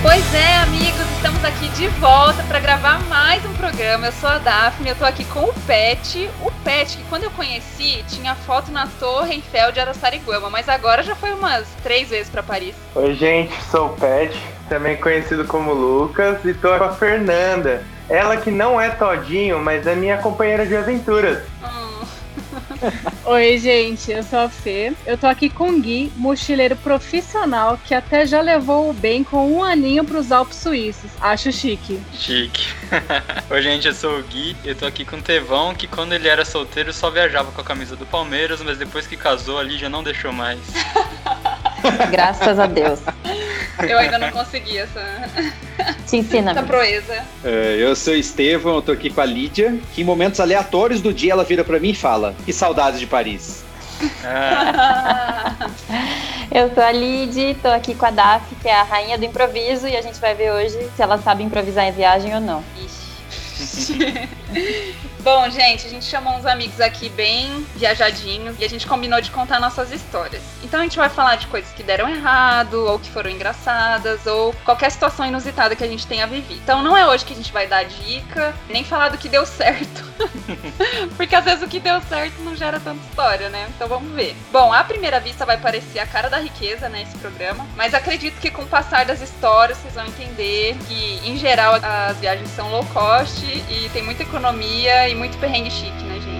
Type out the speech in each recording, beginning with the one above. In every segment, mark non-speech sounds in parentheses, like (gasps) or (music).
Pois é, amigos, estamos aqui de volta para gravar mais um programa. Eu sou a Daphne, eu tô aqui com o Pet. O Pet, que quando eu conheci, tinha foto na Torre Eiffel de Araçariguama, mas agora já foi umas três vezes para Paris. Oi, gente, sou o Pet, também conhecido como Lucas, e tô com a Fernanda. Ela que não é todinho, mas é minha companheira de aventuras. (laughs) Oi, gente, eu sou a Fê. Eu tô aqui com o Gui, mochileiro profissional que até já levou o bem com um aninho pros Alpes Suíços. Acho chique. Chique. (laughs) Oi, gente, eu sou o Gui. Eu tô aqui com o Tevão, que quando ele era solteiro só viajava com a camisa do Palmeiras, mas depois que casou ali já não deixou mais. (laughs) Graças a Deus. Eu ainda não consegui essa, Te ensina. essa proeza. É, eu sou Estevão, eu tô aqui com a Lídia, que em momentos aleatórios do dia ela vira pra mim e fala: Que saudades de Paris. Ah, Eu sou a Lid, tô aqui com a Daf, que é a rainha do improviso, e a gente vai ver hoje se ela sabe improvisar em viagem ou não. Ixi. Bom, gente, a gente chamou uns amigos aqui bem viajadinhos e a gente combinou de contar nossas histórias. Então a gente vai falar de coisas que deram errado, ou que foram engraçadas, ou qualquer situação inusitada que a gente tenha vivido. Então não é hoje que a gente vai dar dica, nem falar do que deu certo. (laughs) Porque às vezes o que deu certo não gera tanta história, né? Então vamos ver. Bom, à primeira vista vai parecer a cara da riqueza, né, esse programa. Mas acredito que com o passar das histórias vocês vão entender que, em geral, as viagens são low cost e tem muita economia e muito perrengue chique, né, gente?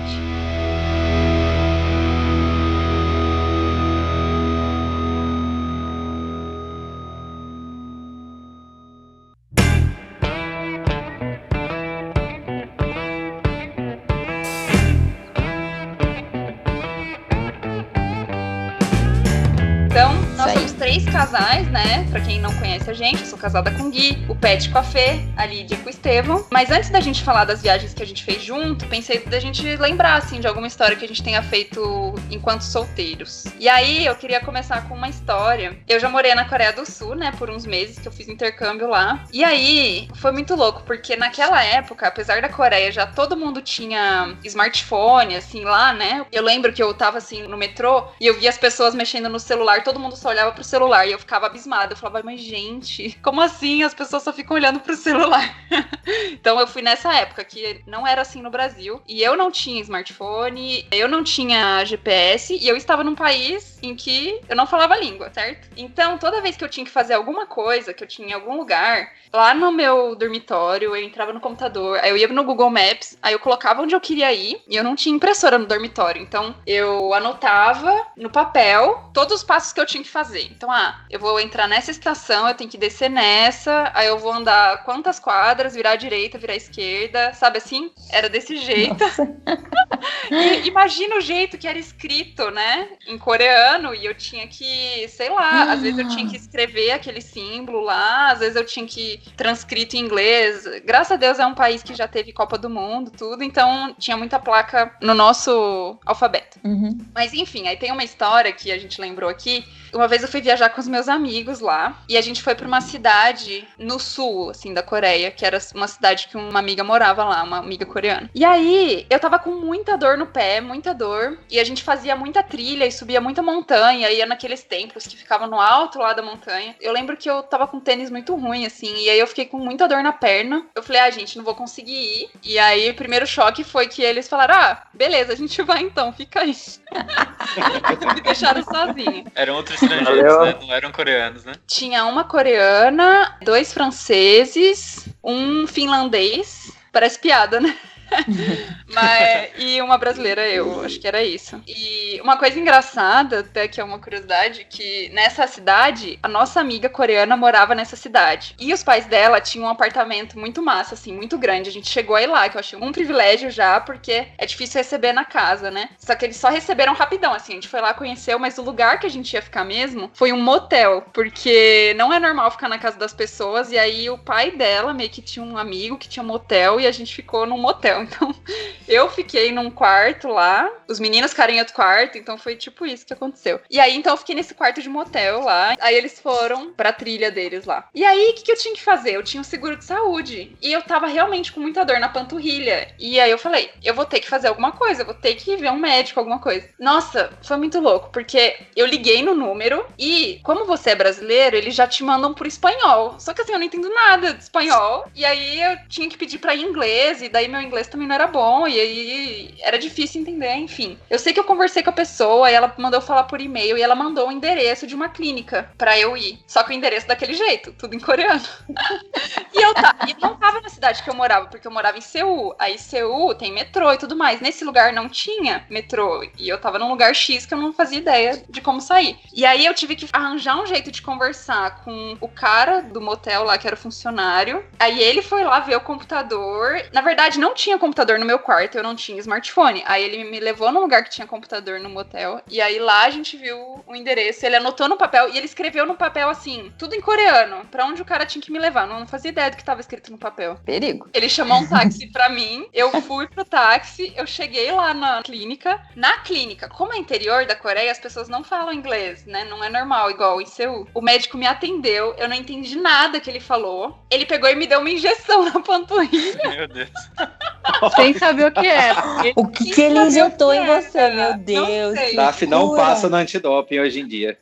Casais, né? Pra quem não conhece a gente, eu sou casada com o Gui, o Pet com a Fê, a Lídia com o Estevão. Mas antes da gente falar das viagens que a gente fez junto, pensei da gente lembrar, assim, de alguma história que a gente tenha feito enquanto solteiros. E aí, eu queria começar com uma história. Eu já morei na Coreia do Sul, né, por uns meses, que eu fiz intercâmbio lá. E aí, foi muito louco, porque naquela época, apesar da Coreia já todo mundo tinha smartphone, assim, lá, né? Eu lembro que eu tava, assim, no metrô e eu via as pessoas mexendo no celular, todo mundo só olhava pro celular e eu ficava abismada. Eu falava, mas gente, como assim? As pessoas só ficam olhando pro celular. (laughs) então eu fui nessa época que não era assim no Brasil e eu não tinha smartphone, eu não tinha GPS e eu estava num país em que eu não falava língua, certo? Então toda vez que eu tinha que fazer alguma coisa, que eu tinha em algum lugar, lá no meu dormitório, eu entrava no computador, aí eu ia no Google Maps, aí eu colocava onde eu queria ir e eu não tinha impressora no dormitório, então eu anotava no papel todos os passos que eu tinha que fazer. Então, ah, eu vou entrar nessa estação, eu tenho que descer nessa, aí eu vou andar quantas quadras, virar à direita, virar à esquerda, sabe assim? Era desse jeito. (laughs) Imagina o jeito que era escrito, né? Em coreano, e eu tinha que, sei lá, às vezes eu tinha que escrever aquele símbolo lá, às vezes eu tinha que transcrito em inglês. Graças a Deus é um país que já teve Copa do Mundo, tudo, então tinha muita placa no nosso alfabeto. Uhum. Mas enfim, aí tem uma história que a gente lembrou aqui. Uma vez eu fui viajar com os meus amigos lá e a gente foi pra uma cidade no sul, assim, da Coreia, que era uma cidade que uma amiga morava lá, uma amiga coreana. E aí eu tava com muita dor no pé, muita dor, e a gente fazia muita trilha e subia muita montanha, ia naqueles templos que ficavam no alto lá da montanha. Eu lembro que eu tava com tênis muito ruim, assim, e aí eu fiquei com muita dor na perna. Eu falei, ah, gente, não vou conseguir ir. E aí o primeiro choque foi que eles falaram, ah, beleza, a gente vai então, fica aí. (laughs) Me deixaram sozinha. eram outros estrangeiros, né? Não eram coreanos, né? Tinha uma coreana, dois franceses, um finlandês. Parece piada, né? (laughs) Mas, e uma brasileira, eu acho que era isso. E uma coisa engraçada, até que é uma curiosidade, que nessa cidade, a nossa amiga coreana morava nessa cidade. E os pais dela tinham um apartamento muito massa, assim, muito grande. A gente chegou aí lá, que eu achei um privilégio já, porque é difícil receber na casa, né? Só que eles só receberam rapidão, assim, a gente foi lá, conheceu, mas o lugar que a gente ia ficar mesmo foi um motel, porque não é normal ficar na casa das pessoas, e aí o pai dela meio que tinha um amigo que tinha um motel, e a gente ficou num motel. Motel. Então, (laughs) eu fiquei num quarto lá, os meninos ficaram em outro quarto, então foi tipo isso que aconteceu. E aí, então, eu fiquei nesse quarto de motel lá. Aí eles foram pra trilha deles lá. E aí, o que, que eu tinha que fazer? Eu tinha um seguro de saúde. E eu tava realmente com muita dor na panturrilha. E aí eu falei, eu vou ter que fazer alguma coisa, eu vou ter que ver um médico, alguma coisa. Nossa, foi muito louco, porque eu liguei no número e, como você é brasileiro, eles já te mandam por espanhol. Só que assim, eu não entendo nada de espanhol. E aí eu tinha que pedir pra inglês, e daí meu inglês também não era bom, e aí era difícil entender, enfim. Eu sei que eu conversei com a pessoa, e ela mandou falar por e-mail, e ela mandou o endereço de uma clínica pra eu ir. Só que o endereço daquele jeito, tudo em coreano. (laughs) e eu, tá, e não tava na cidade que eu morava, porque eu morava em Seul. Aí Seul tem metrô e tudo mais. Nesse lugar não tinha metrô. E eu tava num lugar X que eu não fazia ideia de como sair. E aí eu tive que arranjar um jeito de conversar com o cara do motel lá, que era o funcionário. Aí ele foi lá ver o computador. Na verdade, não tinha computador no meu quarto, eu não tinha smartphone. Aí ele me levou num lugar que tinha computador no motel. E aí lá a gente viu o endereço. Ele anotou no papel e ele escreveu no papel assim, tudo em coreano, pra onde o cara tinha que me levar. Não, não fazia ideia do que tava escrito no papel. Perigo. Ele chamou um táxi pra mim, eu fui pro táxi, eu cheguei lá na clínica. Na clínica, como é interior da Coreia, as pessoas não falam inglês, né? Não é normal, igual em Seul. O médico me atendeu, eu não entendi nada que ele falou. Ele pegou e me deu uma injeção (laughs) na panturrilha. Meu Deus. (laughs) (laughs) Sem saber o que é. porque O que, que ele injetou em é, você, cara? meu Não Deus? que Taf não passa no antidoping hoje em dia.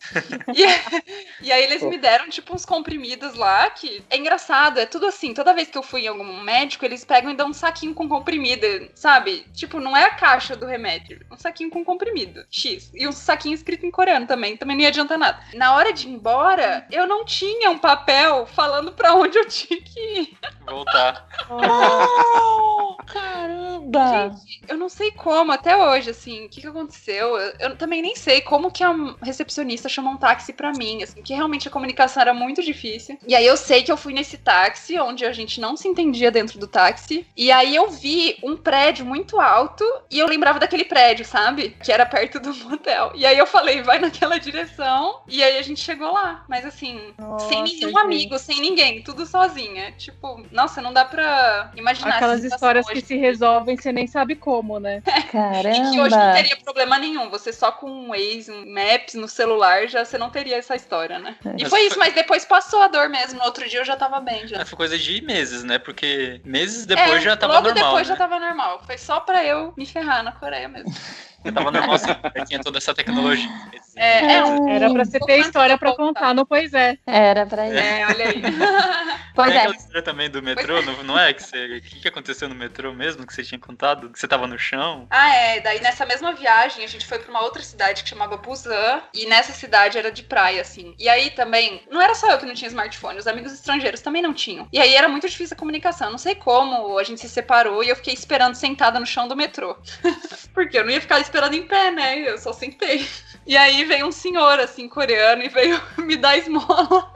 E, e aí eles me deram, tipo, uns comprimidos lá que. É engraçado, é tudo assim. Toda vez que eu fui em algum médico, eles pegam e dão um saquinho com comprimido, sabe? Tipo, não é a caixa do remédio. Um saquinho com comprimido. X. E um saquinho escrito em coreano também. Também não ia adiantar nada. Na hora de ir embora, eu não tinha um papel falando pra onde eu tinha que ir. Voltar. (laughs) Ah, caramba! Eu não sei como, até hoje, assim, o que, que aconteceu? Eu, eu também nem sei como que a recepcionista chamou um táxi pra mim, assim, que realmente a comunicação era muito difícil. E aí eu sei que eu fui nesse táxi, onde a gente não se entendia dentro do táxi. E aí eu vi um prédio muito alto e eu lembrava daquele prédio, sabe? Que era perto do (laughs) motel. E aí eu falei, vai naquela direção. E aí a gente chegou lá. Mas assim, Nossa, sem nenhum gente. amigo, sem ninguém, tudo sozinha. Tipo, nossa, não dá pra imaginar Aquelas histórias que. Se resolvem, você nem sabe como, né? E que hoje não Caramba! teria problema nenhum. Você só com um Waze, um Maps no celular, já você não teria essa história, né? E Mas foi foi- isso, mas depois passou a dor mesmo. No outro dia eu já tava bem. Já. É, Foi coisa de meses, né? Porque meses depois É, já tava logo normal. depois né? já tava normal. Foi só pra eu me ferrar na Coreia mesmo. (laughs) Tava assim, (laughs) já tinha toda essa tecnologia. É, é um. Era pra você ter história voltar. contar no Pois é. Era pra ir. É, olha aí. (laughs) Pois é. aquela história também do metrô, não, não é? Que você, o que, que aconteceu no metrô mesmo, que você tinha contado? Que você tava no chão? Ah, é. Daí nessa mesma viagem a gente foi pra uma outra cidade que chamava Busan. E nessa cidade era de praia, assim. E aí também, não era só eu que não tinha smartphone, os amigos estrangeiros também não tinham. E aí era muito difícil a comunicação. Não sei como a gente se separou e eu fiquei esperando sentada no chão do metrô. (laughs) Porque eu não ia ficar esperando em pé, né? Eu só sentei. E aí veio um senhor, assim, coreano, e veio (laughs) me dar esmola.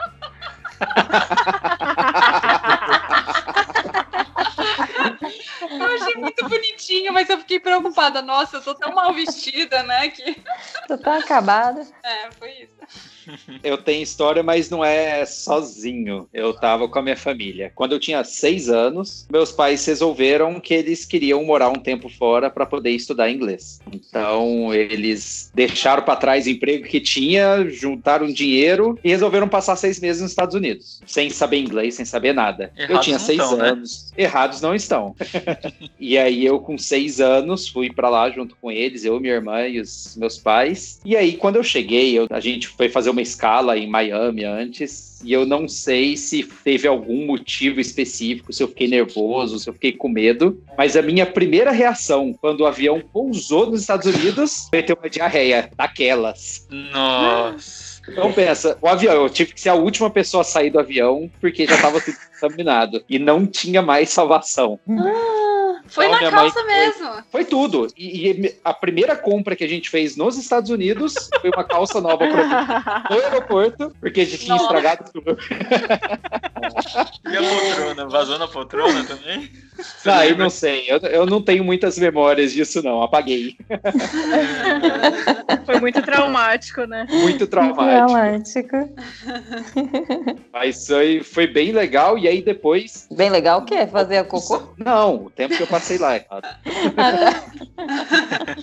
Eu achei muito bonitinho, mas eu fiquei preocupada. Nossa, eu tô tão mal vestida, né? Que... Tô tão acabada. É, foi isso. Eu tenho história, mas não é sozinho. Eu tava com a minha família. Quando eu tinha seis anos, meus pais resolveram que eles queriam morar um tempo fora para poder estudar inglês. Então, eles deixaram para trás o emprego que tinha, juntaram dinheiro e resolveram passar seis meses nos Estados Unidos, sem saber inglês, sem saber nada. eu Errados tinha não seis estão, né? anos. Errados não estão. (laughs) e aí, eu, com seis anos, fui para lá junto com eles, eu, minha irmã e os meus pais. E aí, quando eu cheguei, eu- a gente foi fazer uma escala em Miami antes. E eu não sei se teve algum motivo específico, se eu fiquei nervoso, se eu fiquei com medo. Mas a minha primeira reação quando o avião pousou nos Estados Unidos foi ter uma diarreia daquelas. Nossa. Então pensa, o avião, eu tive que ser a última pessoa a sair do avião porque já estava tudo contaminado. E não tinha mais salvação. Foi Então, na minha mãe calça foi- mesmo. Foi tudo. E, e a primeira compra que a gente fez nos Estados Unidos foi uma calça nova pra mim no aeroporto, porque a gente tinha Nossa. estragado tudo. (laughs) E a poltrona? Vazou na poltrona também? Ah, eu não sei. Eu, eu não tenho muitas memórias disso, não. Apaguei. (laughs) Foi muito traumático, né? Muito traumático. Traumático. Mas foi, foi bem legal. E aí depois. Bem legal o quê? Fazer a cocô? Não, o tempo que eu passei lá. é. (laughs)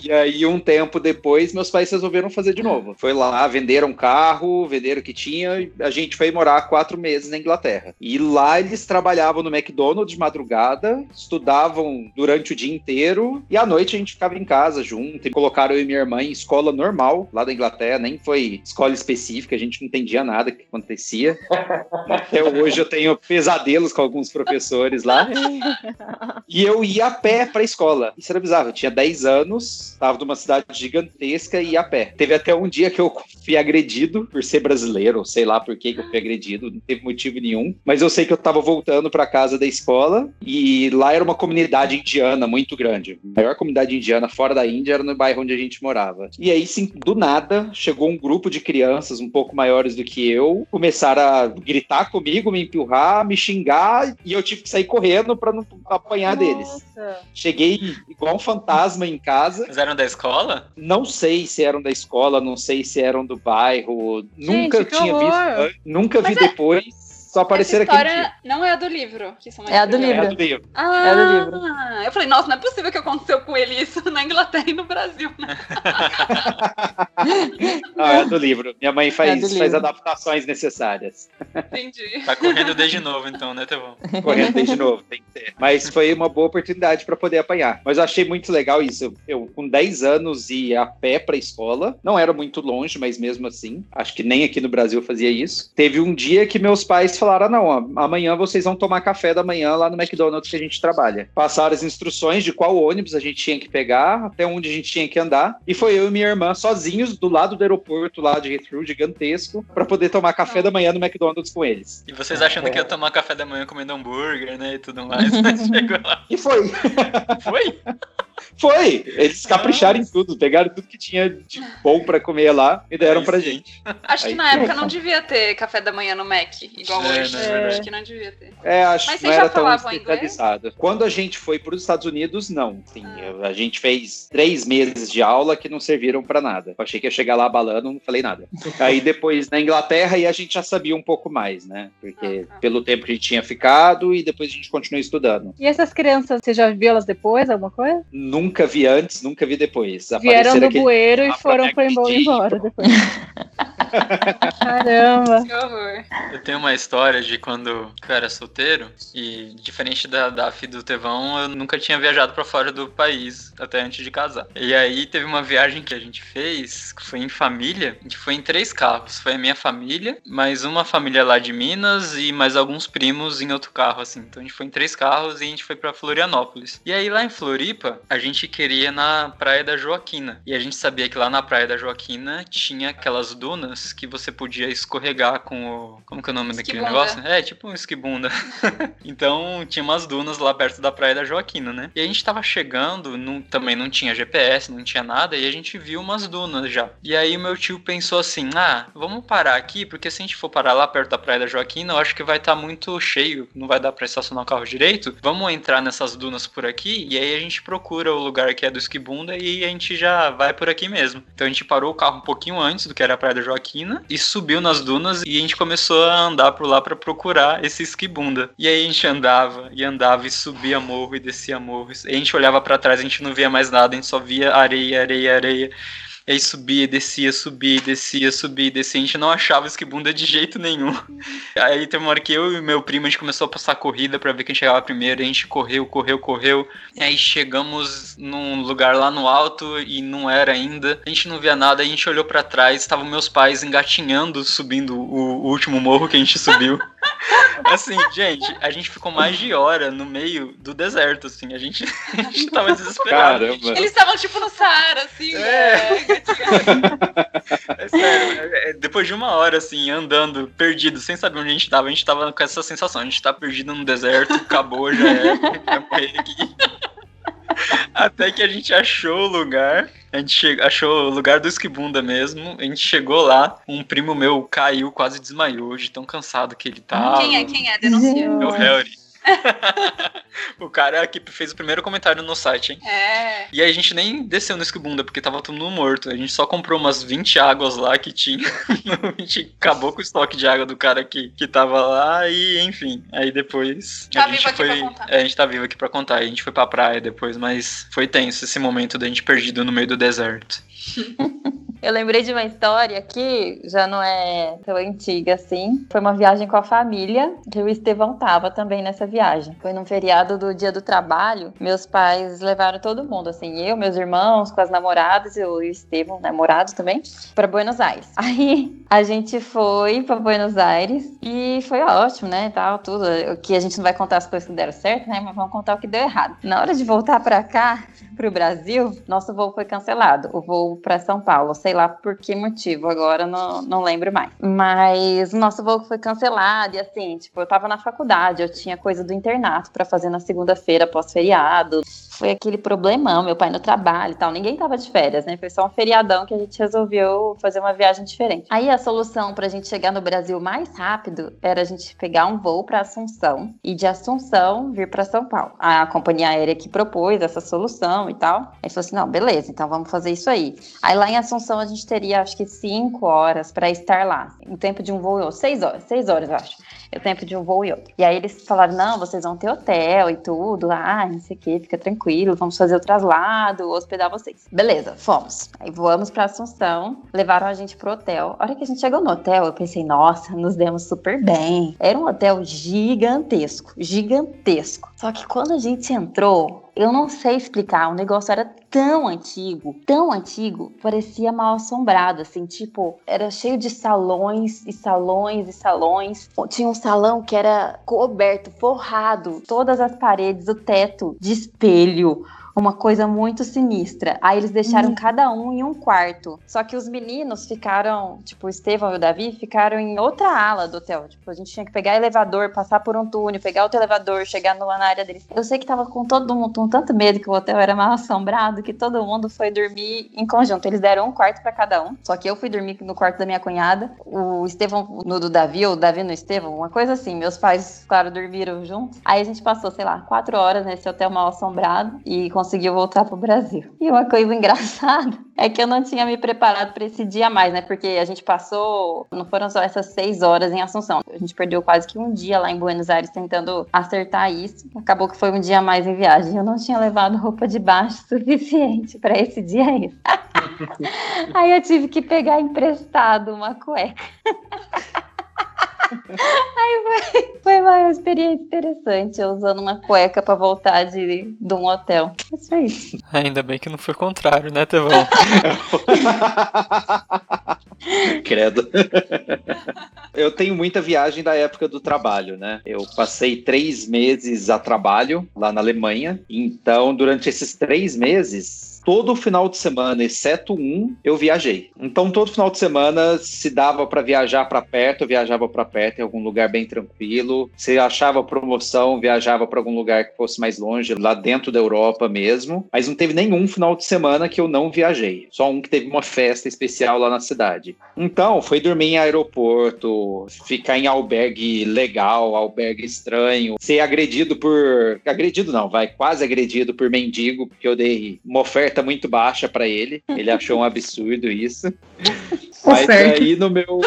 E aí, um tempo depois, meus pais resolveram fazer de novo. Foi lá, venderam carro, venderam o que tinha. e A gente foi morar quatro meses na Inglaterra. E lá eles trabalhavam no McDonald's de madrugada, estudavam durante o dia inteiro. E à noite a gente ficava em casa junto. E colocaram eu e minha irmã em escola normal lá da Inglaterra. Nem foi escola específica, a gente não entendia nada que acontecia. Até hoje eu tenho pesadelos com alguns professores lá. E eu ia a pé pra escola. Isso era bizarro. Eu tinha 10 anos, tava numa cidade gigantesca e ia a pé. Teve até um dia que eu fui agredido por ser brasileiro, sei lá por que, que eu fui agredido, não teve motivo nenhum. Mas eu sei que eu tava voltando pra casa da escola e lá era uma comunidade indiana muito grande. A maior comunidade indiana fora da Índia era no bairro onde a gente morava. E aí, sim, do nada, chegou um grupo de crianças um pouco maiores do que eu, começaram a gritar comigo, me empurrar, me xingar e eu tive que sair correndo pra não apanhar deles. Nossa. Cheguei igual um fantasma em casa. Vocês eram da escola? Não sei se eram da escola, não sei se eram do bairro. nunca que tinha horror. visto. Nunca vi Mas é- depois. Só apareceram aquele história dia. não é a do livro. Que são mais É a do curiosos. É livro. do livro. Ah, É do livro. eu falei, nossa, não é possível que aconteceu com ele isso na Inglaterra e no Brasil, né? Não, (laughs) é do livro. Minha mãe É faz, faz livro. adaptações necessárias. Entendi. Tá correndo desde novo, então, né, Tevão? (laughs) Correndo desde novo, tem que ter. Mas foi uma boa oportunidade para poder apanhar. Mas eu achei muito legal isso. Eu, eu, com 10 anos, ia a pé pra escola. Não era muito longe, mas mesmo assim. Acho que nem aqui no Brasil fazia isso. Teve um dia que meus pais falaram: "Ah, não, amanhã vocês vão tomar café da manhã lá no McDonald's que a gente trabalha. Passaram as instruções de qual ônibus a gente tinha que pegar, até onde a gente tinha que andar. E foi eu e minha irmã sozinhos do lado do aeroporto lá de Heathrow, gigantesco, para poder tomar café da manhã no McDonald's com eles. E vocês achando que ia tomar café da manhã comendo hambúrguer, né, e tudo mais. Mas (laughs) chegou lá. E foi. Foi? (laughs) Foi! Eles capricharam em tudo, pegaram tudo que tinha de bom pra comer lá e deram pra gente. Acho que Aí- na época não devia ter café da manhã no Mac, igual É, hoje. não é. Acho que não devia ter. É, acho Mas que não era tão especializado. Quando a gente foi para os Estados Unidos, não. Sim, Ah. a gente fez três meses de aula que não serviram pra nada. Eu achei que ia chegar lá abalando, não falei nada. (laughs) Aí depois na Inglaterra aí a gente já sabia um pouco mais, né? Porque Ah, ah. pelo tempo que a gente tinha ficado e depois a gente continuou estudando. E essas crianças, você já viu elas depois, alguma coisa? Nunca vi antes, nunca vi depois. Vieram do aquele- bueiro e foram agredir. embora depois. (laughs) Caramba. Que horror. Eu tenho uma história de quando eu era solteiro e, diferente da Daf e do Tevão, eu nunca tinha viajado pra fora do país até antes de casar. E aí teve uma viagem que a gente fez, que foi em família, a gente foi em três carros. Foi a minha família, mais uma família lá de Minas e mais alguns primos em outro carro, assim. Então a gente foi em três carros e a gente foi pra Florianópolis. E aí lá em Floripa, a gente queria ir na Praia da Joaquina. E a gente sabia que lá na Praia da Joaquina tinha aquelas dunas que você podia escorregar com o. Como que é o nome daquele Esquibunda. negócio? É, tipo um esquibunda. (laughs) então tinha umas dunas lá perto da Praia da Joaquina, né? E a gente tava chegando, não- também não tinha GPS, não tinha nada, e a gente viu umas dunas já. E aí o meu tio pensou assim: ah, vamos parar aqui, porque se a gente for parar lá perto da Praia da Joaquina, eu acho que vai estar muito cheio, não vai dar pra estacionar o carro direito. Vamos entrar nessas dunas por aqui, e aí a gente procura o lugar que é do esquibunda e a gente já vai por aqui mesmo. Então a gente parou o carro um pouquinho antes do que era a Praia da Joaquina e subiu nas dunas e a gente começou a andar por lá pra procurar esse esquibunda. E aí a gente andava e andava e subia morro e descia morro. E a gente olhava pra trás, a gente não via mais nada, a gente só via areia, areia, areia. E aí subia, descia, subia, descia, subia, descia. A gente não achava esquibunda de jeito nenhum. Aí tem uma hora que eu e meu primo, a gente começou a passar corrida pra ver quem chegava primeiro. A gente correu, correu, correu. E aí chegamos num lugar lá no alto e não era ainda. A gente não via nada, a gente olhou pra trás, estavam meus pais engatinhando, subindo o, o último morro que a gente subiu. (laughs) Assim, gente, a gente ficou mais de hora no meio do deserto, assim. A gente, a gente tava desesperado. Caramba. Eles estavam tipo no Saara, assim, É. né? É sério, é- é- depois de uma hora, assim, andando, perdido, sem saber onde a gente tava, a gente tava com essa sensação, a gente tá perdido no deserto, acabou, já é, vai morrer aqui. Até que a gente achou o lugar. A gente che- achou o lugar do esquibunda mesmo. A gente chegou lá. Um primo meu caiu, quase desmaiou, de tão cansado que ele tava. Quem é? Quem é? Denuncia. É o Harry. (laughs) o cara que fez o primeiro comentário no site, hein? É. E aí a gente nem desceu no esquibunda, porque tava todo mundo morto. A gente só comprou umas 20 águas lá que tinha. (laughs) a gente acabou com o estoque de água do cara que, que tava lá e, enfim. Aí depois. Tá a gente vivo aqui foi. pra contar. É, a gente tá vivo aqui pra contar. A gente foi pra praia depois, mas foi tenso esse momento da gente perdido no meio do deserto. (laughs) Eu lembrei de uma história que já não é tão antiga assim. Foi uma viagem com a família, que o Estevão tava também nessa viagem. Foi num feriado do Dia do Trabalho. Meus pais levaram todo mundo, assim, eu, meus irmãos, com as namoradas e o Estevão, namorado também, para Buenos Aires. Aí a gente foi para Buenos Aires e foi ótimo, né? Tal, tudo. O que a gente não vai contar as coisas que deram certo, né? Mas vamos contar o que deu errado. Na hora de voltar para cá, pro Brasil, nosso voo foi cancelado. O voo para São Paulo, sei lá por que motivo, agora não, não lembro mais. Mas o nosso voo foi cancelado e assim, tipo, eu tava na faculdade, eu tinha coisa do internato para fazer na segunda-feira pós-feriado. Foi aquele problemão, meu pai no trabalho e tal. Ninguém tava de férias, né? Foi só um feriadão que a gente resolveu fazer uma viagem diferente. Aí a solução pra gente chegar no Brasil mais rápido era a gente pegar um voo para Assunção e de Assunção vir para São Paulo. A companhia aérea que propôs essa solução e tal. Aí falou assim: não, beleza, então vamos fazer isso aí. Aí lá em Assunção a gente teria acho que cinco horas para estar lá. O tempo de um voo e outro. Seis horas, seis horas, eu acho. É o tempo de um voo e outro. E aí eles falaram: não, vocês vão ter hotel e tudo. Ah, não sei o que, fica tranquilo, vamos fazer o traslado, hospedar vocês. Beleza, fomos. Aí voamos pra Assunção, levaram a gente pro hotel. A hora que a gente chegou no hotel, eu pensei, nossa, nos demos super bem. Era um hotel gigantesco, gigantesco. Só que quando a gente entrou, eu não sei explicar, o negócio era tão antigo, tão antigo, parecia mal assombrado, assim, tipo, era cheio de salões e salões e salões. Tinha um salão que era coberto, forrado, todas as paredes, o teto de espelho. Uma coisa muito sinistra. Aí eles deixaram cada um em um quarto. Só que os meninos ficaram, tipo, o Estevão e o Davi ficaram em outra ala do hotel. Tipo, a gente tinha que pegar elevador, passar por um túnel, pegar outro elevador, chegar numa na área deles. Eu sei que tava com todo mundo com tanto medo que o hotel era mal assombrado que todo mundo foi dormir em conjunto. Eles deram um quarto pra cada um. Só que eu fui dormir no quarto da minha cunhada. O Estevão no do Davi, ou o Davi no Estevão, uma coisa assim. Meus pais, claro, dormiram juntos. Aí a gente passou, sei lá, quatro horas nesse hotel mal assombrado e conseguiu voltar pro Brasil. E uma coisa (laughs) engraçada é que eu não tinha me preparado para esse dia mais, né? Porque a gente passou, não foram só essas seis horas em Assunção. A gente perdeu quase que um dia lá em Buenos Aires tentando acertar isso. Acabou que foi um dia mais em viagem. Eu não tinha levado roupa de baixo (laughs) suficiente para esse dia aí. (laughs) aí eu tive que pegar emprestado uma cueca. Aí foi, foi uma experiência interessante, eu usando uma cueca para voltar de, de um hotel. Isso isso. Ainda bem que não foi o contrário, né, Tevão? (laughs) Credo. Eu tenho muita viagem da época do trabalho, né? Eu passei três meses a trabalho lá na Alemanha. Então, durante esses três meses, todo final de semana, exceto um, eu viajei. Então, todo final de semana, se dava para viajar para perto, eu viajava para perto, em algum lugar bem tranquilo. Se achava promoção, viajava para algum lugar que fosse mais longe, lá dentro da Europa mesmo. Mas não teve nenhum final de semana que eu não viajei. Só um que teve uma festa especial lá na cidade. Então, foi dormir em aeroporto, ficar em albergue legal, albergue estranho, ser agredido por. Agredido não, vai, quase agredido por mendigo, porque eu dei uma oferta muito baixa para ele. Ele achou um absurdo isso. (laughs) Mas certo. aí no meu.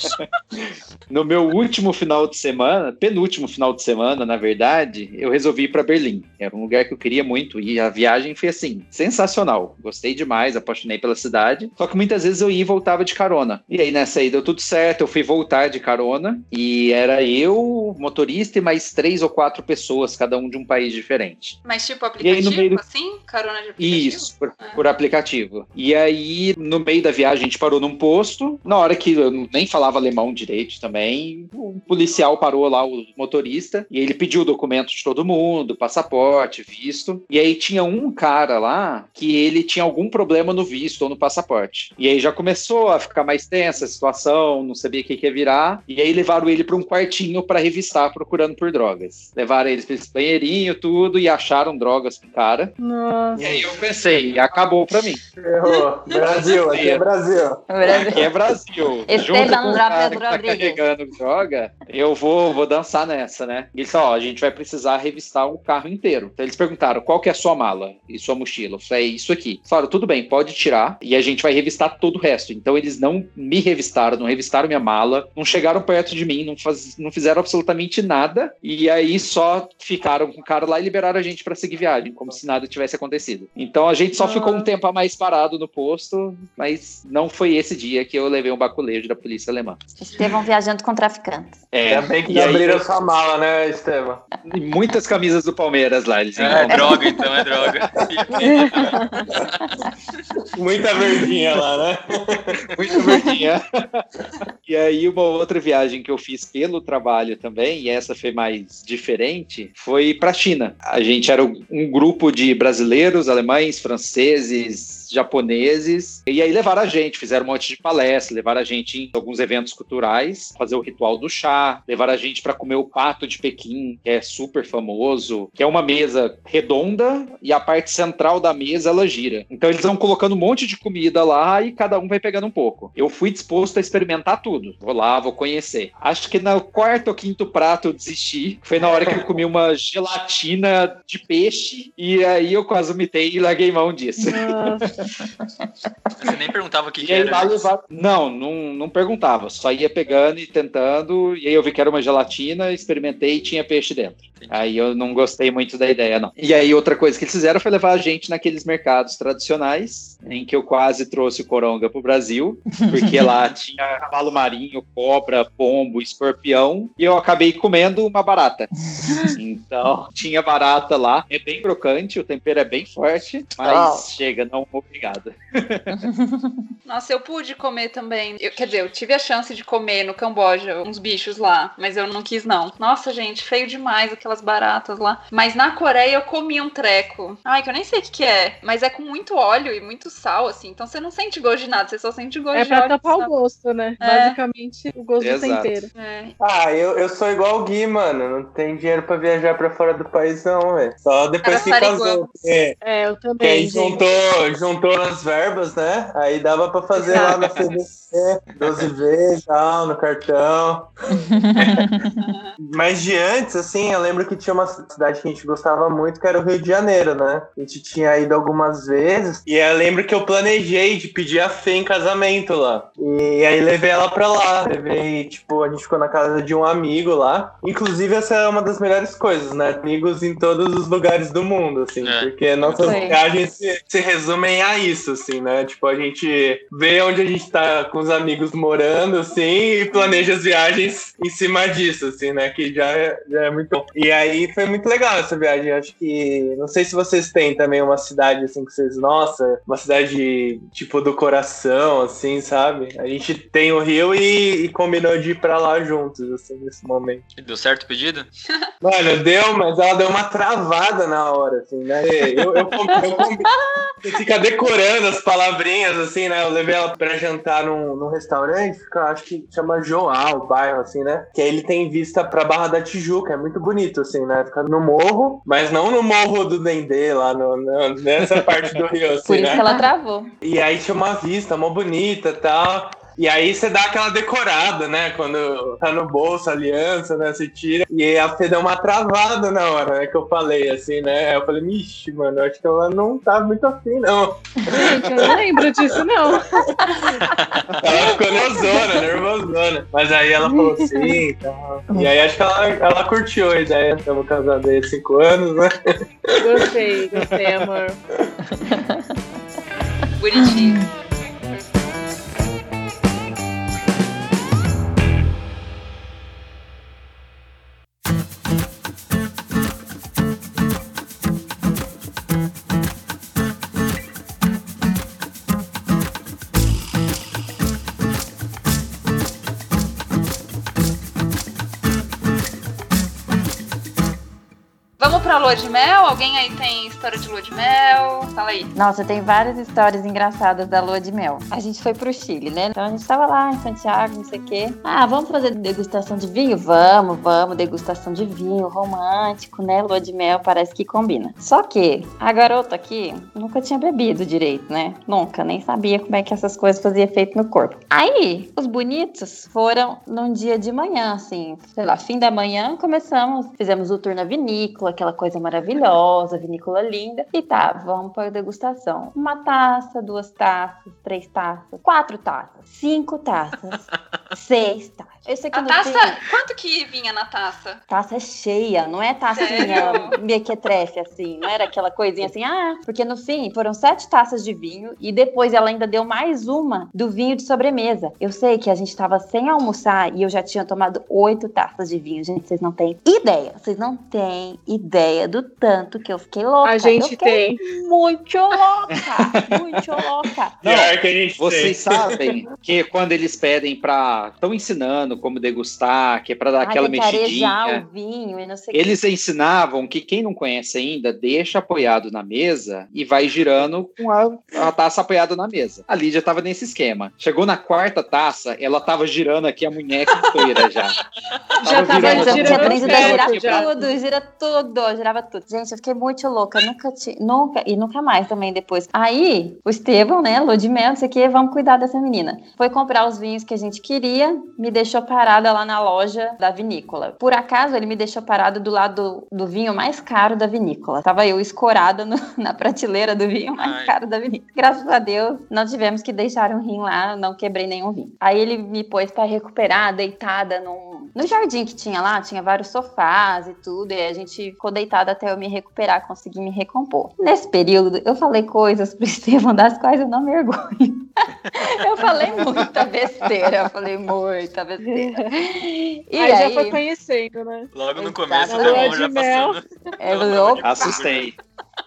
(laughs) no meu último final de semana, penúltimo final de semana, na verdade, eu resolvi ir para Berlim. Era um lugar que eu queria muito e a viagem foi assim, sensacional. Gostei demais, apaixonei pela cidade. Só que muitas vezes eu ia e voltava de carona. E aí nessa aí deu tudo certo, eu fui voltar de carona e era eu, motorista e mais três ou quatro pessoas, cada um de um país diferente. Mas tipo aí, aplicativo, meio assim? Carona de aplicativo? Isso, por, Ah. por aplicativo. E aí, no meio da viagem, a gente parou parou num posto. Na hora que eu nem falava alemão direito também, o policial parou lá, o motorista, e ele pediu o documento de todo mundo, passaporte, visto. E aí tinha um cara lá que ele tinha algum problema no visto ou no passaporte. E aí já começou a ficar mais tensa a situação, não sabia o que, que ia virar. E aí levaram ele para um quartinho para revistar procurando por drogas. Levaram eles para esse banheirinho, tudo, e acharam drogas pro cara. Nossa. E aí eu pensei, acabou pra mim. Errou. Brasil, aqui é Brasil. Aqui é Brasil. Esteban Junto com o cara Lopes que tá Rodrigues. carregando droga, eu vou, vou dançar nessa, né? E eles falaram, ó, a gente vai precisar revistar o carro inteiro. Então eles perguntaram, qual que é a sua mala e sua mochila? Eu falei, "É isso aqui. Falaram, tudo bem, pode tirar e a gente vai revistar todo o resto. Então eles não me revistaram, não revistaram minha mala, não chegaram perto de mim, não, faz, não fizeram absolutamente nada. E aí só ficaram com o cara lá e liberaram a gente pra seguir viagem, como se nada tivesse acontecido. Então a gente só Ah. ficou um tempo a mais parado no posto, mas não foi esse dia que eu levei um baculejo da polícia alemã. Estevão viajando com traficantes. É, Ainda bem que e aí abriram sua mala, né, Estevam? e muitas camisas do Palmeiras lá, eles É, encontram. droga, então é droga. (laughs) Muita verdinha lá, né? Muito verdinha. e aí, uma outra viagem que eu fiz pelo trabalho também, e essa foi mais diferente, foi para China. A gente era um grupo de brasileiros, alemães, franceses, japoneses, e aí levaram a gente, fizeram um monte de palestra, levaram a gente em alguns eventos culturais, fazer o ritual do chá, levaram a gente para comer o pato de Pequim, que é super famoso, que é uma mesa redonda e a parte central da mesa ela gira. Então eles vão colocando um monte de comida lá e cada um vai pegando um pouco. Eu fui disposto a experimentar tudo. Vou lá, vou conhecer. Acho que no quarto ou quinto prato eu desisti. Foi na hora que eu comi uma gelatina de peixe e aí eu quase vomitei e larguei mão disso. Você nem perguntava o que, que era. lá levar... Não, não, não perguntava. Só ia pegando e tentando. E aí eu vi que era uma gelatina, experimentei e tinha peixe dentro. Aí eu não gostei muito da ideia, não. E aí outra coisa que eles fizeram foi levar a gente naqueles mercados tradicionais, em que eu quase trouxe o coronga pro Brasil, porque lá (laughs) tinha cavalo marinho, cobra, pombo, escorpião, e eu acabei comendo uma barata. Então, (laughs) tinha barata lá. É bem crocante, o tempero é bem forte, mas Uau. chega, não obrigado. (laughs) Nossa, eu pude comer também. Eu- quer dizer, eu tive a chance de comer no Camboja uns bichos lá, mas eu não quis, não. Nossa, gente, feio demais aquelas baratas lá. Mas na Coreia eu comi um treco. Ai, que eu nem sei o que, que é, mas é com muito óleo e muito sal, assim. Então você não sente gosto de nada, você só sente gosto É de pra óleo. tapar o gosto, né? É. Basicamente, o gosto do Exato. tempero. É. Ah, eu, eu sou igual o Gui, mano. Não tem dinheiro pra viajar pra fora do país, não, velho. Só depois que casou. É, É, eu que também, aí gente. juntou, juntou as verbas, né? Aí dava pra fazer lá na CDC, 12 vezes, tal, no cartão. (laughs) Mas de antes, assim, eu lembro que tinha uma cidade que a gente gostava muito, que era o Rio de Janeiro, né? A gente tinha ido algumas vezes. E eu lembro que eu planejei de pedir a Fê em casamento lá. E aí levei ela pra lá. Levei, tipo, a gente ficou na casa de um amigo lá. Inclusive, essa é uma das melhores coisas, né? Amigos em todos os lugares do mundo, assim. É. Porque nossas Sim. viagens se, se resumem a isso, assim, né? Tipo, a gente vê onde a gente tá com os amigos morando, assim, e planeja as viagens em cima disso, assim, né? Que já é, já é muito bom. E aí foi muito legal essa viagem. Acho que. Não sei se vocês têm também uma cidade, assim, que vocês. Nossa, uma cidade, tipo, do coração, assim, sabe? A gente tem o Rio e, e combinou de ir pra lá juntos, assim, nesse momento. Deu certo o pedido? (laughs) Mano, deu, mas ela deu uma travada na hora, assim, né? Eu, eu, eu você fica decorando as palavrinhas, assim, né? Eu levei ela pra jantar num, num restaurante, fica, acho que chama Joá, o bairro, assim, né? Que aí ele tem vista pra Barra da Tijuca, é muito bonito, assim, né? Fica no morro, mas não no morro do Dendê, lá no, no- nessa parte do Rio, assim, Por isso né? que ela travou. E aí tinha uma vista mó bonita e tal. E aí você dá aquela decorada, né? Quando tá no bolso aliança, né? Você tira. E aí a Fê deu uma travada na hora, né? Que eu falei, assim, né? Aí eu falei, ixi, mano, acho que ela não tá muito afim, não. Gente, eu não lembro disso, não. (laughs) Ela ficou nervosona, nervosona. Mas aí ela falou sim e tal. E aí acho que ela, ela curtiu a ideia. Estamos casados aí há cinco anos, né? Gostei, gostei, amor. (laughs) Bonitinho. pra lua de mel? Alguém aí tem história de lua de mel? Fala aí. Nossa, tem várias histórias engraçadas da lua de mel. A gente foi pro Chile, né? Então a gente tava lá em Santiago, não sei o quê. Ah, vamos fazer degustação de vinho? Vamos, vamos, degustação de vinho, romântico, né? Lua de mel parece que combina. Só que a garota aqui nunca tinha bebido direito, né? Nunca, nem sabia como é que essas coisas faziam efeito no corpo. Aí, os bonitos foram num dia de manhã, assim, sei lá, fim da manhã, começamos, fizemos o tour na vinícola, aquela coisa maravilhosa, vinícola linda. E tá, vamos para a degustação. Uma taça, duas taças, três taças, quatro taças, cinco taças, (laughs) seis taças. Esse aqui A não taça, tem- quanto que vinha na taça? Taça é cheia, não é tacinha Sério? (laughs) mequetrefe, assim, não era aquela coisinha assim, ah, porque no fim foram sete taças de vinho e depois ela ainda deu mais uma do vinho de sobremesa. Eu sei que a gente tava sem almoçar e eu já tinha tomado oito taças de vinho, gente, vocês não têm ideia, vocês não têm ideia do tanto que eu fiquei louca. A gente tem. muito louca, muito louca. Não, Pior que a gente Vocês tem. sabem que quando eles pedem pra. estão ensinando como degustar, que é pra dar Ai, aquela mexidinha. o vinho e não sei o que. Eles ensinavam que quem não conhece ainda, deixa apoiado na mesa e vai girando com a, a taça apoiada na mesa. A Lídia tava nesse esquema. Chegou na quarta taça, ela tava girando aqui a munheca inteira já. (laughs) Já tava virando Gente, eu assim, girando tinha aprendido a girar já. tudo, gira tudo, girava tudo. Gente, eu fiquei muito louca, nunca tinha, nunca, e nunca mais também depois. Aí, o Estevão, né, lua de mel, não sei o que, vamos cuidar dessa menina. Foi comprar os vinhos que a gente queria, me deixou parada lá na loja da vinícola. Por acaso, ele me deixou parado do lado do, do vinho mais caro da vinícola. Tava eu escorada no- (laughs) na prateleira do vinho mais Ai. caro da vinícola. Graças a Deus, não tivemos que deixar um rim lá, não quebrei nenhum vinho. Aí ele me pôs pra recuperar, deitada num, no jardim que tinha lá, tinha vários sofás e tudo, e a gente ficou deitada até eu me recuperar, conseguir me recompor. Nesse período, eu falei coisas pro (laughs) Estevão das quais eu não me orgulho. eu falei muita besteira, eu falei muita besteira. E aí, aí, já foi conhecendo, né? Logo no começo, Devon de já passando. eu falei, tamanho de Assustei.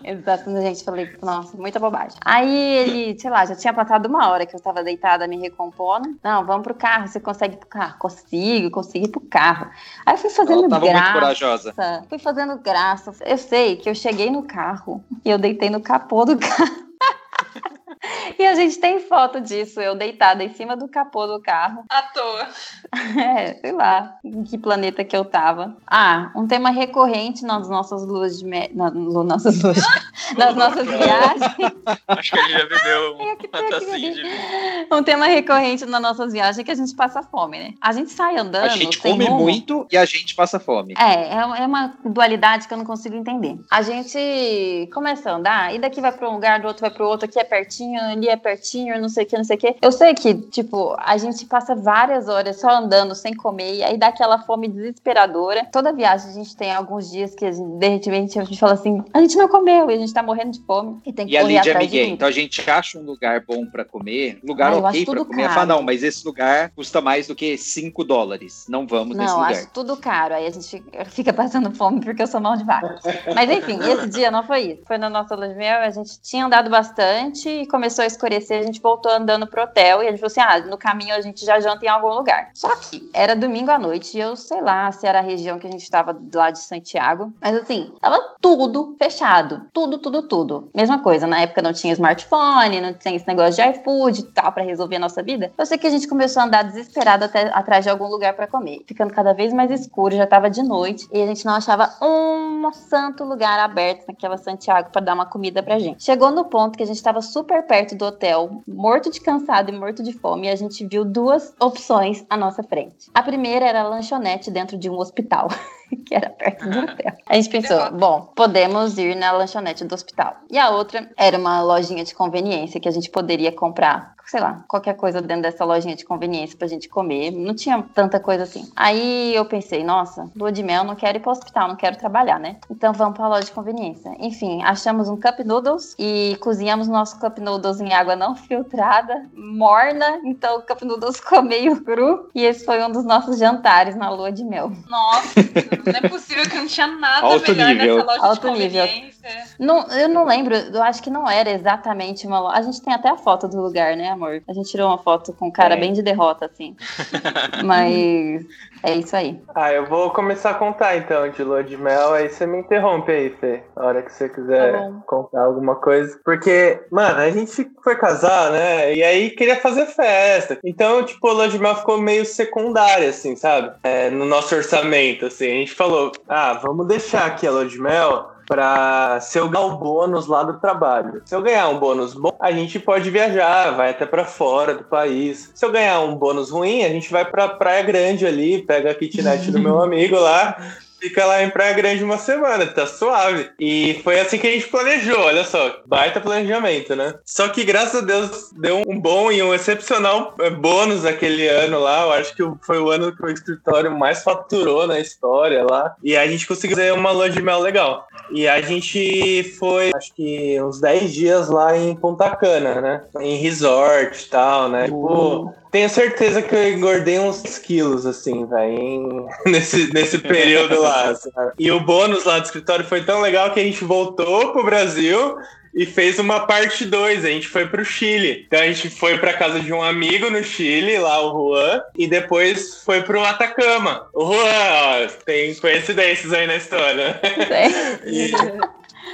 Exatamente, gente. Falei, nossa, muita bobagem. Aí ele, sei lá, já tinha passado uma hora que eu tava deitada me recompondo. Não, vamos pro carro. Você consegue ir pro carro? Consigo, consigo ir pro carro. Aí eu fui fazendo Ela tava muito graça. corajosa. Fui fazendo graça. Eu sei que eu cheguei no carro e eu deitei no capô do carro. (laughs) (laughs) E a gente tem foto disso, eu deitada em cima do capô do carro. À toa. (laughs) É, sei lá, em que planeta que eu tava. Ah, um tema recorrente nas nossas luas de me... na, nossas luas, (laughs) nas nossas viagens. Acho que ele já bebeu que uma tem aqui, tacinha de. Um tema recorrente nas nossas viagens é que a gente passa fome, né? A gente sai andando. A gente come rumo. muito e a gente passa fome. É, é é uma dualidade que eu não consigo entender. A gente começa a andar, e daqui vai pra um lugar, do outro vai pro outro, aqui é pertinho, ali é pertinho, não sei o que, não sei o que. Eu sei que, tipo, a gente passa várias horas só andando, sem comer, e aí dá aquela fome desesperadora. Toda viagem a gente tem alguns dias que gente, de repente a gente fala assim, a gente não comeu, e a gente tá morrendo de fome, e tem que E correr atrás de tudo. Então a gente acha um lugar bom pra comer, lugar Ah, ok tudo comer. Fala, não, mas esse lugar custa mais do que 5 dólares. Não vamos nesse Não, lugar. acho tudo caro. Aí a gente fica passando fome porque eu sou mão de vaca. Mas enfim, esse dia não foi isso. Foi na nossa lua de mel, a gente tinha andado bastante e começou a escurecer, a gente voltou andando pro hotel e gente falou assim: ah, no caminho a gente já janta em algum lugar. Só que era domingo à noite e eu sei lá se era a região que a gente tava lá de Santiago. Mas assim, tava tudo fechado. Tudo, tudo, tudo. Mesma coisa, na época não tinha smartphone, não tinha esse negócio de iFood e tal pra resolver a nossa vida. Eu sei que a gente começou a andar desesperado até atrás de algum lugar pra comer. Ficando cada vez mais escuro, já tava de noite e a gente não achava um santo lugar aberto naquela Santiago pra dar uma comida pra gente. Chegou no ponto que a gente tava super perto do hotel, morto de cansado e morto de fome, a gente viu duas opções à nossa frente. A primeira era lanchonete dentro de um hospital. (laughs) (laughs) que era perto do hotel. A gente pensou, bom, podemos ir na lanchonete do hospital. E a outra era uma lojinha de conveniência que a gente poderia comprar, sei lá, qualquer coisa dentro dessa lojinha de conveniência pra gente comer. Não tinha tanta coisa assim. Aí eu pensei, nossa, lua de mel, não quero ir pro hospital, não quero trabalhar, né? Então vamos pra loja de conveniência. Enfim, achamos um cup noodles e cozinhamos nosso cup noodles em água não filtrada, morna. Então o cup noodles (laughs) ficou meio cru. E esse foi um dos nossos jantares na lua de mel. Nossa, não é possível que não tinha nada Alto melhor nível. nessa loja Alto de nível. conveniência. Não, eu não lembro, eu acho que não era exatamente uma loja. A gente tem até a foto do lugar, né? amor. A gente tirou uma foto com cara É. bem de derrota, assim. Mas é isso aí. Ah, eu vou começar a contar então de lua de mel, aí você me interrompe aí, Fê, na hora que você quiser Tá contar alguma coisa. Porque, mano, a gente foi casar, né? E aí queria fazer festa. Então, tipo, a lua de mel ficou meio secundária, assim, sabe? É, no nosso orçamento, assim. A gente falou, ah, vamos deixar aqui a lua de mel pra se eu ganhar o bônus lá do trabalho. Se eu ganhar um bônus bom, a gente pode viajar, vai até pra fora do país. Se eu ganhar um bônus ruim, a gente vai pra Praia Grande ali, pega a kitnet do meu (laughs) amigo lá, fica lá em Praia Grande uma semana, tá suave. E foi assim que a gente planejou, olha só, baita planejamento, né? Só que graças a Deus deu um bom e um excepcional eh, bônus aquele ano lá. Eu acho que foi o ano que o escritório mais faturou na história lá. E a gente conseguiu fazer uma lua de mel legal. E a gente foi, acho que uns 10 dias lá em Ponta Cana, né? Em resort e tal, né? Tipo, tenho certeza que eu engordei uns quilos, assim, velho, (laughs) nesse, nesse período lá. sabe? E o bônus lá do escritório foi tão legal que a gente voltou pro Brasil e fez uma parte 2. A gente foi pro Chile. Então a gente foi pra casa de um amigo no Chile, lá o Juan, e depois foi pro Atacama. O Juan, ó, tem coincidências aí na história. (laughs) E,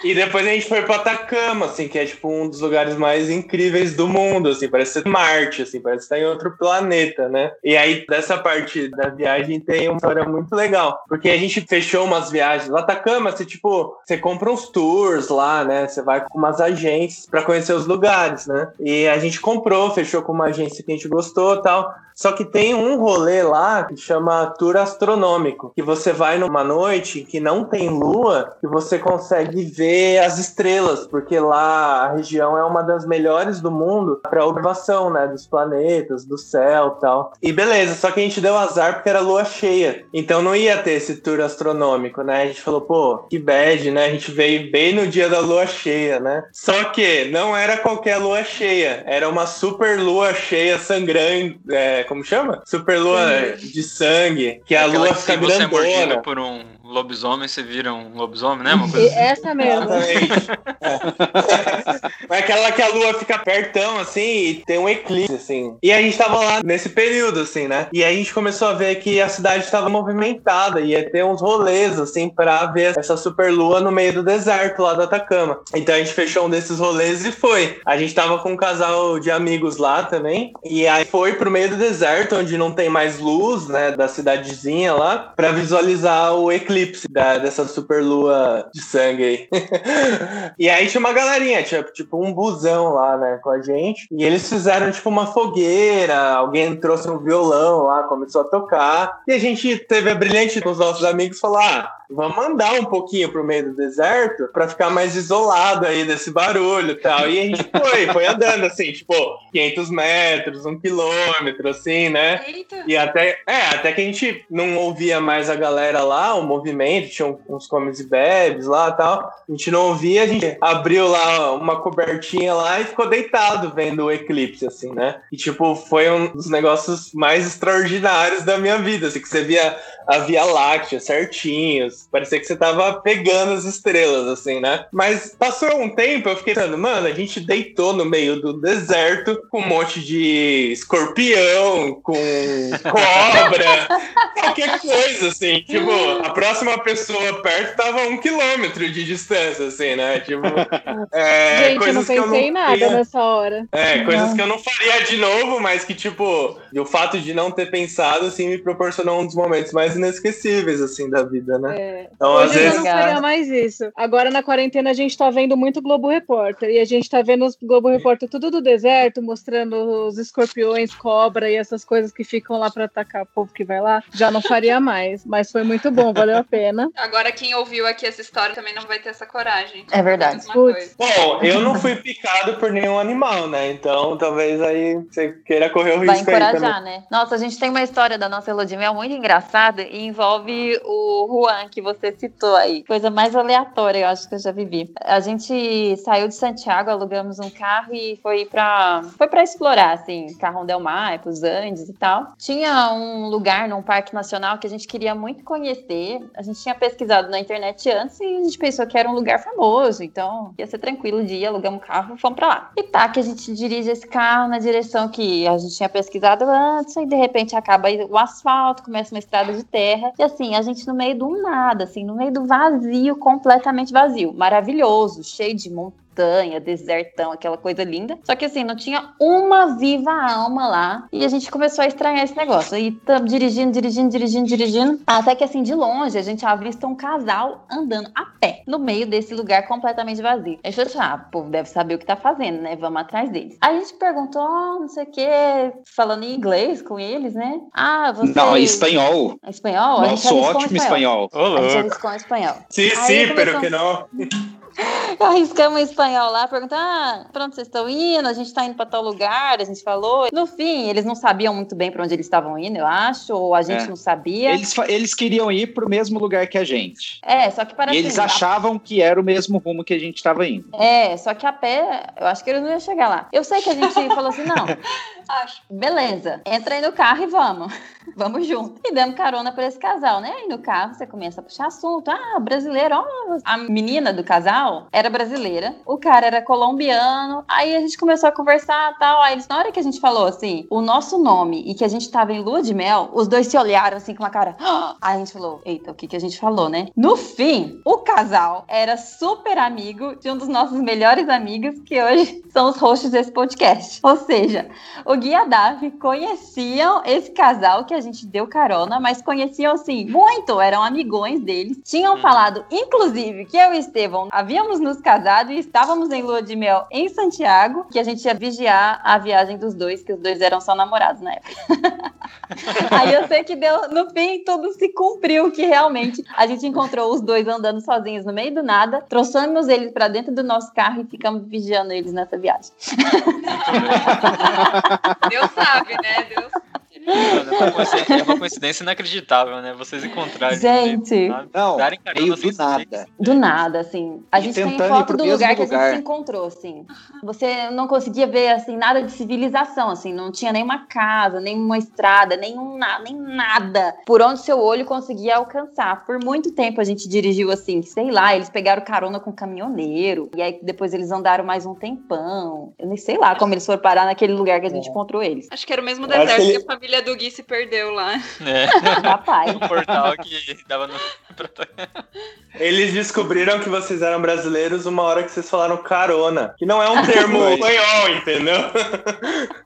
e depois a gente foi pro Atacama, assim, que é tipo um dos lugares mais incríveis do mundo, assim, parece ser Marte, assim, parece estar em outro planeta, né? E aí, dessa parte da viagem tem uma história muito legal, porque a gente fechou umas viagens. No Atacama, você, tipo, você compra uns tours lá, né? Você vai com umas agências pra conhecer os lugares, né? E a gente comprou, fechou com uma agência que a gente gostou tal. Só que tem um rolê lá que chama Tour Astronômico, que você vai numa noite que não tem lua, que você consegue ver as estrelas, porque lá a região é uma das melhores do mundo para observação, né, dos planetas, do céu, e tal. E beleza, só que a gente deu azar porque era lua cheia. Então não ia ter esse tour astronômico, né? A gente falou, pô, que bad, né? A gente veio bem no dia da lua cheia, né? Só que não era qualquer lua cheia, era uma super lua cheia sangrando, é, como chama? Super lua de sangue, que a Aquela lua fica se você é mordido grandona. por um lobisomem, você vira um lobisomem, né? Uma coisa E assim. essa mesmo. É. (laughs) É aquela que a lua fica pertão, assim, e tem um eclipse, assim. E a gente tava lá nesse período, assim, né? E aí a gente começou a ver que a cidade estava movimentada, ia ter uns rolês, assim, pra ver essa super lua no meio do deserto lá do Atacama. Então a gente fechou um desses rolês e foi. A gente tava com um casal de amigos lá também, e aí foi pro meio do deserto, onde não tem mais luz, né, da cidadezinha lá, pra visualizar o eclipse da, dessa super lua de sangue aí. (laughs) e aí tinha uma galerinha, tinha tipo um busão lá, né, com a gente. E eles fizeram tipo uma fogueira, alguém trouxe um violão lá, começou a tocar. E a gente teve a brilhante com os nossos amigos falar: ah, vamos andar um pouquinho pro meio do deserto pra ficar mais isolado aí desse barulho e tal. E a gente foi, foi andando assim, tipo, 500 metros, um quilômetro, assim, né? Eita. E até, é, até que a gente não ouvia mais a galera lá, o movimento, tinha uns comes e bebes lá e tal. A gente não ouvia, a gente abriu lá uma cobertinha lá e ficou deitado vendo o eclipse, assim, né? E, tipo, foi um dos negócios mais extraordinários da minha vida, assim, que você via a Via Láctea parecia que você tava pegando as estrelas, assim, né? Mas passou um tempo, eu fiquei pensando, mano, a gente deitou no meio do deserto com um monte de escorpião, com (laughs) cobra, qualquer coisa, assim. Tipo, a próxima pessoa perto tava a um quilômetro de distância, assim, né? Tipo, é, Gente, eu não que eu pensei em não nada nessa hora. é, coisas que eu não faria de novo, mas que, tipo, o fato de não ter pensado, assim, me proporcionou um dos momentos mais inesquecíveis, assim, da vida, né? É. Então, às Hoje eu já vezes. não faria mais isso. Agora na quarentena a gente tá vendo muito Globo Repórter. E a gente tá vendo os Globo Repórter tudo do deserto, mostrando os escorpiões, cobra e essas coisas que ficam lá pra atacar o povo que vai lá. Já não faria mais. Mas foi muito bom, valeu a pena. Agora quem ouviu aqui essa história também não vai ter essa coragem. É verdade. Bom, eu não fui picado por nenhum animal, né? Então, talvez aí você queira correr o Vai risco aí também. encorajar, né? Nossa, a gente tem uma história da nossa lua de mel muito engraçada e envolve o Juan, que você citou aí. Coisa mais aleatória, eu acho que eu já vivi. A gente saiu de Santiago, alugamos um carro e foi pra, foi pra explorar, assim, Carrão Del Mar, pros Andes e tal. Tinha um lugar num parque nacional que a gente queria muito conhecer. A gente tinha pesquisado na internet antes e a gente pensou que era um lugar famoso, então ia ser tranquilo de ir, alugamos um carro e fomos pra lá. E tá, que a gente dirige esse carro na direção que a gente tinha pesquisado antes, e de repente acaba o asfalto, começa uma estrada de terra, e assim, a gente no meio do nada, assim, no meio do vazio, completamente vazio. Maravilhoso, cheio de montanha, desertão, aquela coisa linda. Só que assim, não tinha uma viva alma lá. E a gente começou a estranhar esse negócio. E estamos dirigindo, dirigindo, dirigindo, dirigindo. Até que assim, de longe, a gente avista um casal andando a pé no meio desse lugar completamente vazio. A gente falou ah, o povo deve saber o que tá fazendo, né? Vamos atrás deles. A gente perguntou, oh, não sei o que, falando em inglês com eles, né? Ah, você. Não, espanhol. Espanhol? Nosso ótimo espanhol. espanhol. A gente espanhol. Sim, sim, pero que não. (laughs) (laughs) Arriscamos em espanhol lá, perguntando: ah, pra onde vocês estão indo? A gente tá indo pra tal lugar, a gente falou. No fim, eles não sabiam muito bem pra onde eles estavam indo, eu acho, ou a gente é. não sabia. Eles, eles queriam ir pro mesmo lugar que a gente. É, só que para E eles achavam a... que era o mesmo rumo que a gente tava indo. É, só que a pé, eu acho que eles não iam chegar lá. Eu sei que a gente falou assim: não, (laughs) acho. Beleza, entra aí no carro e vamos. (laughs) vamos junto. E demos carona pra esse casal, né? Aí no carro você começa a puxar assunto. Ah, brasileiro, ó. A menina do casal era brasileira, o cara era colombiano. Aí a gente começou a conversar tal. Aí na hora que a gente falou assim, o nosso nome e que a gente tava em lua de mel, os dois se olharam assim com uma cara. Aí a gente falou, eita, o que que a gente falou, né? No fim, o casal era super amigo de um dos nossos melhores amigos, que hoje são os hosts desse podcast. Ou seja, o Gui e a Davi conheciam esse casal que a gente deu carona, mas conheciam assim muito, eram amigões deles. Tinham hum. falado, inclusive, que eu e Estevão havíamos nos casado e estávamos em lua de mel em Santiago, que a gente ia vigiar a viagem dos dois, que os dois eram só namorados na época. (laughs) Aí eu sei que deu, no fim tudo se cumpriu, que realmente a gente encontrou os dois andando sozinhos no meio do nada, trouxemos eles para dentro do nosso carro e ficamos vigiando eles nessa viagem. (laughs) (laughs) Deus sabe, né? Deus é uma coincidência inacreditável, né? Vocês encontrarem. Gente, não, meio do nada. Do nada, assim. A gente tem foto do lugar que lugar. a gente se encontrou, assim. Você não conseguia ver, assim, nada de civilização, assim. Não tinha nenhuma casa, nenhuma estrada, nenhum, nem nada. Por onde seu olho conseguia alcançar. Por muito tempo a gente dirigiu, assim, sei lá, eles pegaram carona com um caminhoneiro. E aí depois eles andaram mais um tempão. Eu nem sei lá como eles foram parar naquele lugar que a gente é. encontrou eles. Acho que era o mesmo deserto que, que a família família do Gui se perdeu lá. É. Rapaz. Um portal que dava no. Eles descobriram que vocês eram brasileiros uma hora que vocês falaram carona, que não é um termo espanhol, entendeu?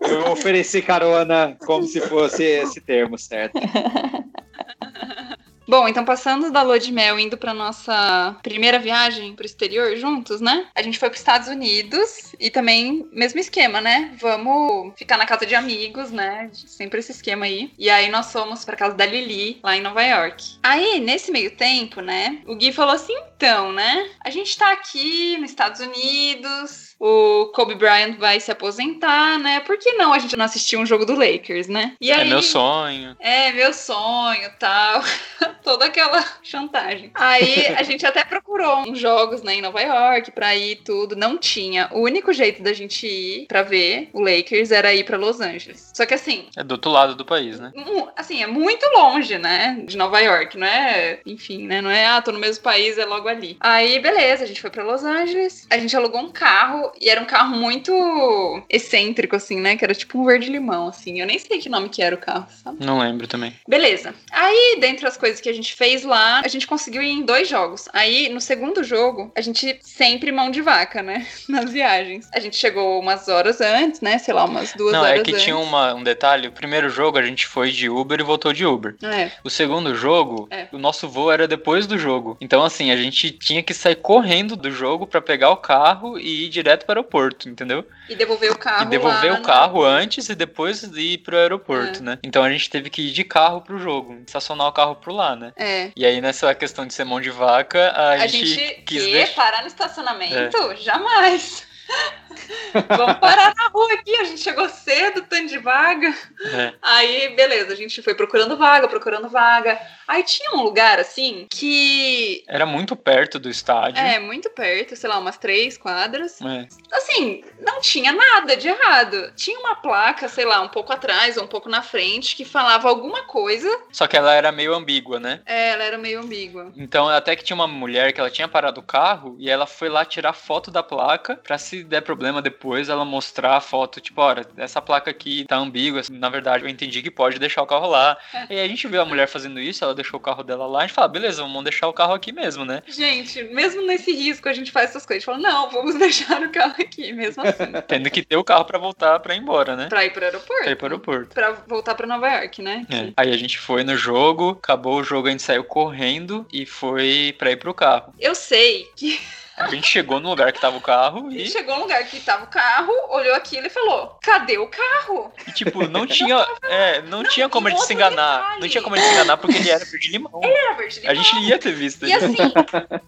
Eu ofereci carona como se fosse esse termo, certo? (laughs) Bom, então passando da lua de mel indo para nossa primeira viagem pro exterior juntos, né? A gente foi para Estados Unidos e também mesmo esquema, né? Vamos ficar na casa de amigos, né? Sempre esse esquema aí. E aí nós fomos para casa da Lili lá em Nova York. Aí nesse meio tempo, né? O Gui falou assim, então, né? A gente tá aqui nos Estados Unidos, o Kobe Bryant vai se aposentar, né? Por que não a gente não assistir um jogo do Lakers, né? E é aí, é meu sonho. É, meu sonho, tal. (laughs) Toda aquela (laughs) chantagem. Aí a gente até procurou uns jogos, né, em Nova York pra ir tudo. Não tinha. O único jeito da gente ir pra ver o Lakers era ir pra Los Angeles. Só que assim... É do outro lado do país, né? Assim, é muito longe, né? De Nova York, não é... Enfim, né? Não é, ah, tô no mesmo país, é logo ali. Aí, beleza, a gente foi pra Los Angeles. A gente alugou um carro e era um carro muito excêntrico, assim, né? Que era tipo um verde-limão, assim. Eu nem sei que nome que era o carro, sabe? Não lembro também. Beleza. Aí, dentre as coisas que a gente fez lá, a gente conseguiu ir em dois jogos. Aí, no segundo jogo, a gente sempre mão de vaca, né? (laughs) Nas viagens. A gente chegou umas horas antes, né? Sei lá, umas duas Não, horas é que antes. tinha uma, um detalhe. O primeiro jogo a gente foi de Uber e voltou de Uber. É. O segundo jogo, é. o nosso voo era depois do jogo. Então, assim, a gente tinha que sair correndo do jogo para pegar o carro e ir direto para o aeroporto, entendeu? E devolver o carro. E devolver o carro antes e depois ir pro aeroporto, é. né? Então a gente teve que ir de carro pro jogo, estacionar o carro por lá, né? É. E aí nessa questão de ser mão de vaca, a, a gente, gente quis deixar... parar no estacionamento? É. Jamais. (laughs) Vamos parar na rua aqui, a gente chegou cedo, tanto de vaga. É. Aí, beleza, a gente foi procurando vaga, procurando vaga. Aí tinha um lugar assim que. Era muito perto do estádio. É, muito perto, sei lá, umas três quadras. É. Assim, não tinha nada de errado. Tinha uma placa, sei lá, um pouco atrás ou um pouco na frente, que falava alguma coisa. Só que ela era meio ambígua, né? É, ela era meio ambígua. Então, até que tinha uma mulher que ela tinha parado o carro e ela foi lá tirar foto da placa pra se der problema depois ela mostrar a foto, tipo, olha, essa placa aqui tá ambígua. Na verdade, eu entendi que pode deixar o carro lá. (laughs) E aí a gente viu a mulher fazendo isso, ela deixou o carro dela lá, a gente fala, beleza, vamos deixar o carro aqui mesmo, né? Gente, mesmo nesse risco, a gente faz essas coisas. A gente fala, não, vamos (laughs) deixar o carro aqui, mesmo assim. (laughs) Tendo que ter o carro pra voltar pra ir embora, né? pra ir pro aeroporto. Pra ir pro aeroporto. Pra voltar pra Nova York, né? É. Aí a gente foi no jogo, acabou o jogo, a gente saiu correndo e foi pra ir pro carro. Eu sei que A gente chegou no lugar que tava o carro ele e, chegou num lugar que tava o carro, olhou aquilo e falou: cadê o carro? e, tipo, não tinha, é, não, tinha como e ele se enganar. detalhe. Não tinha como ele se enganar porque ele era verde limão. Era verde A gente limão. ia ter visto E ele. assim,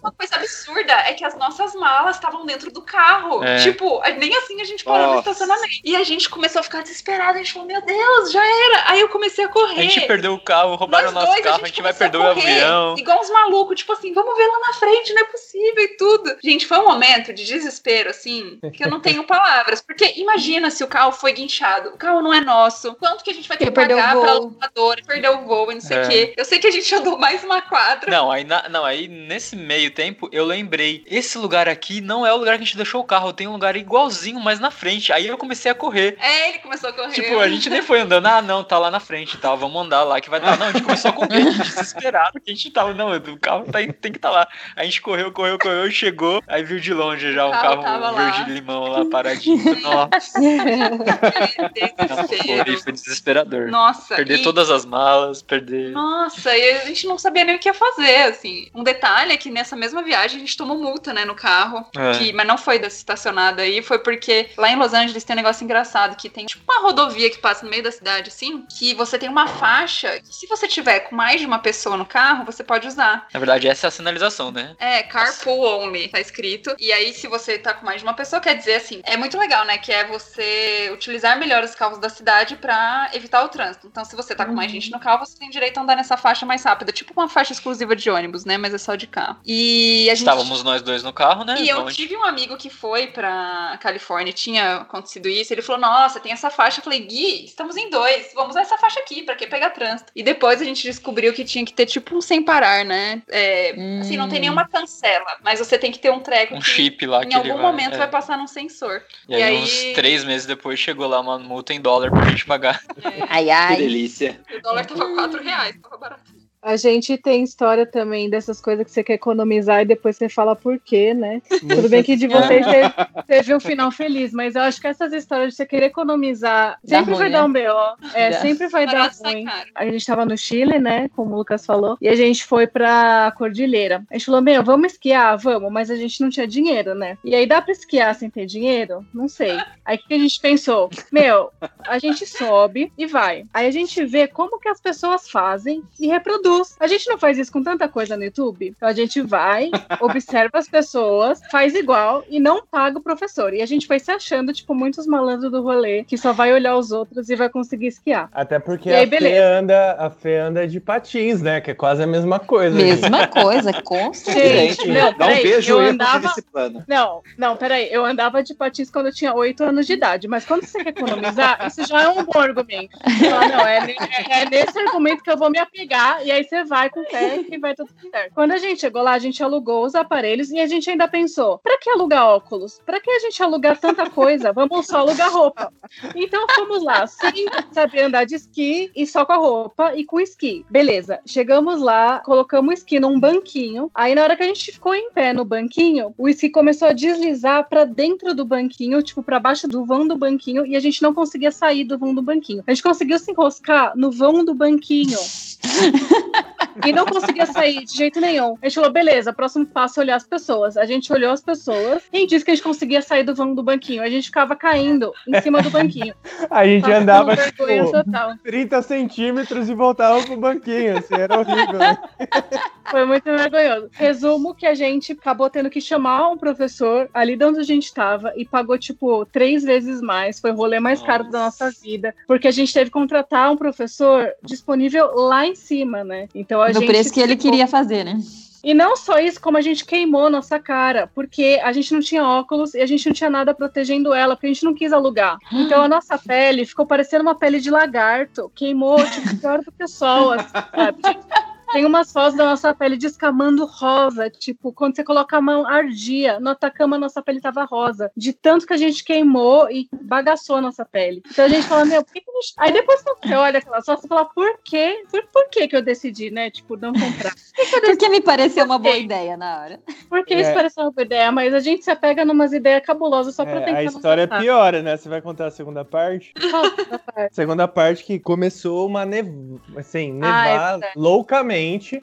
uma coisa absurda é que as nossas malas estavam dentro do carro. É. Tipo, nem assim a gente parou no Nossa. estacionamento. E a gente começou a ficar desesperada. A gente falou, meu Deus, já era. Aí eu comecei a correr. A gente perdeu o carro, roubaram o Nós nosso dois, carro, a gente, vai começou perder o a avião. Igual uns malucos, tipo assim, vamos ver lá na frente, não é possível e tudo. Gente, foi um momento de desespero, assim, que eu não tenho (laughs) palavras. Porque imagina se o carro foi guinchado. O carro não é nosso. Quanto que a gente vai ter Ele que pagar pra locadora? Perdeu o voo e não sei o É. quê. Eu sei que a gente andou mais uma quadra. Não, aí, na- não, aí nesse meio tempo eu lembrei, esse lugar aqui não é o lugar que a gente deixou o carro, tem um lugar igualzinho, mas na frente. Aí eu comecei a correr. É, ele começou a correr. Tipo, a gente nem foi andando, ah, não, tá lá na frente e tal, vamos andar lá que vai estar. Não, a gente começou a correr, desesperado, porque a gente tava, não, o carro tá, tem que estar lá. A gente correu, correu, correu, chegou, aí viu de longe já um carro carro lá. verde-limão lá paradinho. (laughs) Nossa, não, foi, foi desesperador. Nossa, Perder e- todas as malas, perder. Nossa, e a gente não sabia nem o que ia fazer, assim. Um detalhe é que nessa mesma viagem a gente tomou multa, né, no carro. É. Que, mas não foi dessa estacionada aí, foi porque lá em Los Angeles tem um negócio engraçado, que tem tipo uma rodovia que passa no meio da cidade, assim, que você tem uma faixa que se você tiver com mais de uma pessoa no carro, você pode usar. Na verdade, essa é a sinalização, né? É, carpool only, tá escrito. E aí, se você tá com mais de uma pessoa, quer dizer assim, é muito legal, né? Que é você utilizar melhor os carros da cidade pra evitar o trânsito. Então, se você tá com mais gente no carro, você tem direito a andar nessa faixa mais rápida. Tipo uma faixa exclusiva de ônibus, né? Mas é só de carro. E a gente. Estávamos nós dois no carro, né? E eu tive um amigo que foi pra Califórnia, e tinha acontecido isso. Ele falou: Nossa, tem essa faixa. Eu falei: Gui, estamos em dois, vamos usar essa faixa aqui, pra que pegar trânsito? E depois a gente descobriu que tinha que ter tipo um sem parar, né? É, Assim, não tem Hum. nenhuma cancela, mas você tem que ter um treco um que chip lá em que ele algum vai- momento é. vai passar num sensor. E aí, E aí- uns três meses depois, chegou lá uma multa em dólar pra gente pagar. Ai, Que ai. delícia. O dólar tava 4 reais, tava barato. A gente tem história também dessas coisas que você quer economizar e depois você fala por quê, né? Tudo bem que de vocês (laughs) teve, teve um final feliz, mas eu acho que essas histórias de você querer economizar Dá sempre ruim, vai né? dar um BO. É, Dá. sempre vai dar ruim. A gente tava no Chile, né? Como o Lucas falou, e a gente foi pra Cordilheira. A gente falou: Meu, vamos esquiar? Vamos, mas a gente não tinha dinheiro, né? E aí dá pra esquiar sem ter dinheiro? Não sei. Aí o que a gente pensou? Meu, a gente sobe e vai. Aí a gente vê como que as pessoas fazem e A gente não faz isso com tanta coisa no YouTube. Então a gente vai, (laughs) observa as pessoas, faz igual e não paga o professor. E a gente foi se achando, tipo, muitos malandros do rolê que só vai olhar os outros e vai conseguir esquiar. Até porque aí, a, Fê anda, a Fê anda de patins, né? Que é quase a mesma coisa. Mesma coisa, (laughs) com certeza. Gente, não, vejo eu erro andava- nesse plano. Não, não, peraí. Eu andava de patins quando eu tinha 8 anos de idade, mas quando você quer economizar, isso já é um bom argumento. Fala, não, é, é- é nesse argumento que eu vou me apegar, e aí você vai com fé e vai tudo certo. Quando a gente chegou lá, a gente alugou os aparelhos e a gente ainda pensou: pra que alugar óculos? Pra que a gente alugar tanta coisa? Vamos só alugar roupa. Então fomos lá, sem saber andar de esqui e só com a roupa e com esqui. Beleza, chegamos lá, colocamos o esqui num banquinho. Aí na hora que a gente ficou em pé no banquinho, o esqui começou a deslizar pra dentro do banquinho, tipo pra baixo do vão do banquinho, e a gente não conseguia sair do vão do banquinho. A gente conseguiu se enroscar no vão do banquinho. (laughs) E não conseguia sair de jeito nenhum. A gente falou, beleza, próximo passo é olhar as pessoas. A gente olhou as pessoas. Quem disse que a gente conseguia sair do vão do banquinho? A gente ficava caindo em cima do banquinho. (laughs) A gente Passando andava, tipo, total. 30 centímetros e voltava pro banquinho, assim, era horrível. né? (laughs) Foi muito vergonhoso. Resumo que a gente acabou tendo que chamar um professor ali de onde a gente estava e pagou, tipo, três vezes mais. Foi o rolê mais caro da nossa vida. Porque a gente teve que contratar um professor disponível lá em cima, né? Né? Então a No gente. preço que ele ficou- queria fazer, né? E não só isso, como a gente queimou nossa cara, porque a gente não tinha óculos e a gente não tinha nada protegendo ela, porque a gente não quis alugar. Então a nossa pele ficou parecendo uma pele de lagarto, queimou, tipo, pior do que o sol, assim, sabe? Tem umas fotos da nossa pele descamando rosa, tipo, quando você coloca a mão, ardia. No Atacama, nossa pele tava rosa. De tanto que a gente queimou e bagaçou a nossa pele. Então a gente fala, meu, por que que a gente... Aí depois você olha aquela foto, você fala, por quê? Por, por que que eu decidi, né? Tipo, não comprar. (laughs) Porque me pareceu uma boa ideia na hora. Porque É. isso parece uma boa ideia, mas a gente se apega numas ideias cabulosas só pra É, tentar. a história gostar. piora, né? Você vai contar a segunda parte? (laughs) Qual essa parte? Segunda parte que começou uma nev... assim, Ah, é nevar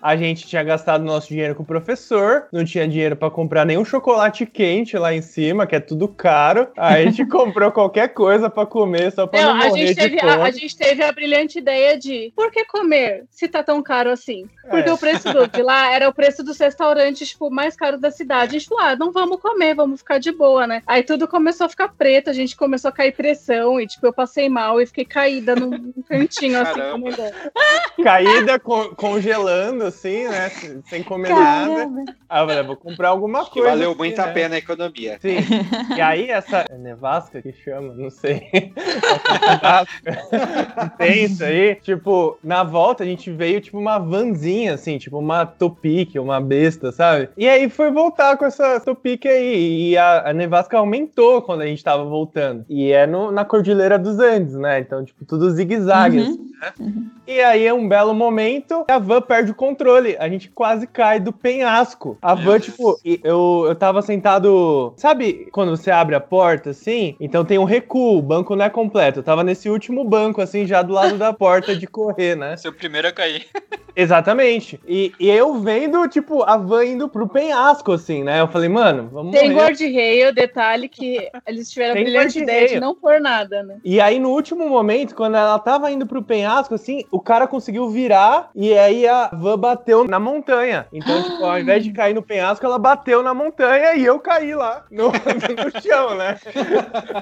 A gente tinha gastado nosso dinheiro com o professor, não tinha dinheiro pra comprar nenhum chocolate quente lá em cima, que é tudo caro. Aí a gente (laughs) comprou qualquer coisa pra comer só pra Não, não, a morrer gente, de teve, fome. a, a gente teve a brilhante ideia de por que comer se tá tão caro assim? Porque É. o preço do, de lá era o preço dos restaurantes tipo, mais caros da cidade. A gente falou, ah, não vamos comer, vamos ficar de boa, né? Aí tudo começou a ficar preto, a gente começou a cair pressão e, tipo, eu passei mal e fiquei caída num cantinho, assim, comendo. (laughs) Caída, con- congelando, assim, né? Sem- comer nada. Caramba. Aí eu falei, vou comprar alguma Que coisa. valeu aqui, muito a né? pena a economia. Sim. (laughs) E aí, essa é nevasca que chama, não sei. (laughs) Essa nevasca que tem isso aí. Tipo, na volta a gente veio, tipo, uma vanzinha, assim, tipo, uma topique, uma besta, sabe? E aí foi voltar com essa topique aí. E a, a nevasca aumentou quando a gente tava voltando. E é no- na Cordilheira dos Andes, né? Então, tipo, tudo zigue-zague, Uhum. assim, né? E aí, é um belo momento, a van perde o controle. A gente quase cai do penhasco. A Meu van, Deus. tipo, eu, eu tava sentado. Sabe quando você abre a porta assim? Então tem um recuo, o banco não é completo. Eu tava nesse último banco, assim, já do lado da (laughs) porta de correr, né? Seu primeiro a cair. (laughs) Exatamente. E, e eu vendo, tipo, a van indo pro penhasco, assim, né? Eu falei, mano, vamos Tem guarda-reio, detalhe que eles tiveram a (laughs) Tem brilhante ideia de não pôr nada, né? E aí, no último momento, quando ela tava indo pro penhasco, assim, o cara conseguiu virar e aí a van bateu na montanha. Então, tipo, ao invés de cair no penhasco, ela bateu na montanha e eu caí lá no, (laughs) no chão, né?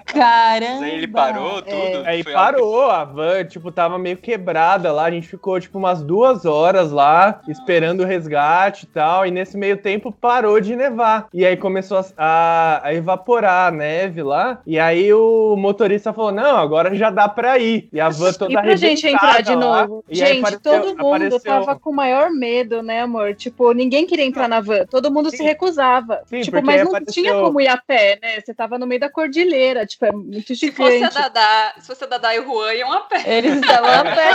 Caramba. Aí ele parou É. tudo. Aí Foi algo- parou, a van, tipo, tava meio quebrada lá. A gente ficou, tipo, umas duas horas lá, esperando o resgate e tal. E nesse meio tempo parou de nevar. E aí começou a, a- a evaporar a neve lá. E aí o motorista falou: Não, agora já dá pra ir. E a van toda E pra gente entrar de lá. novo? E aí Gente, apareceu- todo mundo apareceu- tava com o maior medo, né, amor? Tipo, ninguém queria entrar na van. Todo mundo se Sim. recusava. Sim, tipo, mas não apareceu- tinha como ir a pé, né? Você tava no meio da cordilheira. Tipo, é muito Se fosse a. Dadá, se fosse a Dadá e o Juan, iam a pé. Eles estavam a pé.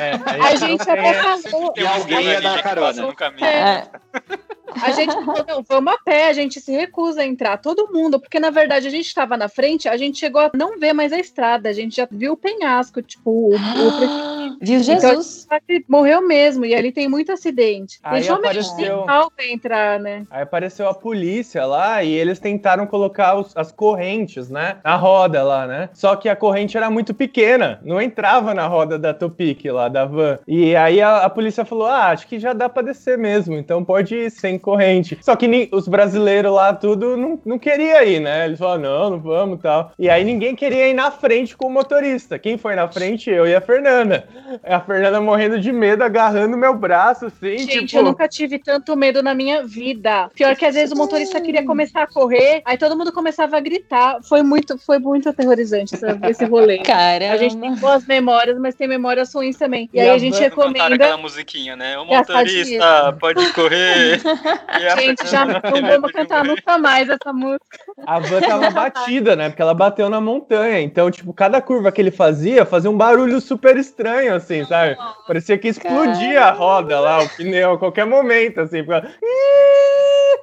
É, A gente até tem- falou. Tem E alguém ia dar carona. no caminho. É. A gente falou, não, vamos a pé, a gente se recusa a entrar, todo mundo, porque na verdade a gente estava na frente, a gente chegou a não ver mais a estrada, a gente já viu o penhasco, tipo, o, o Viu Jesus? prefeito morreu mesmo, e ali tem muito acidente. Aí Deixou apareceu- pra entrar, né? Aí apareceu a polícia lá e eles tentaram colocar os- as correntes, né? Na roda lá, né? Só que a corrente era muito pequena, não entrava na roda da Topic lá, da van. E aí a, a polícia falou: ah, acho que já dá pra descer mesmo, então pode ir sem corrente. Só que os brasileiros lá, tudo, não, não queria ir, né? Eles falaram: não, não vamos e tal. E aí ninguém queria ir na frente com o motorista. Quem foi na frente? Eu e a Fernanda. A Fernanda morrendo de medo, agarrando meu braço, assim, Gente, tipo. eu nunca tive tanto medo na minha vida. Pior que às vezes o motorista queria começar a correr, aí todo mundo começava a gritar. Foi muito, foi muito aterrorizante essa- esse rolê. (laughs) Caramba. A gente tem boas memórias, mas tem memórias ruins também. E, E aí a a gente recomenda. aquela musiquinha, né? O Gastar motorista pode correr. (laughs) (laughs) Gente, já (laughs) não vamos cantar nunca mais essa música. A van tava (laughs) batida, né? Porque ela bateu na montanha. Então, tipo, cada curva que ele fazia, fazia um barulho super estranho, assim, sabe? Parecia que explodia a roda lá, o pneu, a qualquer momento, assim. Ficava...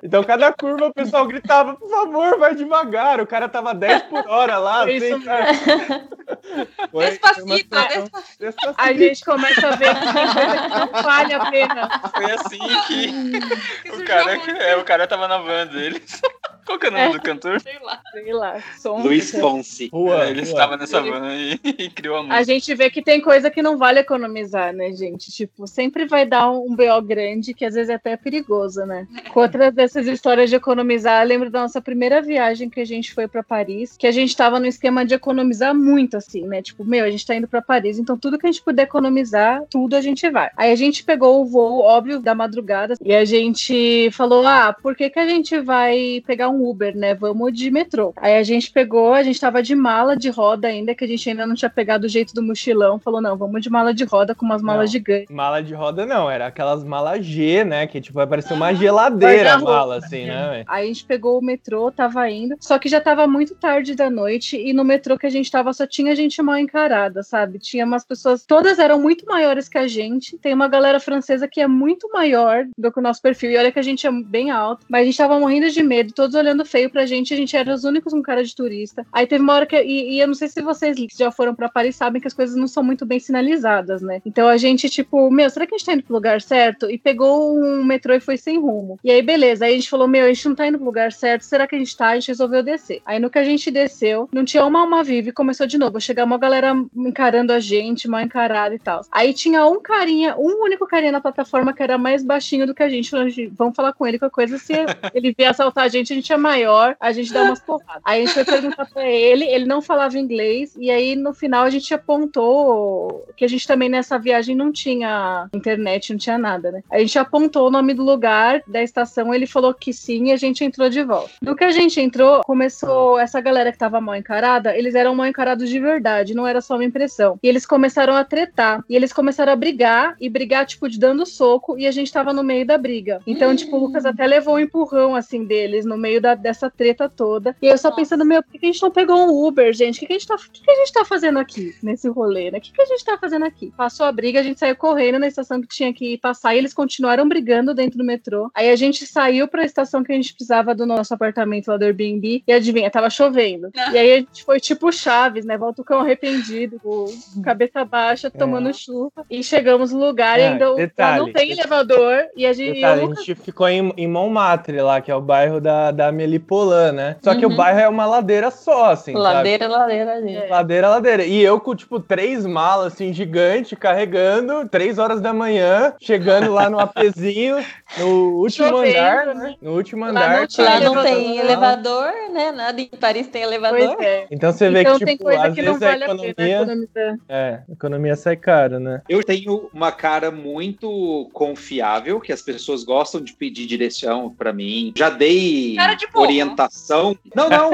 Então, cada curva o pessoal gritava, por favor, vai devagar. O cara tava 10 por hora lá, Foi assim, isso sabe? Foi- foi Despacito, situação- despacito. despacito. A gente começa a ver que tem coisa que não vale a pena. Foi assim que Que o cara, é, o cara tava na van deles. Qual que é o nome do cantor? Sei lá. Sei lá. Som, Luiz Fonsi. Rua, É, ele estava nessa van e, (laughs) e criou a A música. gente vê que tem coisa que não vale economizar, né, gente? Tipo, sempre vai dar um BO grande, que às vezes é até perigoso, né? (laughs) Com outra dessas histórias de economizar, eu lembro da nossa primeira viagem que a gente foi pra Paris, que a gente tava no esquema de economizar muito, assim, né? Tipo, meu, a gente tá indo pra Paris, então tudo que a gente puder economizar, tudo a gente vai. Aí a gente pegou o voo, óbvio, da madrugada, e a gente falou, ah, por que que a gente vai pegar um Uber, né? Vamos de metrô. Aí a gente pegou, a gente tava de mala de roda ainda, que a gente ainda não tinha pegado o jeito do mochilão. Falou, não, vamos de mala de roda com umas malas Não. gigantes. Mala de roda não, era aquelas malas G, né? Que tipo, vai parecer uma geladeira a mala, assim, né, velho? Aí a gente pegou o metrô, tava indo. Só que já tava muito tarde da noite e no metrô que a gente tava só tinha gente mal encarada, sabe? Tinha umas pessoas, todas eram muito maiores que a gente. Tem uma galera francesa que é muito maior do que o nosso perfil. E olha que a gente é bem alto, mas a gente tava morrendo de medo, todos olhando feio pra gente. A gente era os únicos com cara de turista. Aí teve uma hora que. E, e eu não sei se vocês que já foram pra Paris sabem que as coisas não são muito bem sinalizadas, né? Então a gente, tipo, meu, será que a gente tá indo pro lugar certo? E pegou um metrô e foi sem rumo. E aí, beleza. Aí a gente falou, meu, a gente não tá indo pro lugar certo. Será que a gente tá? A gente resolveu descer. Aí no que a gente desceu, não tinha uma alma viva e começou de novo. Chegar uma galera encarando a gente, mal encarada e tal. Aí tinha um carinha, um único carinha na plataforma que era mais baixinho do que a gente. Falou, "Gente, Vamos falar com ele, qualquer coisa. Se ele vier assaltar a gente, a gente maior, a gente dá umas porradas. Aí a gente foi perguntar pra ele, ele não falava inglês. E aí no final a gente apontou que a gente também nessa viagem não tinha internet, não tinha nada, né? A gente apontou o nome do lugar, da estação, ele falou que sim e a gente entrou de volta. No que a gente entrou, começou essa galera que tava mal encarada, eles eram mal encarados de verdade, não era só uma impressão. E eles começaram a tretar, e eles começaram a brigar, e brigar, tipo, de dando soco, e a gente tava no meio da briga. Então, tipo, o Lucas até levou um empurrão, assim, deles, no meio da, dessa treta toda. E eu só pensando, meu, por que a gente não pegou um Uber, gente? O que, que, a, gente tá, que, que a gente tá fazendo aqui, nesse rolê, né? O que, que a gente tá fazendo aqui? Passou a briga, a gente saiu correndo na estação que tinha que passar, e eles continuaram brigando dentro do metrô. Aí a gente saiu pra estação que a gente precisava do nosso apartamento lá do Airbnb, e adivinha, tava chovendo. E aí a gente foi tipo Chaves, né? Volta o cão arrependido, com cabeça baixa, tomando chuva. E chegamos no lugar e Ah, ainda detalhe, não tem detalhe. elevador. E a gente. Detalhe, a gente ficou em, em Montmartre lá, que é o bairro da, da Melipolã, né? Só que o Uhum. bairro é uma ladeira só, assim, sabe? Ladeira, ladeira. É. Ladeira, ladeira. E eu com, tipo, três malas, assim, gigante, carregando, três horas da manhã, chegando lá no apezinho, no último Chovendo, andar, né? né? No último Lá andar. não tinha Lá não tem elevador, né? Nada em Paris tem elevador. Pois é. Então você vê Então que, tem tipo, coisa às que não vezes a vale a pena economia... economizar. É, a economia sai cara, né? Eu tenho uma cara muito confiável, que as pessoas gostam de pedir direção pra mim. Já dei Cara de bobo. orientação. Não, não.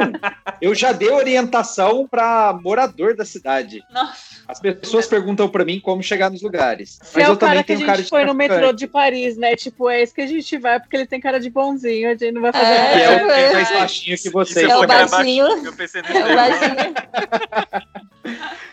eu já dei orientação pra morador da cidade. Nossa. As pessoas perguntam pra mim como chegar nos lugares. Você Mas é eu o cara também que a tenho gente cara de foi no metrô de Paris, né? Tipo, é esse que a gente vai porque ele tem cara de bonzinho, a gente não vai fazer É, Que é o nada. que é mais É. baixinho que vocês. você É o baixinho. Eu pensei É o nesse baixinho.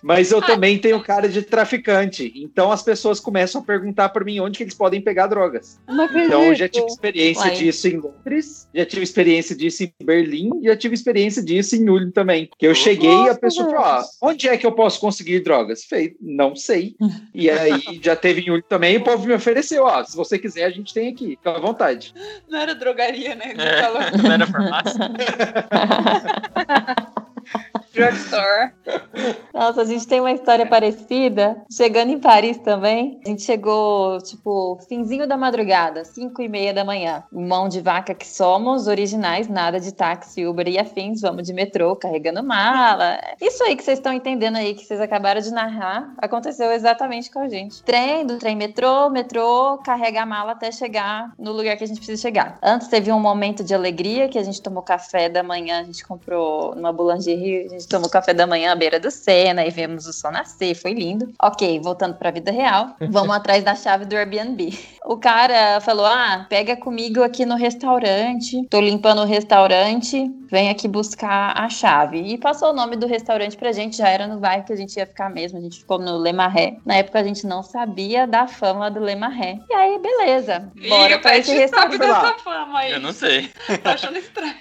Mas eu também tenho cara de traficante. Então as pessoas começam a perguntar pra mim onde que eles podem pegar drogas. Então eu já tive experiência Uai. disso em Londres, já tive experiência disso em Berlim, já tive experiência disso em Ulm também. Que eu cheguei e a pessoa falou: ah, onde é que eu posso conseguir drogas? Falei, não sei. E aí já teve em Ulm também, e o povo me ofereceu: ó, se você quiser, a gente tem aqui, fica à vontade. Não era drogaria, né? É, falou não era farmácia. (laughs) drugstore. (laughs) Nossa, a gente tem uma história parecida. Chegando em Paris também, a gente chegou, tipo, finzinho da madrugada, 5 e meia da manhã. Mão de vaca que somos, originais, nada de táxi, Uber e afins, vamos de metrô, carregando mala. Isso aí que vocês estão entendendo aí, que vocês acabaram de narrar, aconteceu exatamente com a gente. Trem, do trem metrô, metrô, carrega a mala até chegar no lugar que a gente precisa chegar. Antes teve um momento de alegria, que a gente tomou café da manhã, a gente comprou numa boulangerie, gente tomou café da manhã à beira do Sena e vemos o sol nascer, foi lindo. Ok, voltando pra vida real, (laughs) vamos atrás da chave do Airbnb. O cara falou: Ah, pega comigo aqui no restaurante, tô limpando o restaurante, vem aqui buscar a chave. E passou o nome do restaurante pra gente, já era no bairro que a gente ia ficar mesmo, a gente ficou no Le Marais. Na época a gente não sabia da fama do Le Marais. E aí, beleza, bora Ih, pra esse sabe restaurante. lá. dessa fama aí. Eu não sei. Tô achando estranho.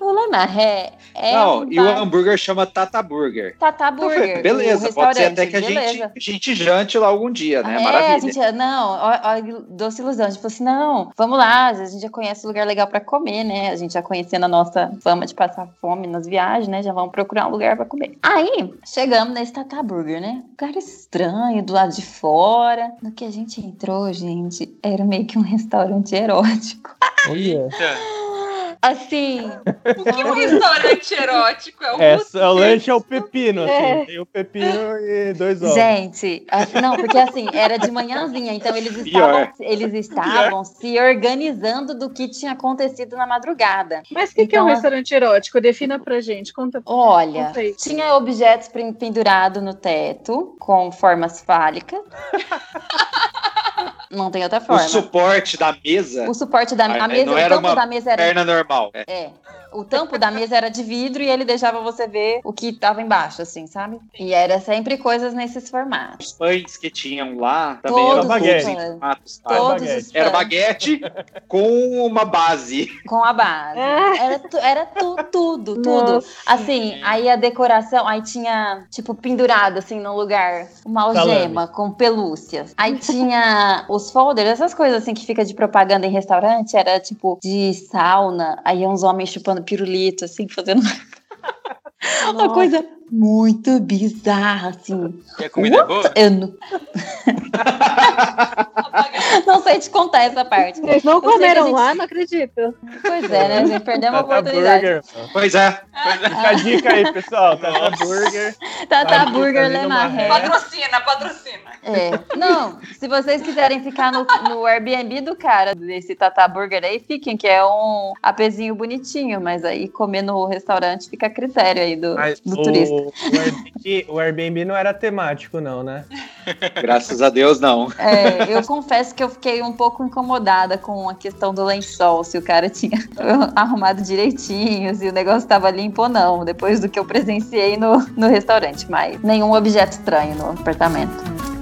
O Le Marais é não, um e o bar- hambúrguer chama Tata Burger. Tata falei, Burger. (laughs) beleza, o pode ser até que a gente, beleza. a gente jante lá algum dia, né? É, Maravilha. a gente, não, ó, ó, doce ilusão. A gente falou assim: não, vamos lá, a gente já conhece lugar legal pra comer, né? A gente já conhecendo a nossa fama de passar fome nas viagens, né? Já vamos procurar um lugar pra comer. Aí, chegamos nesse Tata Burger, né? Lugar estranho, do lado de fora. No que a gente entrou, gente, era meio que um restaurante erótico. Olha. (laughs) Assim, O que é um restaurante erótico? É o É, Gusto. o lanche é o pepino, assim. É. Tem o pepino e dois ovos. Gente, a- não, porque assim, era de manhãzinha, então eles estavam, eles estavam se organizando do que tinha acontecido na madrugada. Mas o que, que é um Então, restaurante erótico? Defina pra gente. Conta. Olha, Conta tinha objetos pen- pendurados no teto com formas fálicas. (laughs) Não tem outra O forma. suporte da mesa, O suporte da a Ah, mesa, não o era uma da mesa era perna normal. É. É. O tampo da mesa era de vidro e ele deixava você ver o que tava embaixo, assim, sabe? E era sempre coisas nesses formatos. Os pães que tinham lá também Todos eram baguete. todos formatos, tá? Todos baguete. os Era baguete com uma base. com a base. Ah. Era, tu- era tu- tudo, tudo. Nossa. Assim, aí a decoração, aí tinha, tipo, pendurado, assim, no lugar, uma algema com pelúcias. Aí tinha os folders, essas coisas, assim, que fica de propaganda em restaurante, era, tipo, de sauna. Aí uns homens chupando pirulito, assim, fazendo (laughs) uma Nossa. coisa muito bizarra, assim. E a comida é boa? Eu não, (laughs) não sei te contar essa parte. Vocês não que a comeram gente- lá, não acredito. Pois é, né? A gente perdeu uma Tata oportunidade. Burger. Pois é. Fica a dica aí, pessoal. Tata Burger. Tata Vai, Burger fazendo Le uma Marais. Patrocina, patrocina. É. Não, se vocês quiserem ficar no, no Airbnb do cara desse Tata Burger aí, fiquem, que é um apezinho bonitinho, mas aí comer no restaurante fica a critério aí do, Mas do o, turista. O Airbnb, o Airbnb não era temático, não, né? Graças a Deus, não. É, eu confesso que eu fiquei um pouco incomodada com a questão do lençol, se o cara tinha (laughs) arrumado direitinho, se o negócio estava limpo ou não, depois do que eu presenciei no, no restaurante, mas nenhum objeto estranho no apartamento.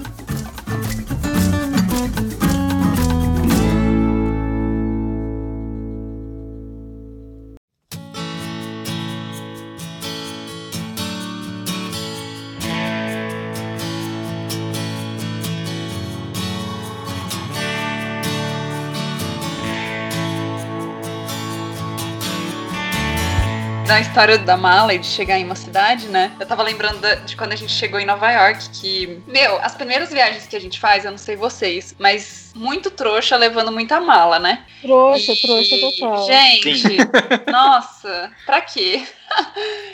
Da história da mala e de chegar em uma cidade, né? Eu tava lembrando de quando a gente chegou em Nova York, que, meu, as primeiras viagens que a gente faz, eu não sei vocês, mas muito trouxa levando muita mala, né? Trouxa, E, trouxa total. Gente, (laughs) nossa, pra quê?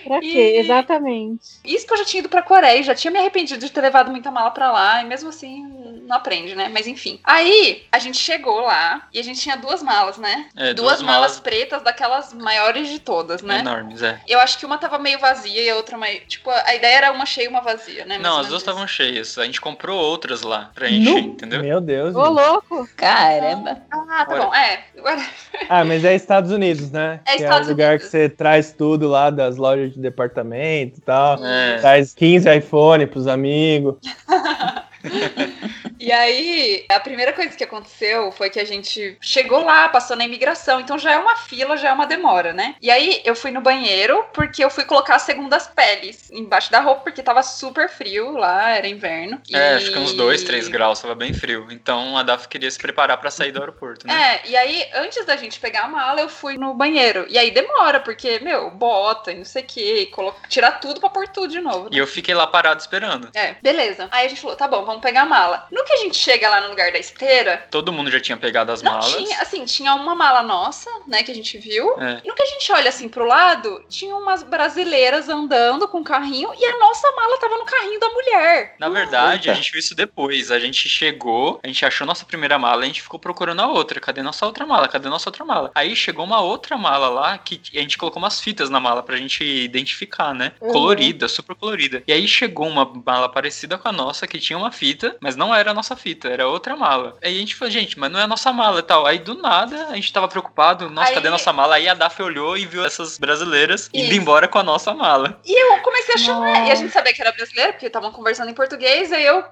Pra quê? e- Exatamente. Isso que eu já tinha ido pra Coreia, já tinha me arrependido de ter levado muita mala pra lá, e mesmo assim não aprende, né? Mas enfim. Aí a gente chegou lá e a gente tinha duas malas, né? É, duas, duas malas, malas pretas, daquelas maiores de todas, né? enormes, é. Eu acho que uma tava meio vazia e a outra meio. Tipo, a ideia era uma cheia e uma vazia, né? Mais Não, as duas estavam cheias. A gente comprou outras lá pra encher, Nu. entendeu? Meu Deus. Ô, louco! Caramba! Ah, tá Olha. bom. É. Agora. Ah, mas é Estados Unidos, né? É que Estados é o lugar Unidos. que você traz tudo lá das lojas de departamento e tal. É. Traz 15 iPhone pros amigos. (laughs) E aí, a primeira coisa que aconteceu foi que a gente chegou lá, passou na imigração, então já é uma fila, já é uma demora, né? E aí eu fui no banheiro porque eu fui colocar as segundas peles embaixo da roupa porque tava super frio lá, era inverno. É, E- acho que uns 2, 3 graus, tava bem frio. Então a Daf queria se preparar pra sair do aeroporto, né? É, e aí, antes da gente pegar a mala, eu fui no banheiro. E aí demora, porque, meu, bota e não sei o que, tirar tudo pra pôr tudo de novo. né? E eu fiquei lá parado esperando. É, beleza. Aí a gente falou, tá bom, vamos pegar a mala. No que a gente chega lá no lugar da esteira, Todo mundo já tinha pegado as não malas. tinha, assim, tinha uma mala nossa, né, que a gente viu. É. E no que a gente olha assim pro lado, tinha umas brasileiras andando com carrinho e a nossa mala tava no carrinho da mulher. Na verdade, a Eita. gente viu isso depois. A gente chegou, a gente achou nossa primeira mala, a gente ficou procurando a outra. Cadê nossa outra mala? Cadê nossa outra mala? Aí chegou uma outra mala lá que a gente colocou umas fitas na mala pra gente identificar, né? Uhum. Colorida, super colorida. E aí chegou uma mala parecida com a nossa que tinha uma fita, mas não era a nossa fita, era outra mala. Aí a gente falou, gente, mas não é a nossa mala e tal. Aí do nada a gente tava preocupado, nossa, Aí- cadê nossa mala? Aí a Daf olhou e viu essas brasileiras indo Isso. embora com a nossa mala. E eu comecei a chamar. E a gente sabia que era brasileira, porque estavam conversando em português, aí eu.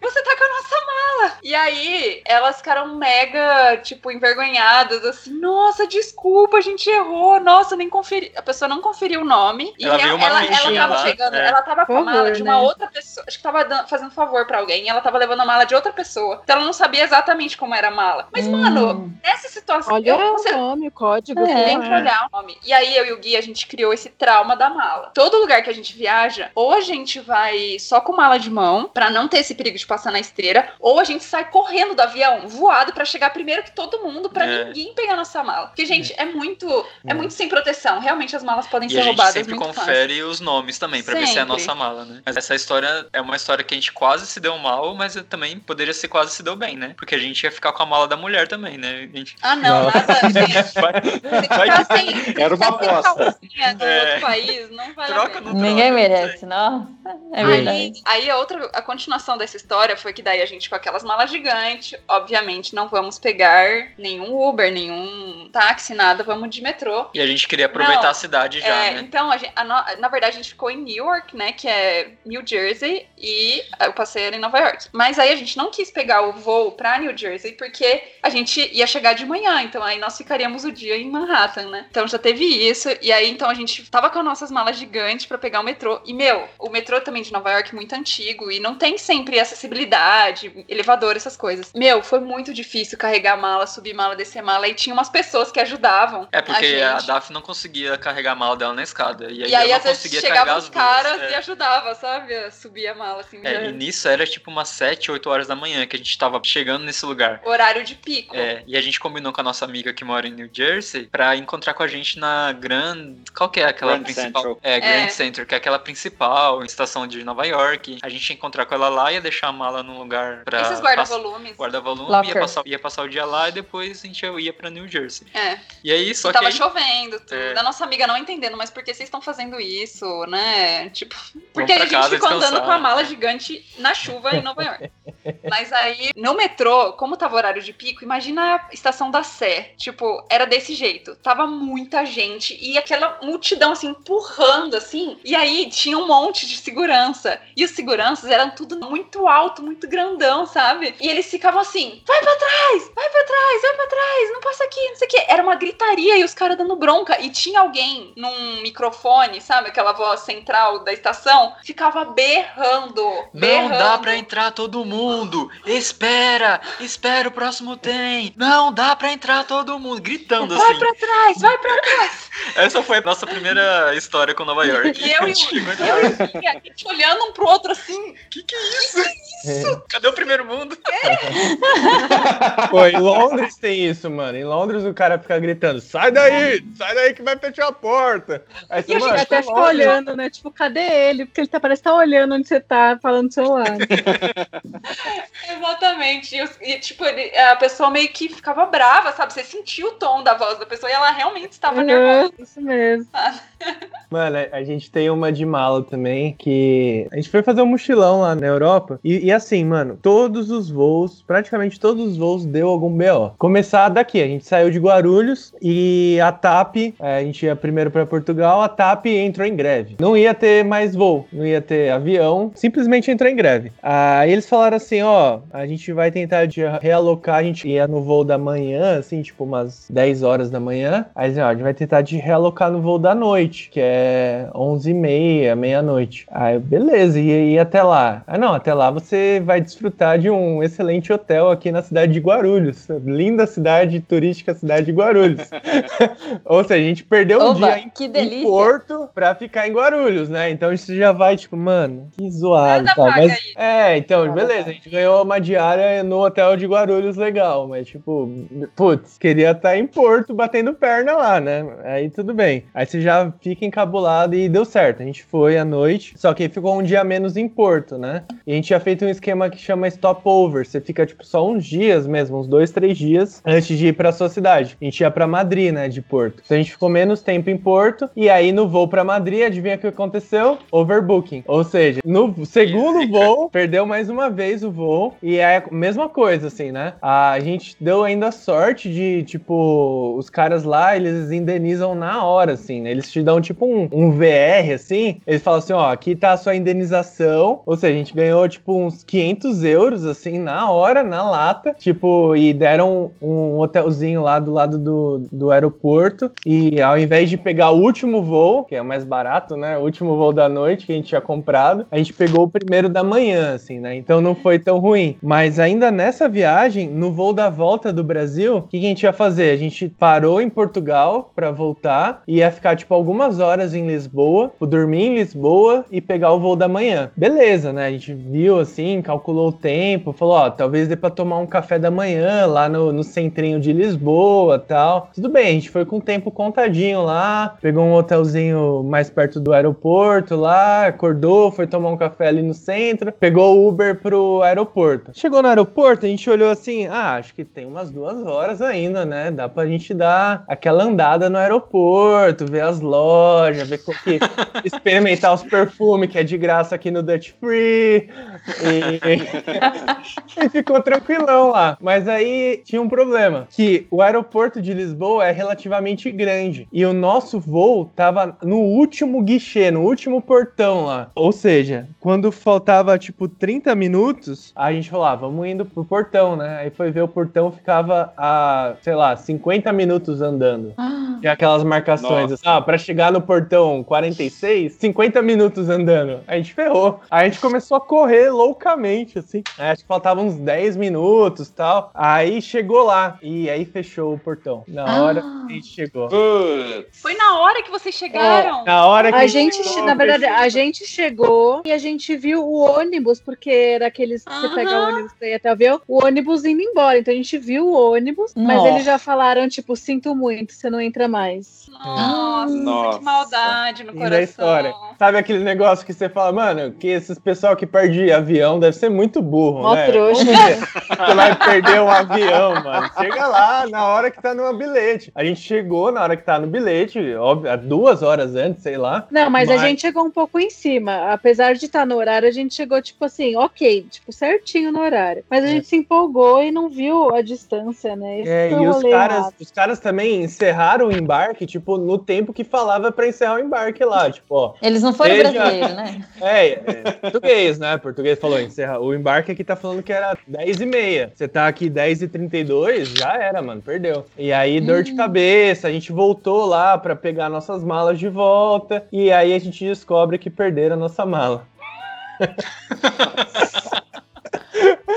Você tá com a nossa mala. E aí, elas ficaram mega, tipo, envergonhadas, assim, nossa, desculpa, a gente errou, nossa, nem conferi. A pessoa não conferiu o nome. E Ela viu ela, uma ela, ela tava lá, chegando, é. ela tava com a mala de uma né? outra pessoa. Acho que tava fazendo favor pra alguém. E ela tava levando a mala de outra pessoa. Então ela não sabia exatamente como era a mala. Mas, mano, nessa situação. Olha eu- o você nome, o código. É. tem que olhar o nome. E aí eu e o Gui, a gente criou esse trauma da mala. Todo lugar que a gente viaja, ou a gente vai só com mala de mão, pra não ter esse perigo de passar na esteira, ou a gente sai correndo do avião, voado, pra chegar primeiro que todo mundo, pra É. ninguém pegar nossa mala. Porque, gente, é muito, é muito sem proteção. Realmente as malas podem E ser a gente roubadas sempre muito fácil. confere os nomes também, pra ver se é a nossa mala, né? Mas essa história é uma história que a gente quase se deu mal, mas também poderia ser quase se deu bem, né? Porque a gente ia ficar com a mala da mulher também, né? A gente Ah, não, Nossa. nada. gente. (laughs) vai, vai sem, (laughs) Era uma aposta. É. outro país, não Troca no- Ninguém merece, não. É verdade. Aí, aí a outra, a continuação dessa história foi que daí a gente com aquelas malas gigantes, obviamente não vamos pegar nenhum Uber, nenhum táxi, nada, vamos de metrô. E a gente queria aproveitar Não, a cidade já, É, né? Então, a gente- a no- na verdade, a gente ficou em Newark, né? Que é New Jersey, e eu passei em Nova York. Mas aí a gente não quis pegar o voo pra New Jersey, porque a gente ia chegar de manhã, então aí nós ficaríamos o dia em Manhattan, né? Então já teve isso, e aí então a gente tava com as nossas malas gigantes pra pegar o metrô. E, meu, o metrô também de Nova York é muito antigo, e não tem sempre acessibilidade, elevador, essas coisas. Meu, foi muito difícil carregar mala, subir mala, descer mala, e tinha umas pessoas que ajudavam. É porque a, gente. Daphne não conseguia carregar a mala dela na escada. E aí, E aí, eu não às vezes, conseguia chegavam carregar os caras é. e ajudava, sabe? A subir a mala, assim. É, já- e nisso era tipo umas 7, 8 horas da manhã que a gente tava chegando nesse lugar. Horário de pico. É, e a gente combinou com a nossa amiga que mora em New Jersey pra encontrar com a gente na Grand. Qual que é aquela Grand principal? Central. É, Grand É. Center, que é aquela principal estação de Nova York. A gente ia encontrar com ela lá, ia deixar a mala num lugar pra. Esses guarda-volumes. Guarda-volume, ia passar, ia passar o dia lá e depois a gente ia pra New Jersey. É. E aí, só e que. tava aí- chovendo, tudo. É. A nossa amiga não entendendo, mas por que vocês estão fazendo isso, né? Tipo, porque a gente ficou descansar. andando com a mala gigante na chuva em Nova York. mas aí, no metrô, como tava horário de pico, imagina a estação da Sé. Tipo, era desse jeito. Tava muita gente e aquela multidão, assim, empurrando, assim. E aí, tinha um monte de segurança. E os seguranças eram tudo muito alto, muito grandão, sabe? E eles ficavam assim, vai pra trás, vai pra trás, vai pra trás, não passa aqui, não sei o quê. Era uma gritaria e os caras dando bronca. E tinha alguém num microfone, sabe? Aquela voz central da estação, ficava berrando. Não berrando. dá pra entrar todo mundo! Espera! Espera, o próximo tem! Não dá pra entrar todo mundo! Gritando Vai assim. pra trás, vai pra trás. (laughs) Essa foi a nossa primeira história com Nova (laughs) York. E eu (laughs) e o a gente olhando um pro outro assim. Que que é isso? Cadê o primeiro mundo? (laughs) Pô, em Londres tem isso, mano. Em Londres o cara fica gritando: sai daí, sai daí que vai fechar a porta. Aí você, E a mano, gente até tá fica olhando, né? Tipo, cadê ele? Porque ele tá, parece que tá olhando onde você tá, falando do celular. (laughs) Exatamente. E, e, tipo, ele- a pessoa meio que ficava brava, sabe? Você sentiu o tom da voz da pessoa e ela realmente estava nervosa. Uhum, isso mesmo. Mano, a gente tem uma de mala também que. A gente foi fazer um mochilão lá na Europa. E, e assim, mano, todos os voos, praticamente todos os voos deu algum BO. Começar daqui, a gente saiu de Guarulhos e a TAP, é, a gente ia primeiro pra Portugal, a TAP entrou em greve. Não ia ter mais voo, não ia ter avião, simplesmente entrou em greve. Aí eles falaram assim: ó, a gente vai tentar de realocar, a gente ia no voo da manhã, assim, tipo umas 10 horas da manhã. Aí ó, a gente vai tentar de realocar no voo da noite, que é 11 e meia, meia-noite. Aí, beleza, e, e até lá? Ah, não, até lá você vai desfrutar de um excelente hotel aqui na cidade de Guarulhos. Linda cidade turística, cidade de Guarulhos. (laughs) Ou seja, a gente perdeu um Oba, dia em que em. Porto pra ficar em Guarulhos, né? Então isso já vai, tipo, mano, que zoado. Paga Mas, é, então, Nada beleza, paga. a gente ganhou uma diária no hotel de Guarulhos legal, mas tipo, putz, queria estar em Porto batendo perna lá, né? Aí tudo bem. Aí você já fica encabulado e deu certo. A gente foi à noite, só que aí ficou um dia menos em Porto, né? E a gente tinha feito um esquema que chama stopover. Você fica, tipo, só uns dias mesmo, uns dois, três dias antes de ir pra sua cidade. A gente ia pra Madrid, né, de Porto. Então a gente ficou menos tempo em Porto. E aí no voo pra Madrid, adivinha o que aconteceu? Overbooking. Ou seja, no segundo (laughs) voo, perdeu mais uma vez o voo. E é a mesma coisa, assim, né? A gente deu ainda sorte de, tipo, os caras lá, eles indenizam na hora, assim, né? Eles te dão, tipo, um, um VR, assim. Eles falam assim, ó, aqui tá a sua indenização. Ou seja, a gente ganhou, tipo, uns 500 euros, assim, na hora, na lata. Tipo, e deram um hotelzinho lá do lado do, do aeroporto. E ao invés de pegar o último voo, que é mais barato, né? O último voo da noite que a gente tinha comprado, a gente pegou o primeiro da manhã, assim, né? Então não foi tão ruim. Mas ainda nessa viagem, no voo da volta do Brasil, o que, que a gente ia fazer? A gente parou em Portugal para voltar e ia ficar, tipo, algumas horas em Lisboa, dormir em Lisboa e pegar o voo da manhã. Beleza, né? A gente viu assim, calculou o tempo, falou, ó, talvez dê pra tomar um café da manhã lá no, no centrinho de Lisboa tal. Tudo bem, a gente foi com o tempo contadinho lá, pegou um hotelzinho mais perto do aeroporto lá, acordou, foi tomar um café ali no centro, pegou o Uber pro aeroporto. Chegou no aeroporto, a gente olhou assim, ah, acho que tem umas duas horas ainda, né? Dá pra gente dar aquela andada no aeroporto, ver as lojas, ver que, (laughs) experimentar os perfumes que é de graça aqui no Dutch Free. E, (laughs) e ficou tranquilão lá. Mas aí tinha um problema, que o aeroporto de Lisboa é relativamente grande e o nosso voo tava no último guichê, no último portão lá. Ou seja, quando faltava tipo 30 minutos, a gente falou, ah, vamos indo pro portão, né? Aí foi ver o portão, ficava a, sei lá, 50 minutos andando. Ah. Tinha aquelas marcações, assim, ah, pra chegar no portão 46, 50 minutos andando. A gente ferrou. Aí a gente começou a correr loucamente, assim. Aí acho que faltavam uns 10 minutos tal. Aí chegou lá. E aí fechou o portão. Na Ah. hora que a gente chegou. Foi na hora que vocês chegaram. Na hora que A gente, chegou, na verdade, fechou. a gente chegou e a gente viu o ônibus, porque era aqueles que você pega o ônibus ir até o avião, o ônibus indo embora. Então a gente viu o ônibus, mas Nossa. eles já falaram, tipo, sinto muito, você não entra mais. Nossa, Nossa. que maldade no Fim coração. da história. Sabe aquele negócio que você fala, mano, que esses pessoal que perde avião deve ser muito burro, Mó né? trouxa. Como que Você vai perder um avião, mano. Chega lá na hora que tá no bilhete. A gente chegou na hora que tá no bilhete, óbvio, há duas horas antes, sei lá. Não, mas, Mas- a gente chegou um pouco em cima. Apesar de estar no horário, a gente chegou, tipo assim, ok, tipo, certinho no horário. Mas a É. gente se empolgou e não viu a distância, né? Esse É, e os caras, errado. os caras também encerraram o embarque, tipo, no tempo que falava pra encerrar o embarque lá. Tipo, ó, Eles não foram Seja- brasileiros, né? (laughs) É, é, português, né? Português falou, encerra. O embarque aqui tá falando que era 10 e meia. Você tá aqui 10 e 32, já era, mano, perdeu. E aí, dor de cabeça, a gente voltou lá pra pegar nossas malas de volta. E aí a gente descobre que perderam a nossa mala. (laughs)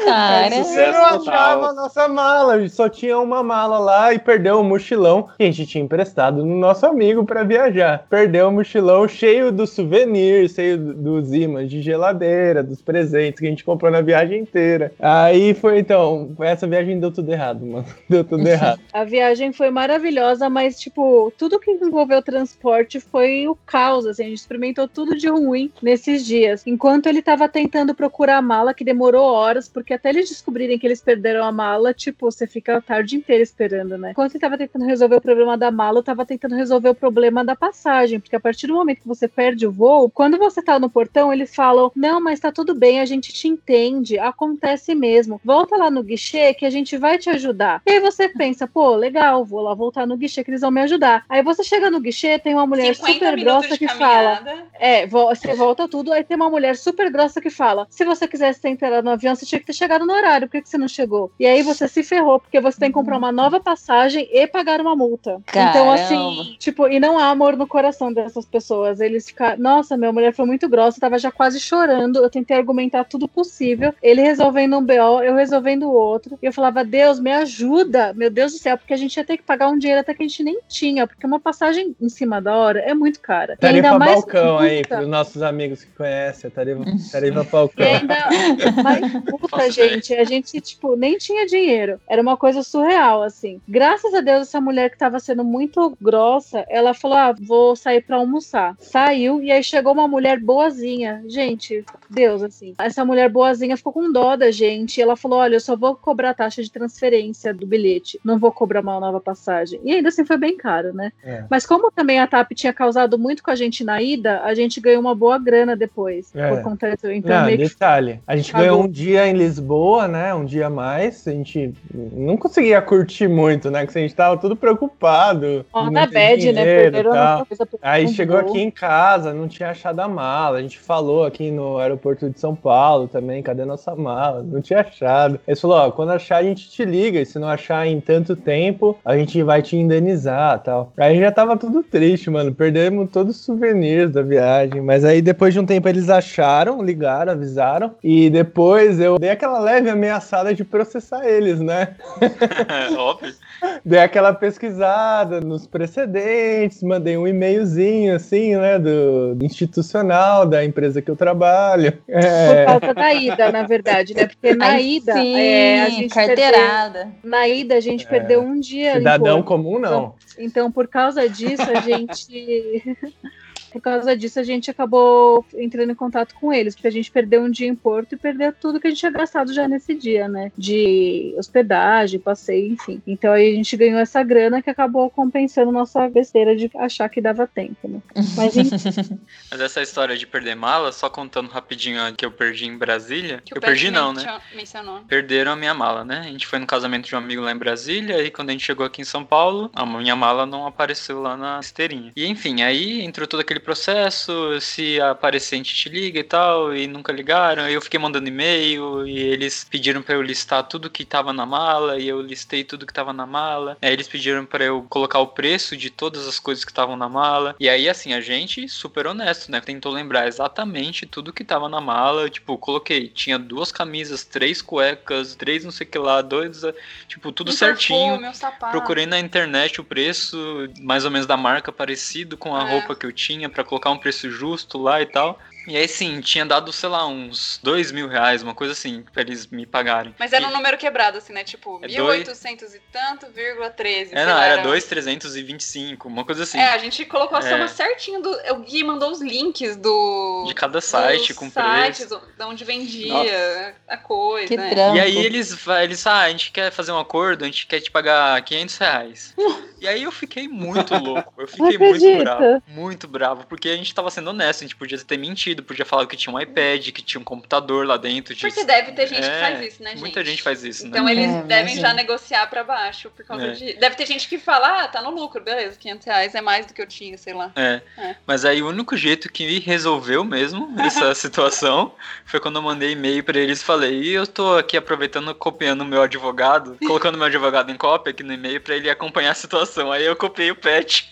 Cara, Sucesso Você não achava a nossa mala, a gente só tinha uma mala lá e perdeu o mochilão que a gente tinha emprestado no nosso amigo pra viajar. Perdeu o mochilão cheio dos souvenirs, cheio do- dos imãs de geladeira, dos presentes que a gente comprou na viagem inteira. Aí foi então, essa viagem deu tudo errado, mano. (laughs) Deu tudo errado. (laughs) A viagem foi maravilhosa, mas, tipo, tudo que envolveu transporte foi o caos, assim, a gente experimentou tudo de ruim nesses dias. Enquanto ele tava tentando procurar a mala, que demorou horas, porque até eles descobrirem que eles perderam a mala, tipo, você fica a tarde inteira esperando, né? Enquanto ele tava tentando resolver o problema da mala, eu tava tentando resolver o problema da passagem, porque a partir do momento que você perde o voo, quando você tá no portão, eles falam, não, mas tá tudo bem, a gente te entende, acontece mesmo. Volta lá no guichê que a gente vai te ajudar. E aí você pensa, pô, legal, vou lá voltar no guichê que eles vão me ajudar. Aí você chega no guichê, tem uma mulher 50 super grossa que fala. caminhada. É, vo- você volta tudo, aí tem uma mulher super grossa que fala: se você quisesse ter entrado no avião, você tinha que ter chegado no horário, por que, que você não chegou? E aí você se ferrou, porque você tem que comprar uma nova passagem e pagar uma multa. Então, Caramba. assim, tipo, e não há amor no coração dessas pessoas. Eles ficam, nossa, minha mulher foi muito grossa, tava já quase chorando. Eu tentei argumentar tudo possível. Ele resolvendo um BO, eu resolvendo o outro. E eu falava, Deus, me ajuda, meu Deus do céu, porque a gente ia ter que pagar um dinheiro até que a gente nem tinha, porque uma passagem em cima da hora é muito cara. E Tarifa ainda mais balcão aí, multa. pros nossos amigos que conhecem, tarifa, tarifa E balcão. ainda mais puta, gente. A gente, tipo, nem tinha dinheiro. Era uma coisa surreal, assim. Graças a Deus, essa mulher que tava sendo muito grossa, ela falou: Ah, vou sair pra almoçar. Saiu, e aí chegou uma mulher boazinha. Gente, Deus, assim. Essa mulher boazinha ficou com dó da gente. E ela falou: Olha, eu só vou cobrar a taxa de transferência do bilhete. Não vou cobrar uma nova passagem. E ainda assim foi bem caro, né? É. Mas como também a TAP tinha causado muito com a gente na ida, a gente ganhou uma boa grana depois. É. Por conta disso. Então, Não, meio que detalhe. A gente Pagou. ganhou um dia em Lisboa, né? Um dia a mais. A gente não conseguia curtir muito, né? Que a gente tava tudo preocupado. Ó, na bad, né? tal. coisa Aí chegou aqui em casa, não tinha achado a mala. A gente falou aqui no aeroporto de São Paulo também, cadê nossa mala? Não tinha achado. Eles falou, ó, quando achar a gente te liga, e se não achar em tanto tempo, a gente vai te indenizar tal. Aí já tava tudo triste, mano. Perdemos todos os souvenirs da viagem. Mas aí depois de um tempo eles acharam, ligaram, avisaram. E depois eu dei aquela leve ameaçada de processar eles, né? (laughs) Óbvio. Dei aquela pesquisada nos precedentes, mandei um e-mailzinho assim, né, do institucional da empresa que eu trabalho. Por É, causa da ida, na verdade, né? Porque na Aí ida, sim, é, a gente perdeu, carteirada. na ida a gente perdeu um dia. cidadão Porto. comum não. Então, por causa disso, a gente. (laughs) Por causa disso, a gente acabou entrando em contato com eles, porque a gente perdeu um dia em Porto e perdeu tudo que a gente tinha gastado já nesse dia, né? De hospedagem, passeio, enfim. Então aí a gente ganhou essa grana que acabou compensando nossa besteira de achar que dava tempo, né? Mas enfim, (laughs) Mas essa história de perder mala, só contando rapidinho a que eu perdi em Brasília. Que eu perdi não, né? mencio- Mencionou. Perderam a minha mala, né? A gente foi no casamento de um amigo lá em Brasília, e quando a gente chegou aqui em São Paulo, a minha mala não apareceu lá na esteirinha. E enfim, aí entrou todo aquele processo, se aparecer a gente te liga e tal, e nunca ligaram. Eu fiquei mandando e-mail, e eles pediram pra eu listar tudo que tava na mala, e eu listei tudo que tava na mala. Aí eles pediram pra eu colocar o preço de todas as coisas que estavam na mala. E aí, assim, a gente, super honesto, né? Tentou lembrar exatamente tudo que tava na mala. Tipo, coloquei, tinha duas camisas, três cuecas, três não sei o que lá, dois, tipo, tudo certinho. Procurei na internet o preço, mais ou menos da marca, parecido com a É. roupa que eu tinha, pra colocar um preço justo lá e tal. E aí sim, tinha dado, sei lá, uns dois mil reais, uma coisa assim, pra eles me pagarem. Mas era E- um número quebrado, assim, né? Tipo, É 1800 e tanto, vírgula 13. É, sei não, lá, era 2,325, uma coisa assim. É, a gente colocou a É. soma certinho do. O Gui mandou os links do. De cada site com sites, preço. de onde vendia Nossa. a coisa. Que né? E aí eles, eles, ah, a gente quer fazer um acordo, a gente quer te pagar 500 reais. e aí eu fiquei muito (laughs) louco, eu fiquei muito bravo, muito bravo, porque a gente tava sendo honesto, a gente podia ter mentido, podia falar que tinha um iPad, que tinha um computador lá dentro. de- Porque deve ter gente que É, faz isso, né, gente? Muita gente faz isso, Então né? eles É, devem já negociar pra baixo por causa É. de. Deve ter gente que fala, ah, tá no lucro, beleza, 500 reais é mais do que eu tinha, sei lá. É. É. Mas aí o único jeito que me resolveu mesmo (laughs) essa (laughs) situação foi quando eu mandei e-mail pra eles e falei, e eu tô aqui aproveitando, copiando o meu advogado, (laughs) colocando meu advogado em cópia aqui no e-mail pra ele acompanhar a situação. Aí eu copiei o pet.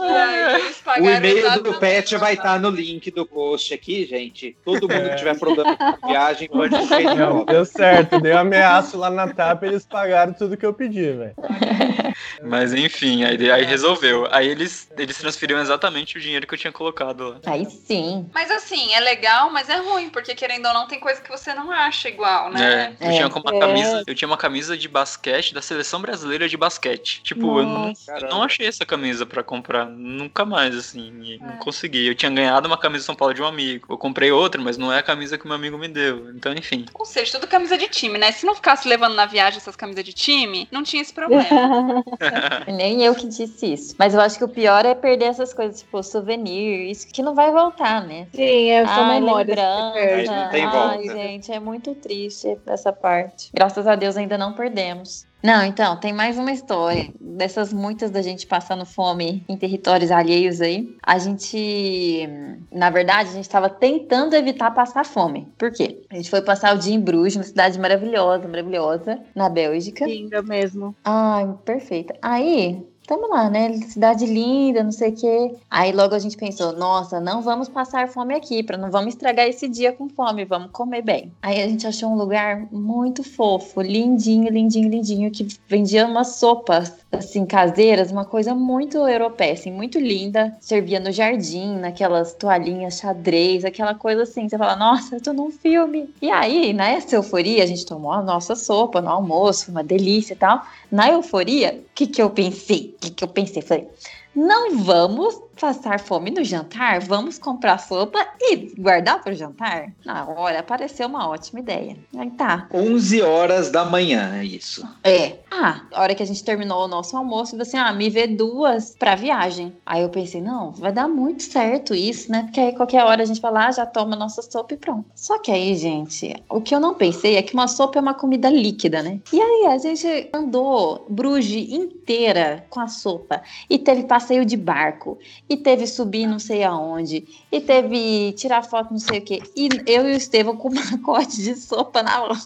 Ai, eles O pagaram e-mail do Pet o vai estar no link do post aqui, gente. Todo mundo que tiver problema com viagem pode (laughs) Não, deu certo, dei um ameaço lá na TAP e eles pagaram tudo que eu pedi, velho. (laughs) Mas enfim, aí, aí resolveu. Aí eles, eles transferiram exatamente o dinheiro que eu tinha colocado lá. Aí sim. Mas assim, é legal, mas é ruim, porque querendo ou não, tem coisa que você não acha igual, né? É, eu, É. tinha uma É. camisa, eu tinha uma camisa de basquete da seleção brasileira de basquete. Tipo, eu não, Nossa. eu não achei essa camisa pra comprar. Nunca mais, assim. e Não É. consegui. Eu tinha ganhado uma camisa de São Paulo de um amigo. Eu comprei outra, mas não é a camisa que meu amigo me deu. Então, enfim. Ou seja, tudo camisa de time, né? Se não ficasse levando na viagem essas camisas de time, não tinha esse problema. (laughs) (laughs) Nem eu que disse isso. Mas eu acho que o pior é perder essas coisas, tipo, souvenir, isso que não vai voltar, né? Sim, é só Ai, memória. lembrança. não tem Ai, volta. gente, é muito triste essa parte. Graças a Deus ainda não perdemos. Não, então, tem mais uma história. Dessas muitas da gente passando fome em territórios alheios aí. A gente, na verdade, a gente estava tentando evitar passar fome. Por quê? A gente foi passar o dia em Bruges, uma cidade maravilhosa, maravilhosa, na Bélgica. Linda mesmo. Ai, perfeita. Aí, tamo lá, né? Cidade linda, não sei o quê. Aí logo a gente pensou, nossa, não vamos passar fome aqui, para não vamos estragar esse dia com fome, vamos comer bem. Aí a gente achou um lugar muito fofo, lindinho, lindinho, lindinho, que vendia umas sopas assim caseiras, uma coisa muito europeia, assim, muito linda. Servia no jardim, naquelas toalhinhas xadrez, aquela coisa assim, você fala, nossa, eu tô num filme. E aí, nessa euforia, a gente tomou a nossa sopa no almoço, uma delícia e tal. Na euforia, o que que eu pensei? O que que eu pensei? Falei, não vamos passar fome no jantar, vamos comprar sopa e guardar para o jantar? Na hora, pareceu uma ótima ideia. Aí tá. 11 horas da manhã, é isso. É. Ah, a hora que a gente terminou o nosso almoço, você, ah, me vê duas pra viagem. Aí eu pensei, não, vai dar muito certo isso, né? Porque aí qualquer hora a gente vai lá, já toma nossa sopa e pronto. Só que aí, gente, o que eu não pensei é que uma sopa é uma comida líquida, né? E aí a gente andou Bruges inteira com a sopa. E teve passeio de barco. E teve subir não sei aonde. E teve tirar foto não sei o quê. E eu e o Estevão com um (laughs) pacote de sopa na mão.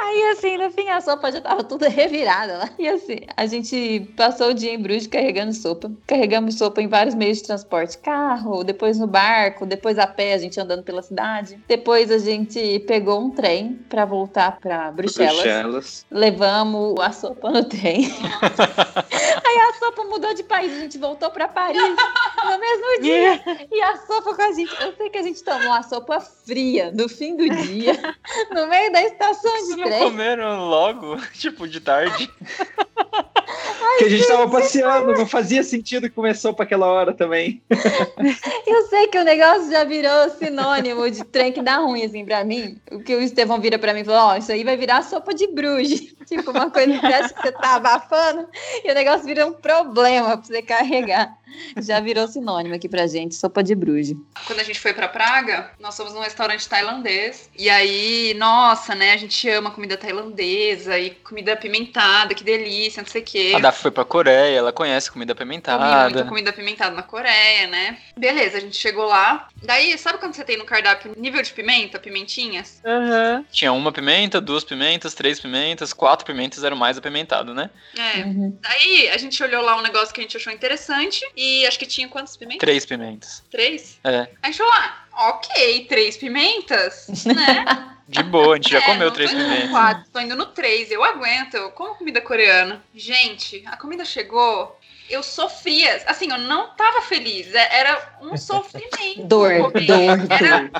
Aí, assim, no fim, a sopa já tava toda revirada lá. E assim, a gente passou o dia em Bruges carregando sopa. Carregamos sopa em vários meios de transporte. Carro, depois no barco, depois a pé, a gente andando pela cidade. Depois a gente pegou um trem para voltar para Bruxelas. Bruxelas. Levamos a sopa no trem. (laughs) Aí a sopa mudou de país, a gente voltou para Paris no mesmo (laughs) dia. E a sopa com a gente. Eu sei que a gente tomou a sopa fria no fim do dia, (laughs) no meio da estação Vocês de não trem. comeram logo, (laughs) tipo, de tarde? que a gente tava passeando, não fazia sentido comer sopa aquela hora também. Eu sei que o negócio já virou sinônimo de trem que dá ruim, assim, pra mim. O que o Estevão vira pra mim e falou: Ó, isso aí vai virar sopa de bruges. Tipo, uma coisa que parece que você tá abafando e o negócio vira um problema pra você carregar. Já virou sinônimo aqui pra gente, sopa de bruges. Quando a gente foi pra Praga, nós fomos num restaurante tailandês. E aí, nossa, né? A gente ama comida tailandesa e comida apimentada, que delícia, não sei o quê. A Daf foi pra Coreia, ela conhece comida Comi muita apimentada. comida apimentada na Coreia, né? Beleza, a gente chegou lá. Daí, sabe quando você tem no cardápio nível de pimenta, pimentinhas? Aham. Tinha uma pimenta, duas pimentas, três pimentas, quatro pimentas era o mais apimentado, né? É. Uhum. Daí, a gente olhou lá um negócio que a gente achou interessante. E acho que tinha quantas pimentas? Três pimentas. Três? É. Aí a gente falou, ah, ok, três pimentas, né? (laughs) De boa, a gente já É, comeu não três tô indo no pimentas. quatro, tô indo no três, eu aguento, eu como comida coreana. Gente, a comida chegou, eu sofria, assim, eu não tava feliz, é- era um (laughs) sofrimento. Dor, comer. dor, Era-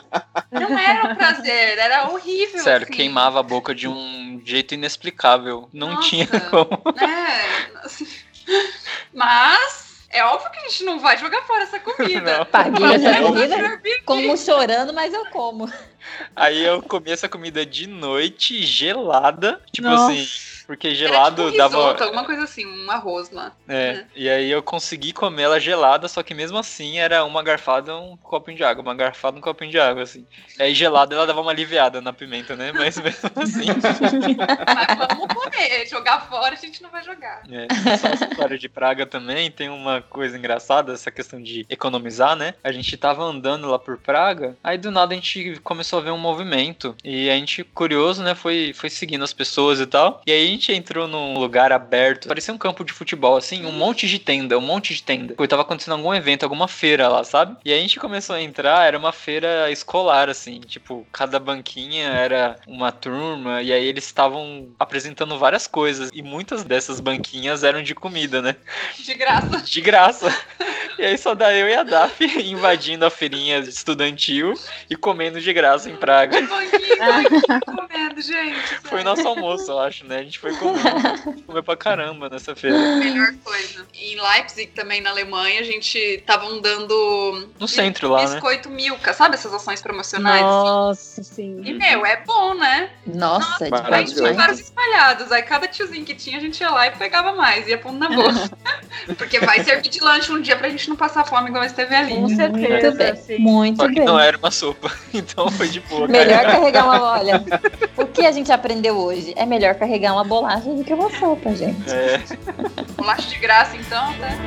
não era um prazer, era horrível. Sério, assim. queimava a boca de um jeito inexplicável. Não Nossa. tinha como. É, assim, (laughs) mas é óbvio que a gente não vai jogar fora essa comida. (laughs) Não. Paguei essa comida, como chorando, mas eu como. Aí eu comi essa comida de noite gelada. Tipo Nossa. assim, porque Era gelado tipo um dava. risoto, alguma coisa assim, um arroz lá. É, e aí eu consegui comer ela gelada, só que mesmo assim era uma garfada, um copinho de água, uma garfada, um copinho de água, assim. Aí gelada ela dava uma aliviada na pimenta, né? Mas mesmo assim. (laughs) Mas vamos comer, jogar fora a gente não vai jogar. É, só essa história de Praga também tem uma coisa engraçada, essa questão de economizar, né? A gente tava andando lá por Praga, aí do nada a gente começou a ver um movimento e a gente, curioso, né, foi, foi seguindo as pessoas e tal. E aí a gente entrou num lugar aberto, parecia um campo de futebol, assim, um monte de tenda, um monte de tenda. Porque tava acontecendo algum evento, alguma feira lá, sabe? E aí a gente começou a entrar, era uma feira escolar, assim, tipo, cada banquinha era uma turma, e aí eles estavam apresentando várias coisas, e muitas dessas banquinhas eram de comida, né? De graça. De graça. E aí só dá eu e a Daf (laughs) invadindo a feirinha estudantil e comendo de graça em Praga. Banquinho, banquinho comendo, gente. Foi nosso almoço, eu acho, né? A gente foi comer, (laughs) comer pra caramba nessa feira. Melhor coisa. Em Leipzig, também na Alemanha, a gente tava dando No centro lá, né? biscoito Milka, sabe essas ações promocionais? assim? Nossa, sim. E, meu, é bom, né? Nossa, é Aí demais. tinha vários espalhados. Aí cada tiozinho que tinha, a gente ia lá e pegava mais. Ia pondo na (laughs) boca. Porque vai servir de lanche um dia pra gente não passar fome igual esteve ali. Com Muito certeza. bem, sim. muito Só que bem. não era uma sopa, (laughs) então foi de boa. Melhor carregar uma. Olha, o que a gente aprendeu hoje? É melhor carregar uma bolacha do que uma sopa, gente. É, Bolacha de graça, então, né?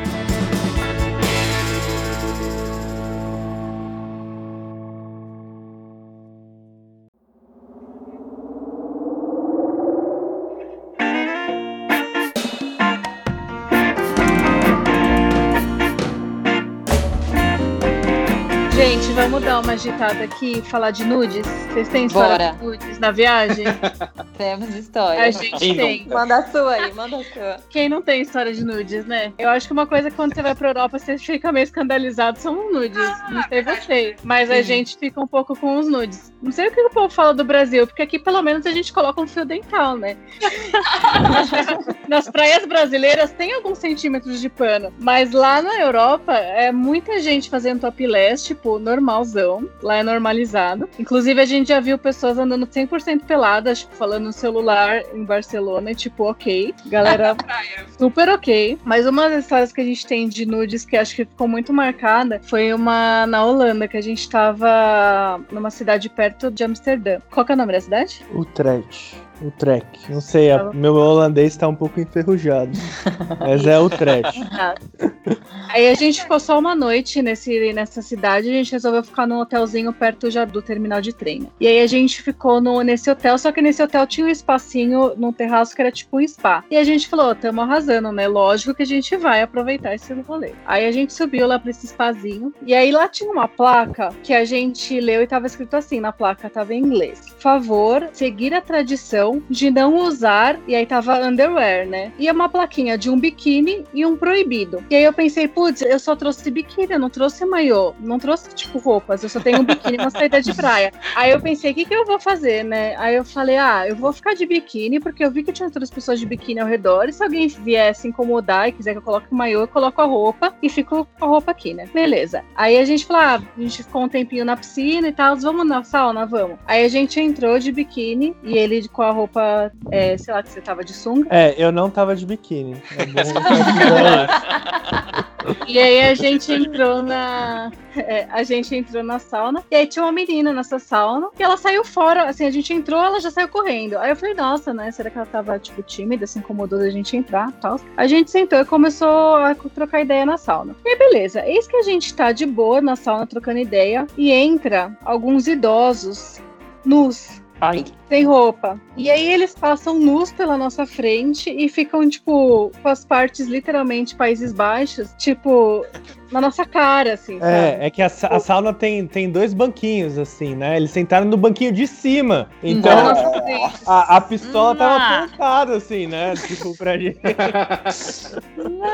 Vamos dar uma agitada aqui e falar de nudes? Vocês têm história Bora. de nudes na viagem? (laughs) Temos história. A gente Quem tem. nunca? Manda a sua aí, manda a sua. Quem não tem história de nudes, né? Eu acho que uma coisa que quando você vai pra Europa, você fica meio escandalizado, são nudes. não sei vocês. Mas a Sim. gente fica um pouco com os nudes. Não sei o que o povo fala do Brasil, porque aqui pelo menos a gente coloca um fio dental, né? (laughs) Nas praias brasileiras tem alguns centímetros de pano, mas lá na Europa é muita gente fazendo topless, tipo, normalzão. Lá é normalizado. Inclusive, a gente já viu pessoas andando 100% peladas, tipo, falando no celular em Barcelona, e, tipo, ok. Galera, (laughs) super ok. Mas uma das histórias que a gente tem de nudes que acho que ficou muito marcada foi uma na Holanda, que a gente tava numa cidade perto de Amsterdã. Qual que é o nome da cidade? Utrecht. Utrecht. Não sei, a- meu holandês tá um pouco enferrujado. (laughs) mas é Utrecht. Aí a gente ficou só uma noite nesse, nessa cidade, a gente resolveu ficar num hotelzinho perto já do terminal de trem. E aí a gente ficou no, nesse hotel, só que nesse hotel tinha um espacinho num terraço que era tipo um spa. E a gente falou, tamo arrasando, né? Lógico que a gente vai aproveitar esse rolê. Aí a gente subiu lá pra esse spazinho, e aí lá tinha uma placa que a gente leu e tava escrito assim na placa, tava em inglês. Favor, seguir a tradição de não usar, e aí tava underwear, né? E é uma plaquinha de um biquíni e um proibido. E aí eu pensei, putz, eu só trouxe biquíni, eu não trouxe maiô, não trouxe, tipo, roupas, eu só tenho um biquíni e uma saída de praia. Aí eu pensei, o que, que eu vou fazer, né? Aí eu falei, ah, eu vou ficar de biquíni, porque eu vi que tinha outras pessoas de biquíni ao redor, e se alguém vier se incomodar e quiser que eu coloque o maiô, eu coloco a roupa e fico com a roupa aqui, né? Beleza. Aí a gente falou, ah, a gente ficou um tempinho na piscina e tal, vamos na sauna, vamos. Aí a gente entrou de biquíni e ele com a roupa, é, sei lá, que você tava de sunga. É, eu não tava de biquíni. É bom (laughs) E aí a gente entrou na. é, a gente entrou na sauna. E aí tinha uma menina nessa sauna. E ela saiu fora. Assim, a gente entrou, ela já saiu correndo. Aí eu falei, nossa, né? Será que ela tava, tipo, tímida, se incomodou da gente entrar e tal? A gente sentou e começou a trocar ideia na sauna. E aí, beleza. Eis que a gente tá de boa na sauna trocando ideia. E entra alguns idosos nus Ai. sem roupa. E aí eles passam nus pela nossa frente e ficam, tipo, com as partes literalmente Países Baixos, tipo, na nossa cara, assim, sabe? É, é que a, a sauna tem, tem dois banquinhos, assim, né? Eles sentaram no banquinho de cima. Então nossa a, a pistola tava apontada, assim, né? (laughs) Tipo, pra gente.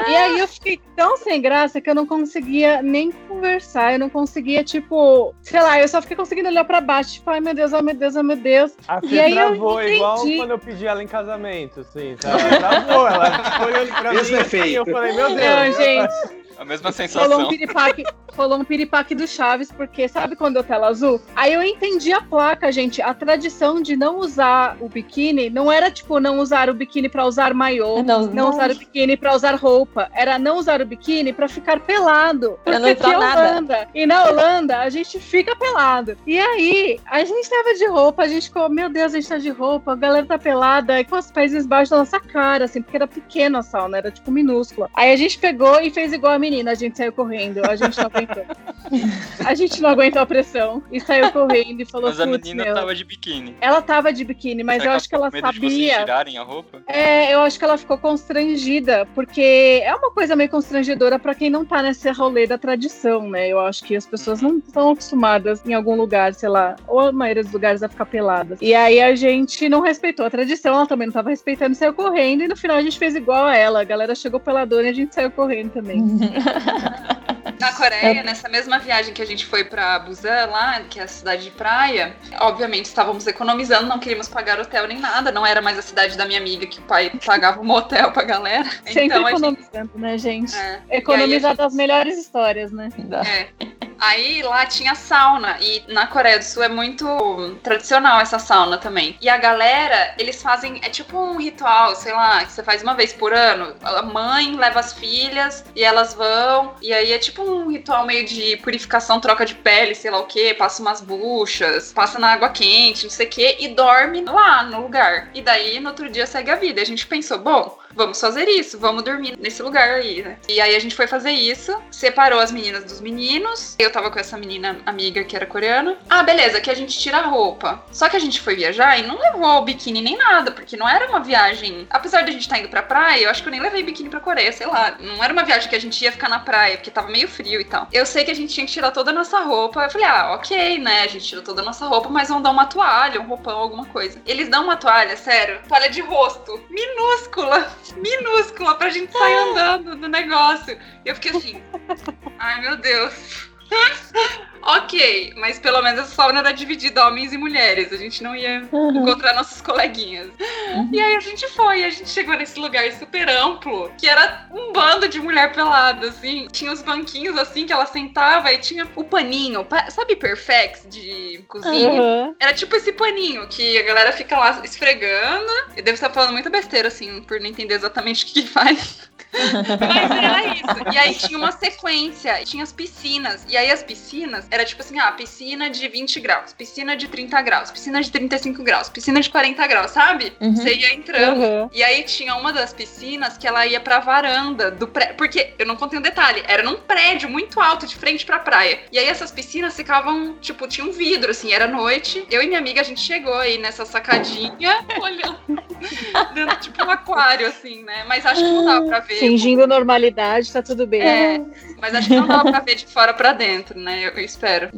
E aí eu fiquei tão sem graça que eu não conseguia nem conversar, eu não conseguia, tipo, sei lá, eu só fiquei conseguindo olhar pra baixo, tipo, ai meu Deus, ai meu Deus, ai meu Deus. A E aí eu travou igual entendi. quando eu pedi ela em casamento, assim, sabe? Ela travou, ela ficou olhando pra Mesmo mim efeito. e eu falei, meu Deus. Não, gente, A mesma rolou um sensação. piripaque, rolou um piripaque do Chaves, porque sabe quando eu tela azul? Aí eu entendi a placa, gente. A tradição de não usar o biquíni não era tipo não usar o biquíni pra usar maiô, Não, não, não. usar o biquíni pra usar roupa. Era não usar o biquíni pra ficar pelado. Porque não aqui é nada. Holanda. E na Holanda a gente fica pelado. E aí, a gente tava de roupa, a gente ficou, meu Deus, a gente tá de roupa, a galera tá pelada, e com os Países Baixos da nossa cara, assim, porque era pequena a sauna, era tipo minúscula. Aí a gente pegou e fez igual a menina, a gente saiu correndo, a gente não aguentou. A gente não aguentou a pressão e saiu correndo e falou, Mas a menina meu. tava de biquíni. Ela tava de biquíni, mas Será eu acho que ela de vocês sabia. tirarem a roupa? É, eu acho que ela ficou constrangida, porque é uma coisa meio constrangedora pra quem não tá nesse rolê da tradição, né? Eu acho que as pessoas não estão acostumadas em algum lugar, sei lá, ou a maioria dos lugares a ficar peladas. E aí a gente não respeitou a tradição, ela também não tava respeitando, saiu correndo, e no final a gente fez igual a ela. A galera chegou peladona e a gente saiu correndo também. (laughs) (laughs) Na Coreia, nessa mesma viagem que a gente foi pra Busan, lá, que é a cidade de praia, obviamente estávamos economizando, não queríamos pagar hotel nem nada, não era mais a cidade da minha amiga que o pai pagava um motel pra galera. Sempre Então a gente. economizando, né, gente? É. Economizar E a das melhores histórias, né? É. Aí lá tinha sauna e na Coreia do Sul é muito tradicional essa sauna também. E a galera, eles fazem, é tipo um ritual, sei lá, que você faz uma vez por ano. A mãe leva as filhas e elas vão. E aí é tipo um ritual meio de purificação, troca de pele, sei lá o que, passa umas buchas, passa na água quente, não sei o que, e dorme lá no lugar. E daí no outro dia segue a vida. E a gente pensou, bom, vamos fazer isso, vamos dormir nesse lugar aí, né? E aí a gente foi fazer isso, separou as meninas dos meninos. Eu tava com essa menina amiga que era coreana. Ah, beleza, que a gente tira a roupa. Só que a gente foi viajar e não levou o biquíni nem nada, porque não era uma viagem. Apesar de a gente estar indo pra praia, eu acho que eu nem levei biquíni pra Coreia, sei lá. Não era uma viagem que a gente ia ficar na praia, porque tava meio frio e tal. Eu sei que a gente tinha que tirar toda a nossa roupa. Eu falei, ah, ok, né? A gente tirou toda a nossa roupa, mas vão dar uma toalha, um roupão, alguma coisa. Eles dão uma toalha, sério, toalha de rosto, minúscula, minúscula, pra gente sair andando no negócio. E eu fiquei assim, ai meu Deus. Ok, mas pelo menos essa sauna era dividida homens e mulheres. A gente não ia Uhum. encontrar nossos coleguinhas. E aí a gente foi, a gente chegou nesse lugar super amplo, que era um bando de mulher pelada, assim. Tinha os banquinhos, assim, que ela sentava e tinha o paninho. pa- Sabe Perfex de cozinha? Aham. Era tipo esse paninho que a galera fica lá esfregando. Eu devo estar falando muita besteira, assim, por não entender exatamente o que faz. Mas era isso. E aí tinha uma sequência, tinha as piscinas. E aí as piscinas era tipo assim: ah, piscina de 20 graus, piscina de 30 graus, piscina de 35 graus, piscina de 40 graus, sabe? Uhum. Você ia entrando. Aham. E aí tinha uma das piscinas que ela ia pra varanda do prédio. Porque eu não contei um detalhe, era num prédio muito alto, de frente pra praia. E aí essas piscinas ficavam, tipo, tinha um vidro, assim, era noite. Eu e minha amiga, a gente chegou aí nessa sacadinha, (laughs) olhando, dentro tipo um aquário, assim, né? Mas acho que não dava pra ver. Fingindo normalidade, tá tudo bem. É, mas acho que não dava pra ver de fora pra dentro, né? Eu, eu espero.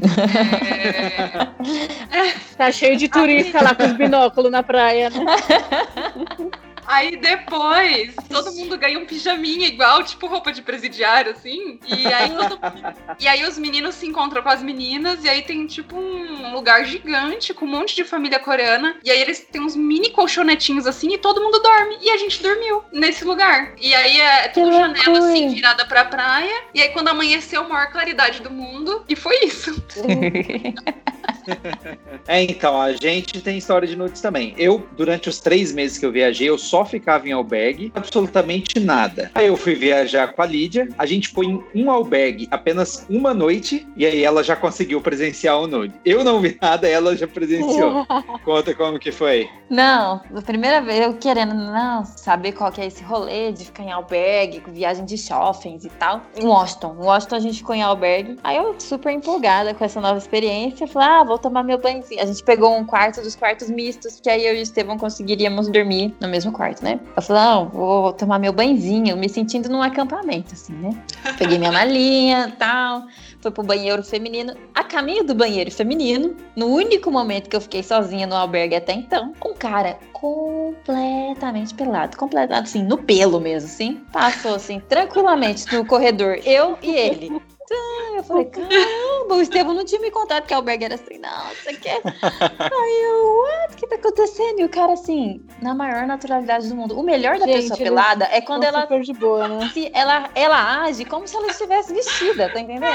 É, (laughs) Tá cheio de turista lá com os binóculos na praia, né? (laughs) Aí depois, todo mundo ganha um pijaminha igual, tipo roupa de presidiário, assim. E aí, todo- (laughs) e aí os meninos se encontram com as meninas, e aí tem tipo um lugar gigante com um monte de família coreana. E aí eles têm uns mini colchonetinhos assim, e todo mundo dorme. E a gente dormiu nesse lugar. E aí é tudo janela assim, virada pra praia. E aí quando amanheceu, a maior claridade do mundo. E foi isso. (laughs) (laughs) (laughs) É, então, a gente tem história de nudes também. Eu, durante os três meses que eu viajei, eu só ficava em albergue, absolutamente nada. Aí eu fui viajar com a Lídia, a gente foi em um albergue apenas uma noite, e aí ela já conseguiu presenciar o nude. Eu não vi nada, ela já presenciou. (laughs) Conta como que foi. Não, a primeira vez eu querendo não saber qual que é esse rolê de ficar em albergue, com viagem de shoppings e tal. Em Washington. Em Washington a gente ficou em albergue. Aí eu super empolgada com essa nova experiência. Falei, ah, vou tomar meu banhozinho. A gente pegou um quarto dos quartos mistos, que aí eu e o Estevão conseguiríamos dormir no mesmo quarto, né? Eu falei, não, vou tomar meu banhozinho, me sentindo num acampamento, assim, né? Peguei minha malinha tal. Fui pro banheiro feminino. A caminho do banheiro feminino, no único momento que eu fiquei sozinha no albergue até então, um cara completamente pelado, completado assim, no pelo mesmo, assim, passou assim, tranquilamente no corredor, eu e ele. Tá, Eu falei, caramba, o Estevam não tinha me contado que o albergue era assim, não, você quer? Aí eu, what? O que tá acontecendo? E o cara, assim, na maior naturalidade do mundo. O melhor da Gente, pessoa pelada é quando Tão ela super de boa, né? se ela, ela age como se ela estivesse vestida, tá entendendo?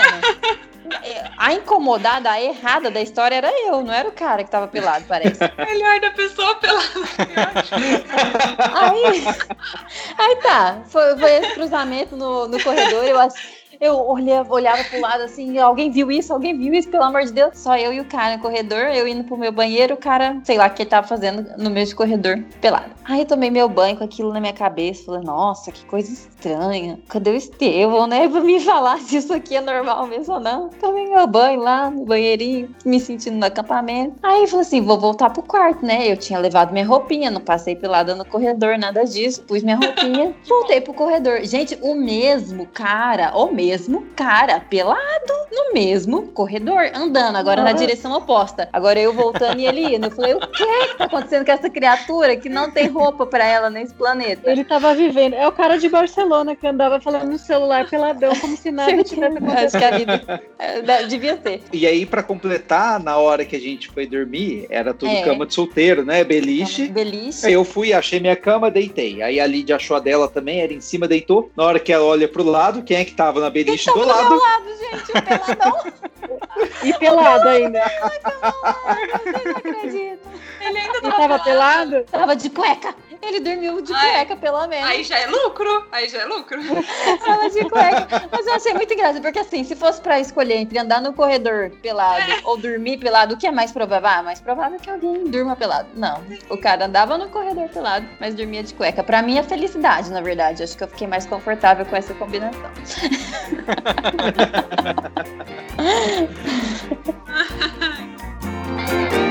É, A incomodada, a errada da história era eu, não era o cara que tava pelado, parece. (laughs) Melhor da pessoa pela. Aí, aí tá, foi, foi esse cruzamento no, no corredor, eu, ach- eu olhava, olhava pro lado assim, alguém viu isso, alguém viu isso, pelo amor de Deus. Só eu e o cara no corredor, eu indo pro meu banheiro, o cara, sei lá, o que ele tava fazendo no meio do corredor, pelado. Aí eu tomei meu banho com aquilo na minha cabeça, falei, nossa, que coisa estranha. Cadê o Estevão, né? Pra me (laughs) falar se isso aqui é normal mesmo ou não. Tomei meu banho lá no banheirinho, me sentindo no acampamento. Aí eu falei assim, vou voltar pro quarto, né? Eu tinha levado minha roupinha, não passei pelada no corredor, nada disso. Pus minha roupinha, (laughs) voltei pro corredor. Gente, o mesmo cara, o mesmo cara, pelado no mesmo corredor, andando, agora na Nossa. direção oposta. Agora eu voltando e ele indo. Eu falei, o que que tá acontecendo com essa criatura que não tem roupa pra ela nesse planeta? Ele tava vivendo. É o cara de Barcelona que andava falando no celular peladão, como se nada tivesse Acho acontecido. que a vida é, devia ser. E aí, pra completar, na hora que a gente foi dormir, era tudo É. cama de solteiro, né? Beliche. Beliche. Aí eu fui, achei minha cama, deitei. Aí a Lídia achou a dela também, era em cima, deitou. Na hora que ela olha pro lado, quem é que tava na beliche do lado? gente, o peladão. E pelado ainda. Vocês não acreditam. Ele ainda E tava pelado? Tava de cueca. Ele dormiu de Ai. cueca, pelo menos. Aí já é lucro. Aí já é lucro. (laughs) Tava de cueca. Mas eu achei muito engraçado, porque assim, se fosse pra escolher entre andar no corredor pelado ou dormir pelado, o que é mais provável? Ah, mais provável que alguém durma pelado. Não. O cara andava no corredor pelado, mas dormia de cueca. Pra mim é felicidade, na verdade. Acho que eu fiquei mais confortável com essa combinação. (laughs) (laughs)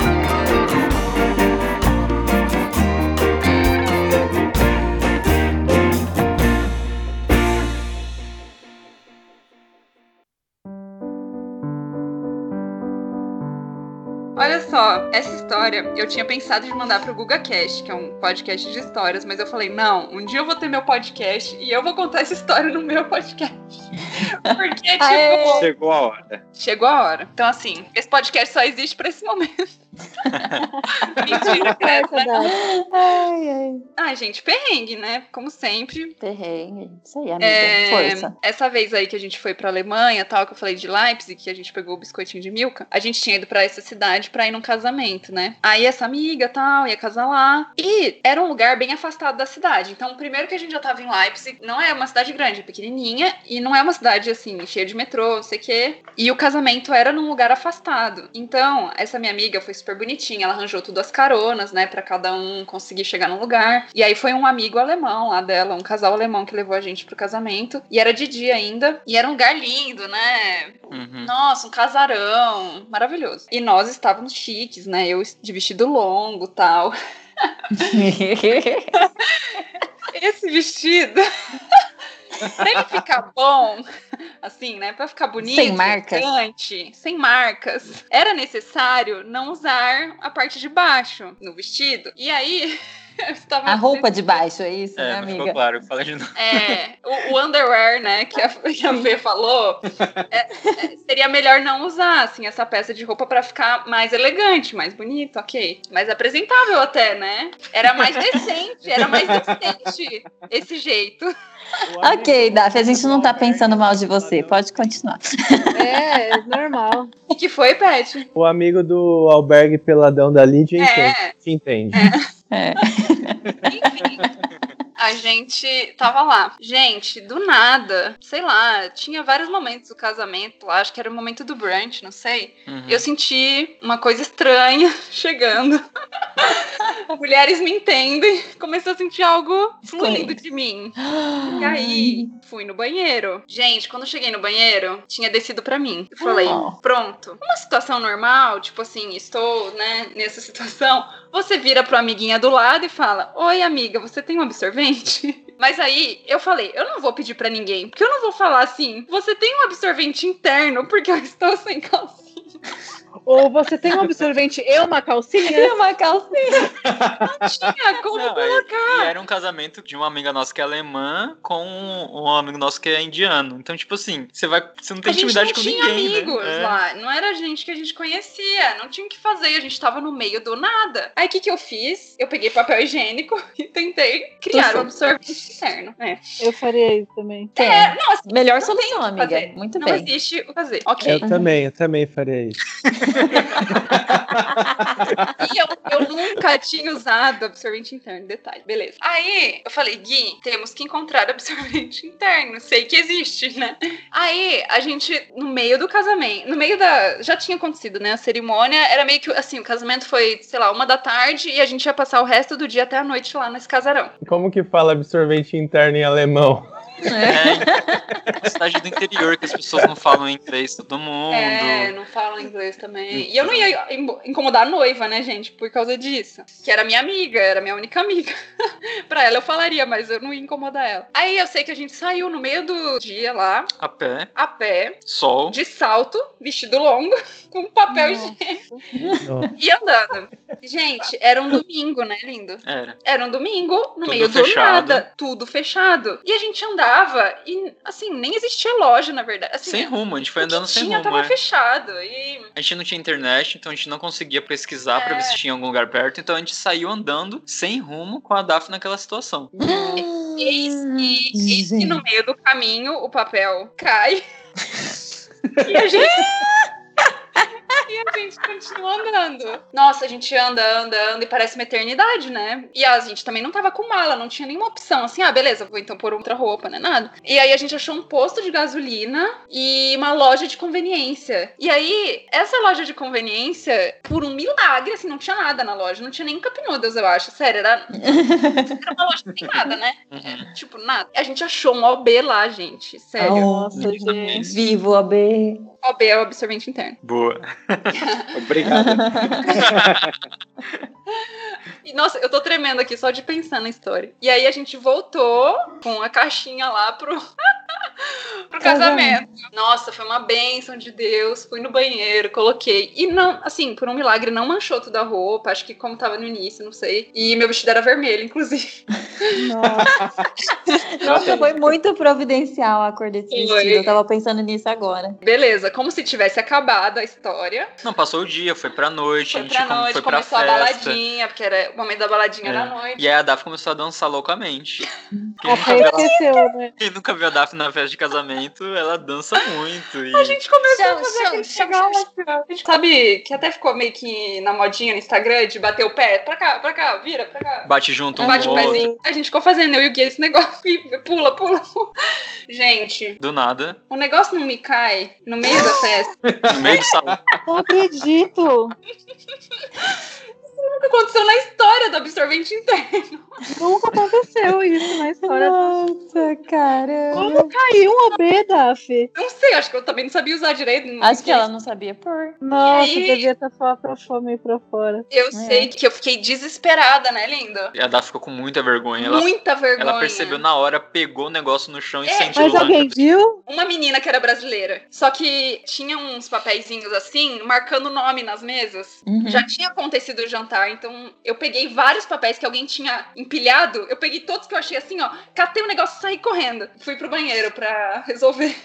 Olha só, essa história eu tinha pensado de mandar pro GugaCast, que é um podcast de histórias, mas eu falei, não, um dia eu vou ter meu podcast e eu vou contar essa história no meu podcast. (laughs) Porque, tipo, Aê! Chegou a hora. chegou a hora. Então, assim, esse podcast só existe pra esse momento. Mentira, (laughs) credo, né? Ai, ai. Ai, gente, perrengue, né? Como sempre. Perrengue. Isso aí, amiga. É, Força. essa vez aí que a gente foi pra Alemanha, tal, que eu falei de Leipzig, que a gente pegou o biscoitinho de Milka, a gente tinha ido pra essa cidade pra ir num casamento, né? Aí essa amiga, tal, ia casar lá. E era um lugar bem afastado da cidade. Então, primeiro que a gente já tava em Leipzig, não é uma cidade grande, é pequenininha, e não é uma cidade, assim, cheia de metrô, não sei o quê. E o casamento era num lugar afastado. Então, essa minha amiga foi super bonitinha, ela arranjou tudo as caronas, né, Pra cada um conseguir chegar no lugar. E aí foi um amigo alemão lá dela, um casal alemão que levou a gente pro casamento. E era de dia ainda, e era um lugar lindo, né? Uhum. Nossa, um casarão, maravilhoso. E nós estávamos chiques, né? Eu de vestido longo, tal. (laughs) (laughs) Esse vestido Pra ele ficar bom, assim, né? Pra ficar bonito, Sem marcas. elegante, sem marcas, era necessário não usar a parte de baixo no vestido. E aí. (laughs) A roupa de baixo, é isso, É, né, amiga? ficou claro. Fala de novo. É, o, o underwear, né, que a, que a Fê falou, é, é, seria melhor não usar, assim, essa peça de roupa pra ficar mais elegante, mais bonito, ok. Mais apresentável até, né? Era mais decente, era mais decente esse jeito. (laughs) Ok, Daphne, a gente não tá pensando mal de você. Pode continuar. É, é normal. O que foi, Pet? O amigo do albergue peladão da Lídia entende. É, Te entende. É. (laughs) enfim. A gente tava lá. Gente, do nada, sei lá, tinha vários momentos do casamento lá, acho que era o momento do brunch, não sei. Uhum. Eu senti uma coisa estranha (laughs) chegando. (laughs) Mulheres me entendem. Comecei a sentir algo fluindo de mim. (gasps) E aí, fui no banheiro. Gente, quando cheguei no banheiro, tinha descido pra mim. Eu falei, Oh. pronto. Uma situação normal, tipo assim, estou, né, nessa situação. Você vira pro amiguinha do lado e fala: Oi, amiga, você tem um absorvente? Mas aí eu falei, eu não vou pedir pra ninguém, porque eu não vou falar assim, você tem um absorvente interno, porque eu estou sem calcinha. Ou você tem um absorvente e uma calcinha? E uma calcinha. Não tinha como Não, colocar. e era um casamento de uma amiga nossa que é alemã com um amigo nosso que é indiano. Então, tipo assim, você vai. Você não tem a gente intimidade não com tinha ninguém. amigos né? É. lá, não era gente que a gente conhecia, não tinha o que fazer, a gente tava no meio do nada. Aí o que, que eu fiz? Eu peguei papel higiênico (laughs) e tentei criar um absorvente interno. É. Eu faria isso também. Tem. Não, assim, Melhor não solução, amiga. fazer. Muito não bem. existe o fazer. Ok. Eu também, eu também faria isso. (laughs) (laughs) E eu, eu nunca tinha usado absorvente interno, detalhe. Beleza. Aí eu falei, Gui, temos que encontrar absorvente (laughs) interno. Sei que existe, né? Aí a gente, no meio do casamento, no meio da. Já tinha acontecido, né? A cerimônia era meio que assim: o casamento foi, sei lá, uma da tarde e a gente ia passar o resto do dia até a noite lá nesse casarão. Como que fala absorvente interno em alemão? É, cidade do interior que as pessoas não falam inglês, todo mundo. É, não falam inglês também. E eu não ia im- incomodar a noiva, né, gente, por causa disso. Que era minha amiga, era minha única amiga. (laughs) pra ela eu falaria, mas eu não ia incomodar ela. Aí eu sei que a gente saiu no meio do dia lá, A pé, a pé, sol. de salto, vestido longo, (laughs) com papel higiênico e andando. Gente, era um domingo, né, lindo? Era. Era um domingo, no Tudo meio fechado. do nada, tudo fechado. E a gente andava e, assim, nem existia loja, na verdade. Assim, Sem rumo, a gente foi andando sem tinha rumo. tava é. fechado. E A gente não tinha internet, então a gente não conseguia pesquisar pra É. ver se tinha algum lugar perto. Então a gente saiu andando sem rumo com a Daf naquela situação. Eis que, eis que Gente. no meio do caminho o papel cai. (laughs) e a gente. E a gente continua andando. Nossa, a gente anda, anda, anda e parece uma eternidade, né? E a gente também não tava com mala, não tinha nenhuma opção. Assim, ah, beleza, vou então pôr outra roupa, né? Nada. E aí a gente achou um posto de gasolina e uma loja de conveniência. E aí, essa loja de conveniência, por um milagre, assim, não tinha nada na loja. Não tinha nem cup noodles, eu acho. Sério, era, era uma loja sem nada, né? Uhum. Tipo, nada. A gente achou um OB lá, gente. Sério. Nossa, gente. vivo, AB. OB é o absorvente interno. Boa. (laughs) Obrigado. (laughs) E, nossa, eu tô tremendo aqui só de pensar na história. E aí a gente voltou com a caixinha lá pro. (laughs) (laughs) pro casamento. Nossa, foi uma bênção de Deus. Fui no banheiro, coloquei. E não, assim, por um milagre, não manchou toda a roupa. Acho que como tava no início, não sei. E meu vestido era vermelho, inclusive. Nossa. (laughs) Nossa, foi muito providencial a cor desse Foi. vestido. Eu tava pensando nisso agora. Beleza, como se tivesse acabado a história. Não, passou o dia, foi pra noite, a Foi gente pra noite, foi pra começou a festa. baladinha, porque era o momento da baladinha É. da noite. E aí a Daphne começou a dançar loucamente. (laughs) Quem A nunca, viu né? quem nunca viu a Daphne na festa de casamento, ela dança muito. E... A gente começou Chão, a fazer chão, aquele chão, negócio. A gente sabe que até ficou meio que na modinha no Instagram de bater o pé pra cá, pra cá, vira pra cá. Bate junto um Bate o pezinho. A gente ficou fazendo, eu e o Gui, esse negócio. e Pula, pula, pula. Gente, Do nada, o negócio não me cai no meio da festa. (laughs) no meio do salão. Não acredito. (laughs) Nunca aconteceu na história do absorvente interno. Nunca aconteceu isso na história. Nossa, caramba. Como caiu um OB, Daf? Não sei, acho que eu também não sabia usar direito. Acho que sei. ela não sabia pôr. Nossa, E aí? devia estar só pra fome pra fora. Eu sei que eu fiquei desesperada, né, linda? E a Daphne ficou com muita vergonha. Ela, Muita vergonha. ela percebeu na hora, pegou o negócio no chão e É, sentiu Mas lá. alguém viu? Uma menina que era brasileira. Só que tinha uns papeizinhos assim, marcando o nome nas mesas. Uhum. Já tinha acontecido o jantar, então eu peguei vários papéis que alguém tinha empilhado. Eu peguei todos que eu achei assim, ó. Catei o negócio e saí correndo. Fui pro banheiro pra (laughs) resolver.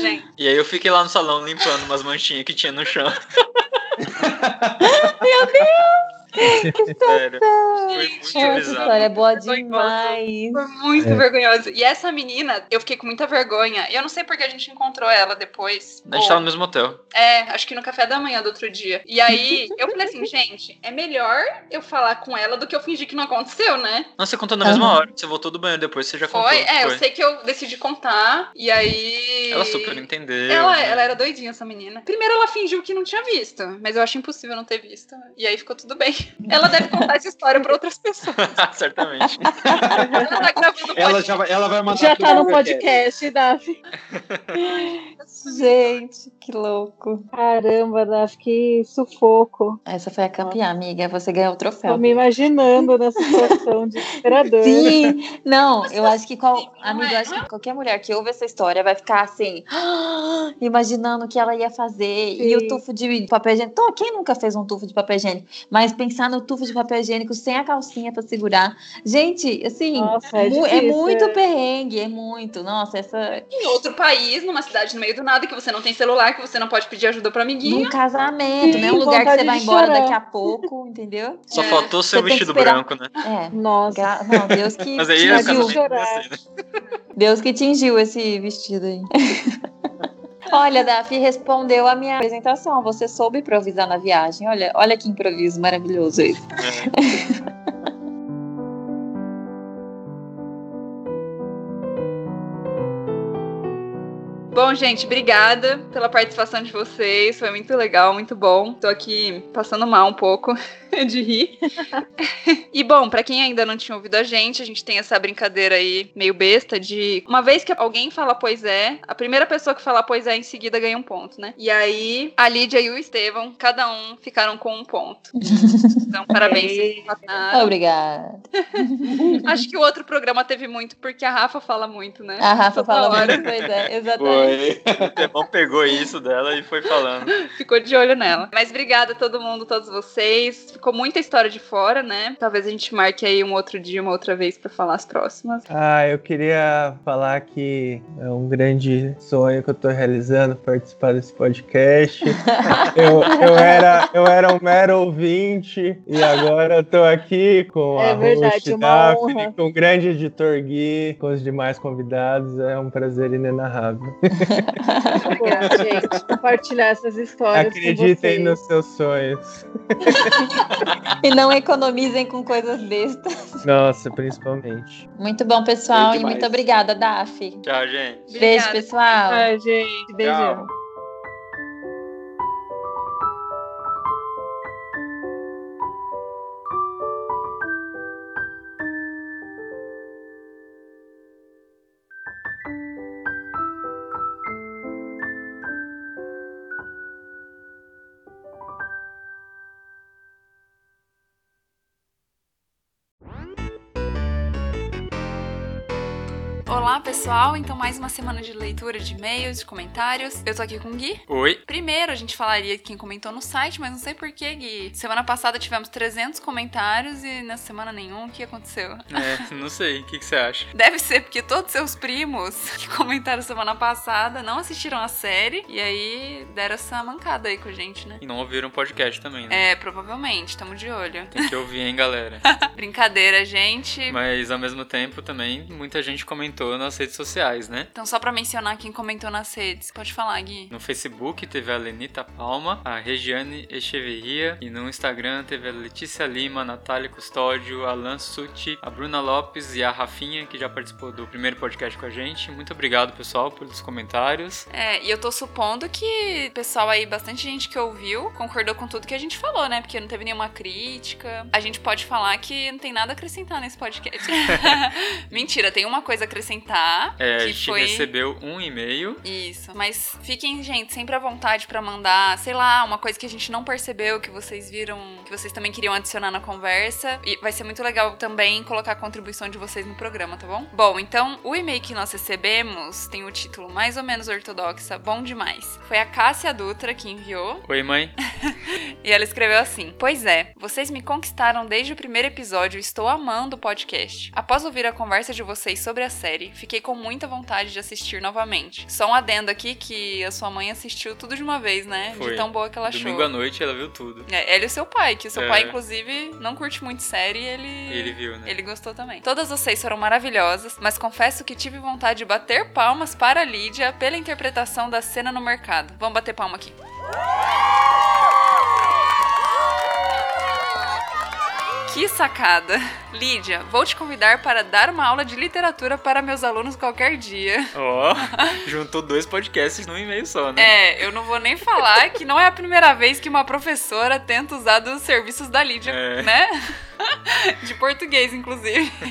Gente, E aí eu fiquei lá no salão limpando umas manchinhas que tinha no chão. (laughs) Sério. Foi muito Essa história é boa demais. foi muito É. vergonhoso. E essa menina, eu fiquei com muita vergonha. E eu não sei porque a gente encontrou ela depois. A gente Ou- tava no mesmo hotel. É, acho que no café da manhã do outro dia. E aí, eu falei assim, gente, é melhor eu falar com ela do que eu fingir que não aconteceu, né? Não, você contou na mesma Aham. hora. Você voltou do banheiro depois, você já contou. Foi? É, eu foi. sei que eu decidi contar. E aí. Ela super entendeu. Ela, né? ela era doidinha, essa menina. Primeiro ela fingiu que não tinha visto, mas eu acho impossível não ter visto. E aí ficou tudo bem. Ela deve contar essa história pra outras pessoas. (laughs) Certamente. Ela tá gravando Ela, podcast. já vai, ela vai mandar Já tá no podcast. Daf. Gente, que louco. Caramba, Daf, que sufoco. Essa foi a campeã, amiga. Você ganhou o Tô troféu. me imaginando nessa situação desesperadora. Sim, não, eu acho que qual, amigo, é, eu acho que qualquer mulher que ouve essa história vai ficar assim, (gasps) imaginando o que ela ia fazer e Sim. o tufo de papel higiênico. Então, quem nunca fez um tufo de papel higiênico? Mas pensar no tufo de papel higiênico sem a calcinha pra segurar. Gente, assim, Nossa, é mu- é, muito é. perrengue, é muito. Nossa, essa Em outro país, numa cidade no meio do nada, que você não tem celular, que você não pode pedir ajuda pro amiguinho. num casamento, Sim, né? Um lugar que você vai embora chorar. daqui a pouco, entendeu? Só É. faltou seu Você vestido branco, né? É. Nossa. gra- Não, Deus que Mas aí é o Tingiu. casamento chorar. de você, né? Deus que tingiu esse vestido aí. (laughs) Olha, Dafi respondeu a minha apresentação. Você soube improvisar na viagem. Olha, olha que improviso maravilhoso esse. (laughs) Bom, gente, obrigada pela participação de vocês. Foi muito legal, muito bom. Tô aqui passando mal um pouco (laughs) de rir. e bom, pra quem ainda não tinha ouvido a gente, a gente tem essa brincadeira aí meio besta de uma vez que alguém fala pois é, a primeira pessoa que fala pois é em seguida ganha um ponto, né? E aí a Lídia e o Estevão, cada um ficaram com um ponto. (laughs) Então, parabéns. Obrigada. Acho que o outro programa teve muito porque a Rafa fala muito, né? A Rafa Toda fala hora. muito, pois é, (laughs) exatamente. Foi. O Tebão pegou isso dela e foi falando. Ficou de olho nela. Mas obrigada a todo mundo, todos vocês. Ficou muita história de fora, né? Talvez a gente marque aí um outro dia, uma outra vez pra falar as próximas. Ah, eu queria falar que é um grande sonho que eu tô realizando participar desse podcast. (laughs) eu, eu, era, eu era um mero ouvinte e agora eu tô aqui com É a verdade, host uma Daphne, honra. com o grande editor Gui, com os demais convidados. É um prazer inenarrável. Bom, gente, compartilhar essas histórias Acreditem com nos seus sonhos. (laughs) E não economizem com coisas bestas. Nossa, principalmente. Muito bom, pessoal. E muito obrigada, Dafi. Tchau, gente. Beijo, Obrigada. pessoal. Ai, gente, beijão. Olá, pessoal. Então, mais uma semana de leitura de e-mails, de comentários. Eu tô aqui com o Gui. Oi. Primeiro, a gente falaria quem comentou no site, mas não sei porquê, Gui. Semana passada tivemos 300 comentários e nessa semana nenhum. O que aconteceu? É, não sei. O que, que você acha? (laughs) Deve ser porque todos seus primos (laughs) que comentaram semana passada não assistiram a série e aí deram essa mancada aí com a gente, né? E não ouviram o podcast também, né? É, provavelmente. Tamo de olho. Tem que ouvir, hein, galera? (laughs) Brincadeira, gente. Mas ao mesmo tempo também muita gente comentou nas redes sociais, né? Então, só pra mencionar quem comentou nas redes. Pode falar, Gui. No Facebook teve a Lenita Palma, a Regiane Echeverria e no Instagram teve a Letícia Lima, a Natália Custódio, a Alan Suti, a Bruna Lopes e a Rafinha, que já participou do primeiro podcast com a gente. Muito obrigado, pessoal, pelos comentários. É, e eu tô supondo que o pessoal aí, bastante gente que ouviu, concordou com tudo que a gente falou, né? Porque não teve nenhuma crítica. A gente pode falar que não tem nada a acrescentar nesse podcast. (laughs) Mentira, tem uma coisa a acrescentar. É, a que gente foi. recebeu um e-mail. Isso. Mas fiquem, gente, sempre à vontade pra mandar, sei lá, uma coisa que a gente não percebeu, que vocês viram, que vocês também queriam adicionar na conversa. E vai ser muito legal também colocar a contribuição de vocês no programa, tá bom? Bom, então o e-mail que nós recebemos tem o título mais ou menos ortodoxa, bom demais. Foi a Cássia Dutra que enviou. Oi, mãe. (laughs) E ela escreveu assim: Pois é, vocês me conquistaram desde o primeiro episódio estou amando o podcast. Após ouvir a conversa de vocês sobre a série, fiquei com muita vontade de assistir novamente. Só um adendo aqui que a sua mãe assistiu tudo de uma vez, né? Foi. De tão boa que ela achou. Domingo à noite ela viu tudo. É, ela e o seu pai, que o seu É. pai, inclusive, não curte muito série e ele. Ele viu, né? Ele gostou também. Todas vocês foram maravilhosas, mas confesso que tive vontade de bater palmas para a Lídia pela interpretação da cena no mercado. Vamos bater palma aqui. Que sacada! Lídia, vou te convidar para dar uma aula de literatura para meus alunos qualquer dia. Ó, juntou dois podcasts num e-mail só, né? É, eu não vou nem falar que não é a primeira vez que uma professora tenta usar dos serviços da Lídia, É. né? (laughs) De português, inclusive. (laughs)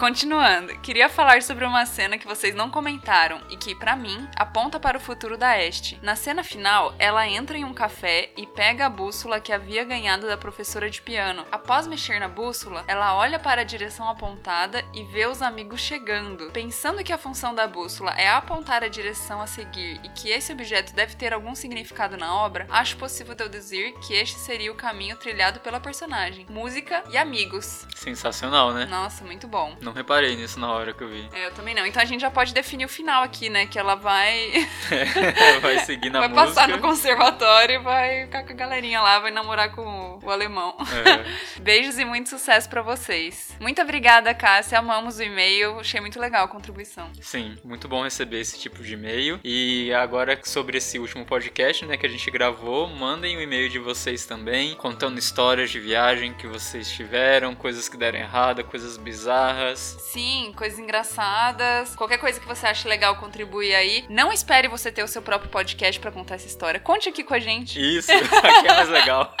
Continuando, queria falar sobre uma cena que vocês não comentaram e que, pra mim, aponta para o futuro da Este. Na cena final, ela entra em um café e pega a bússola que havia ganhado da professora de piano. Após mexer na bússola, ela olha para a direção apontada e vê os amigos chegando. Pensando que a função da bússola é apontar a direção a seguir e que esse objeto deve ter algum significado na obra, acho possível deduzir que este seria o caminho trilhado pela personagem. Música e amigos. Sensacional, né? Nossa, muito bom. Não reparei nisso na hora que eu vi. É, eu também não. Então a gente já pode definir o final aqui, né? Que ela vai, (laughs) vai seguir na (laughs) vai música. passar no conservatório e vai ficar com a galerinha lá, vai namorar com o, alemão. É. (laughs) Beijos e muito sucesso pra vocês. Muito obrigada, Cássia. Amamos o e-mail. Achei muito legal a contribuição. Sim, muito bom receber esse tipo de e-mail. E agora sobre esse último podcast, né, que a gente gravou, mandem o e-mail de vocês também, contando histórias de viagem que vocês tiveram, coisas que deram errado, coisas bizarras. Sim, coisas engraçadas. Qualquer coisa que você ache legal, contribui aí. Não espere você ter o seu próprio podcast pra contar essa história. Conte aqui com a gente. Isso, (laughs) aqui é mais legal. (laughs)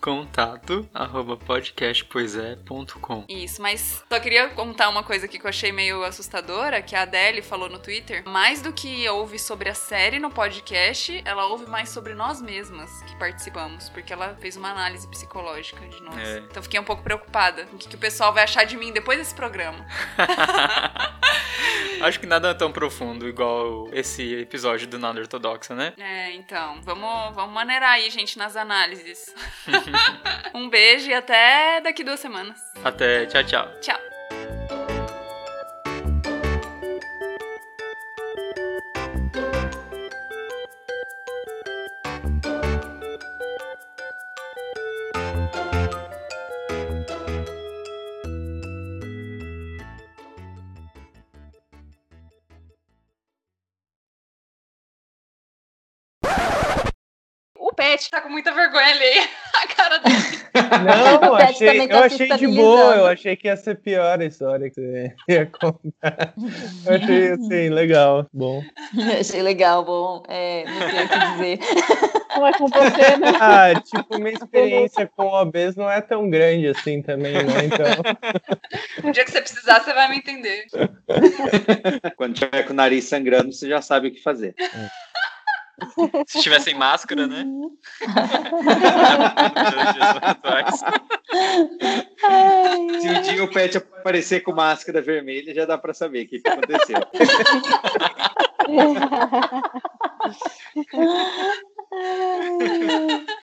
Contato arroba podcastpoisé.com Isso, mas só queria contar uma coisa aqui que eu achei meio assustadora, que a Adele falou no Twitter. Mais do que ouve sobre a série no podcast, ela ouve mais sobre nós mesmas que participamos, porque ela fez uma análise psicológica de nós. É. Então fiquei um pouco preocupada. O que, que o pessoal vai achar de mim depois desse programa? (laughs) Acho que nada tão profundo igual esse episódio do Nada Ortodoxa, né? É, então, vamos, vamos maneirar aí, gente, nas análises. (laughs) um beijo e até daqui duas semanas. Até, tchau, tchau. Tchau. Pet tá com muita vergonha alheia. (laughs) A cara dele. (laughs) Não, O Pet achei, também tá eu achei de boa, eu achei que ia ser pior a história que você (laughs) ia contar. Eu achei assim, legal, bom. Achei legal, bom. É, não sei o que dizer. Não é com você, né? Ah, tipo, minha experiência com OBs não é tão grande assim também, né? Então, O dia que você precisar, você vai me entender. Quando tiver com o nariz sangrando, você já sabe o que fazer. Se tivessem máscara, né? Se um dia o pet aparecer com máscara vermelha, já dá pra saber o que, que aconteceu. (laughs)